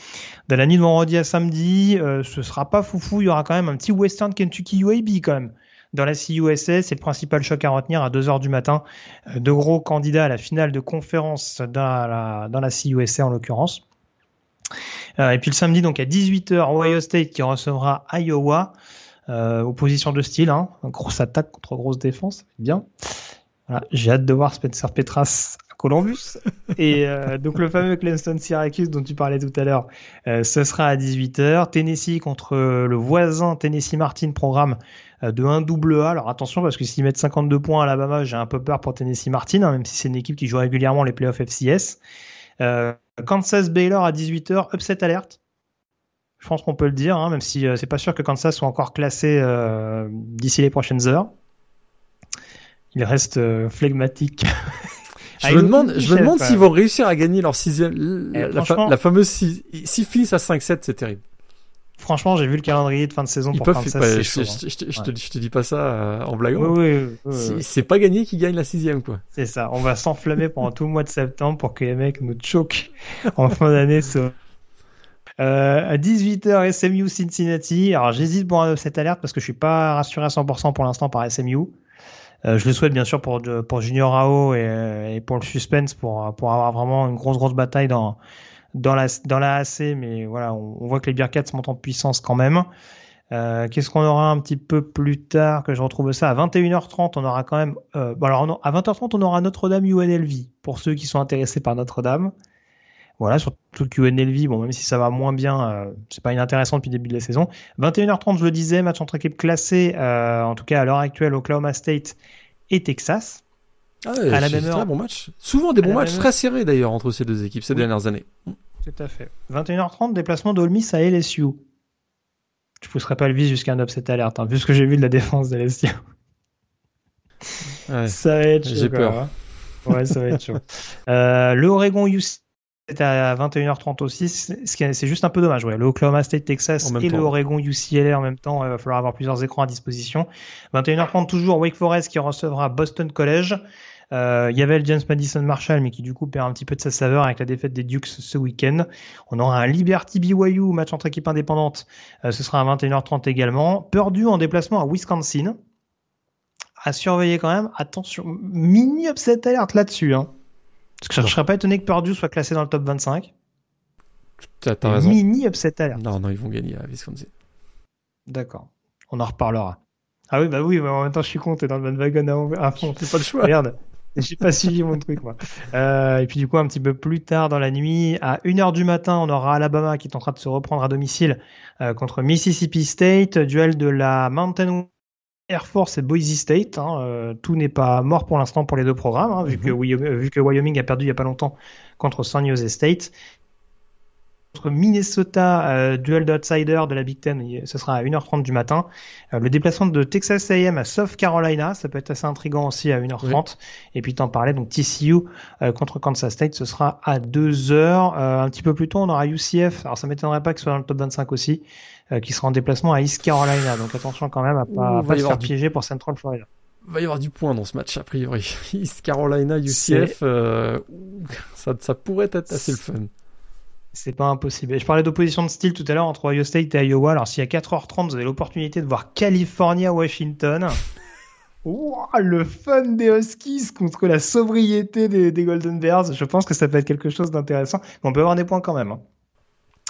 De la nuit de vendredi à samedi, euh, ce sera pas foufou. Il y aura quand même un petit Western Kentucky UAB quand même. Dans la CUSA, c'est le principal choc à retenir à 2h du matin. Euh, de gros candidats à la finale de conférence dans la, dans la CUSA en l'occurrence. Euh, et puis le samedi, donc à 18h, Ohio State qui recevra Iowa. Euh, opposition de style, hein, grosse attaque contre grosse défense, bien. Voilà, j'ai hâte de voir Spencer Petras à Columbus. [LAUGHS] Et euh, donc le fameux Clemson Syracuse dont tu parlais tout à l'heure, euh, ce sera à 18h. Tennessee contre le voisin Tennessee Martin, programme de 1 double A. Alors attention parce que s'ils mettent 52 points à Alabama, j'ai un peu peur pour Tennessee Martin, hein, même si c'est une équipe qui joue régulièrement les playoffs FCS. Euh, Kansas Baylor à 18h, upset alerte. Je pense qu'on peut le dire, hein, même si euh, c'est pas sûr que Kansas soit encore classé euh, d'ici les prochaines heures. Il reste euh, flegmatique. [LAUGHS] Je me demande, je me demande s'ils vont réussir à gagner leur sixième, Eh, la, fameuse s'ils finissent à 5-7, c'est terrible. Franchement, j'ai vu le calendrier de fin de saison Ils pour peuvent, Kansas. ouais, c'est je, chaud, je- je te- je te Ouais. dis- je te dis pas ça euh, en blaguant. Oui, oui, oui, oui, C'est- pas gagné qu'ils gagnent la sixième, quoi. C'est ça. On va s'enflammer pendant tout le mois de septembre pour que les mecs nous choquent [LAUGHS] en fin d'année. Euh, à 18h, SMU Cincinnati. Alors, j'hésite pour cette alerte parce que je suis pas rassuré à 100% pour l'instant par SMU. Euh, je le souhaite bien sûr pour, pour Junior Rao et, et pour le suspense pour, pour avoir vraiment une grosse, grosse bataille dans, dans la, dans la AC. Mais voilà, on, on voit que les Bearcats montent en puissance quand même. Euh, Qu'est-ce qu'on aura un petit peu plus tard que je retrouve ça? À 21h30 On aura quand même. Euh, bon alors on à 20h30 on aura Notre-Dame UNLV pour ceux qui sont intéressés par Notre-Dame. Voilà, surtout que UNLV, bon même si ça va moins bien, euh, c'est pas inintéressant depuis le début de la saison. 21h30 je le disais, match entre équipes classées, euh, en tout cas à l'heure actuelle Oklahoma State et Texas. Ah ouais, À la même heure. très bon match. Souvent des bons matchs même très serrés d'ailleurs entre ces deux équipes ces Oui. dernières années. Tout à fait. 21h30 déplacement d'Olmis à LSU. Je pousserai pas le vis jusqu'à un upset alerte, hein, vu ce que j'ai vu de la défense de LSU. Ouais. Ça va être chaud. J'ai peur. hein. Ouais, ça va être chaud. [LAUGHS] Euh, le Oregon UC c'est à 21h30 aussi. C'est juste un peu dommage. Ouais. Le Oklahoma State Texas et temps. le Oregon UCLA en même temps. Il va falloir avoir plusieurs écrans à disposition. 21h30 toujours Wake Forest qui recevra Boston College. Euh, Il y avait le James Madison Marshall, mais qui du coup perd un petit peu de sa saveur avec la défaite des Dukes ce week-end. On aura un Liberty BYU, match entre équipes indépendantes. Euh, ce sera à 21h30 également. Purdue en déplacement à Wisconsin. À surveiller quand même. Attention, mini upset alerte là-dessus. Hein. Parce que je ne serais pas étonné que Purdue soit classé dans le top 25. T'as raison. Mini upset alerte. Non, non, ils vont gagner à Wisconsin. D'accord. On en reparlera. Ah oui, bah oui, mais en même temps, je suis con, t'es dans le bandwagon à, à fond. C'est pas le choix. [LAUGHS] Merde. J'ai pas suivi mon truc, moi. Euh, et puis, du coup, un petit peu plus tard dans la nuit, à 1h du matin, on aura Alabama qui est en train de se reprendre à domicile euh, contre Mississippi State. Duel de la Mountain Air Force et Boise State. hein. Euh, tout n'est pas mort pour l'instant pour les deux programmes, hein, vu, Mhm. que Wyoming, vu que Wyoming a perdu il y a pas longtemps contre San Jose State. Contre Minnesota, euh, duel d'outsider de la Big Ten, il- ce sera à 1h30 du matin. Euh, le déplacement de Texas A&M à South Carolina, ça peut être assez intriguant aussi à 1h30. Et puis t'en parlais, donc TCU euh, contre Kansas State, ce sera à 2h. Euh, un petit peu plus tôt, on aura UCF, alors ça m'étonnerait pas que ce soit dans le top 25 aussi, euh, qui sera en déplacement à East Carolina. Donc attention quand même à pas, à pas se faire du- piéger pour Central Florida. va y avoir du point dans ce match, a priori. [LAUGHS] East Carolina, UCF, euh, ça, ça pourrait être assez le fun. C'est pas impossible. Et je parlais d'opposition de style tout à l'heure entre Ohio State et Iowa. Alors, si à 4h30, vous avez l'opportunité de voir California-Washington, [LAUGHS] Ouah, le fun des Huskies contre la sobriété des, des Golden Bears, je pense que ça peut être quelque chose d'intéressant. Mais on peut avoir des points quand même. hein.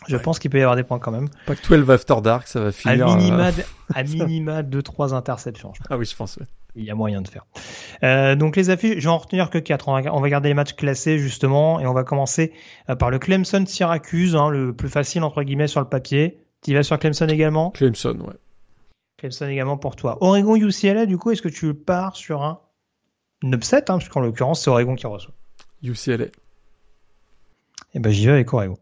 Je Ouais. pense qu'il peut y avoir des points quand même. Pas que 12 After Dark, ça va À finir. minima, euh, à [LAUGHS] minima 2-3 interceptions. je pense. Ah oui, je pense. ouais. Il y a moyen de faire. Euh, donc les affiches, je vais en retenir que 4. On va, on va garder les matchs classés justement et on va commencer euh, par le Clemson Syracuse, hein, le plus facile entre guillemets sur le papier. Tu vas sur Clemson également? Clemson, ouais. Clemson également pour toi. Oregon UCLA, du coup, est-ce que tu pars sur un upset hein, Parce qu'en l'occurrence, c'est Oregon qui reçoit? UCLA. Eh ben j'y vais avec Oregon.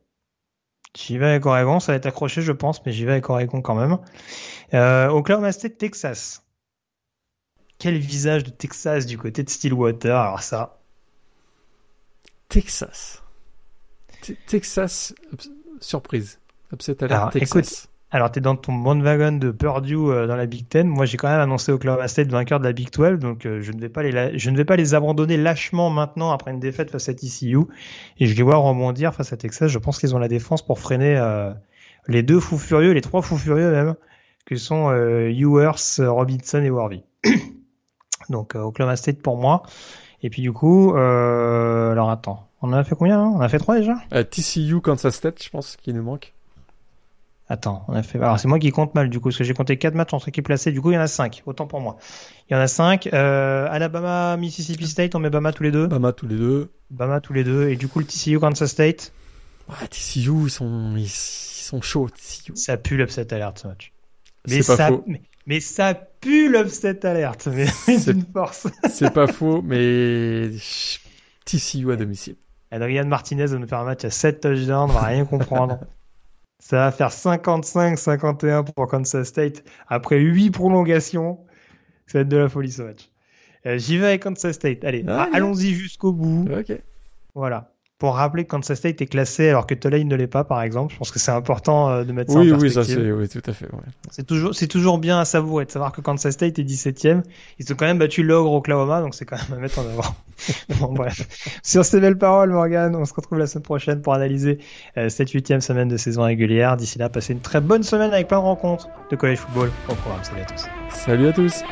J'y vais avec Oregon, ça va être accroché je pense, mais j'y vais avec Oregon quand même. Euh, Oklahoma State, Texas. Quel visage de Texas du côté de Stillwater, alors ça. Texas. Te- Texas, surprise. Upset alert, Alors, Texas. Alors, tu es dans ton bandwagon de Purdue euh, dans la Big Ten. Moi, j'ai quand même annoncé Oklahoma State vainqueur de la Big 12, donc euh, je, ne vais pas les la- je ne vais pas les abandonner lâchement maintenant après une défaite face à TCU. Et je les vois rebondir face à Texas. Je pense qu'ils ont la défense pour freiner euh, les deux fous furieux, les trois fous furieux même, que sont Ewers, Robinson et Warby. [CLEARS THROAT] donc, euh, Oklahoma State pour moi. Et puis du coup, euh, alors attends, on en a fait combien hein? On en a fait trois déjà? Euh, TCU, Kansas State, je pense, qui nous manque. Attends, on a fait. Alors c'est moi qui compte mal du coup, parce que j'ai compté 4 matchs entre équipes placées. Du coup, il y en a 5. Autant pour moi. Il y en a 5. Euh, Alabama, Mississippi State, on met Bama tous les deux. Bama tous les deux. Bama tous les deux. Et du coup, le TCU Kansas State. Ouais, TCU, ils sont, ils, sont chauds. TCU. Ça pue l'upset alert ce match. Mais ça, faux. Mais, ça pue l'upset alert. Mais c'est une force. [LAUGHS] c'est pas faux, mais TCU à domicile. Adrian Martinez va nous faire un match à 7 touchdowns, on va rien comprendre. [LAUGHS] Ça va faire 55-51 pour Kansas State après 8 prolongations. Ça va être de la folie ce match. Euh, j'y vais avec Kansas State. Allez, ah, allons-y jusqu'au bout. Ok. Voilà pour rappeler que Kansas State est classé alors que Tulane ne l'est pas, par exemple. Je pense que c'est important euh, de mettre ça oui, en perspective. Oui, ça c'est, oui, tout à fait. Ouais. C'est toujours, c'est toujours bien à savourer de savoir que Kansas State est 17ème. Ils ont quand même battu l'ogre Oklahoma, donc c'est quand même à mettre en avant. [LAUGHS] bon, bref. Sur ces belles paroles, Morgan, on se retrouve la semaine prochaine pour analyser euh, cette huitième semaine de saison régulière. D'ici là, passez une très bonne semaine avec plein de rencontres de college football au programme. Salut à tous. Salut à tous.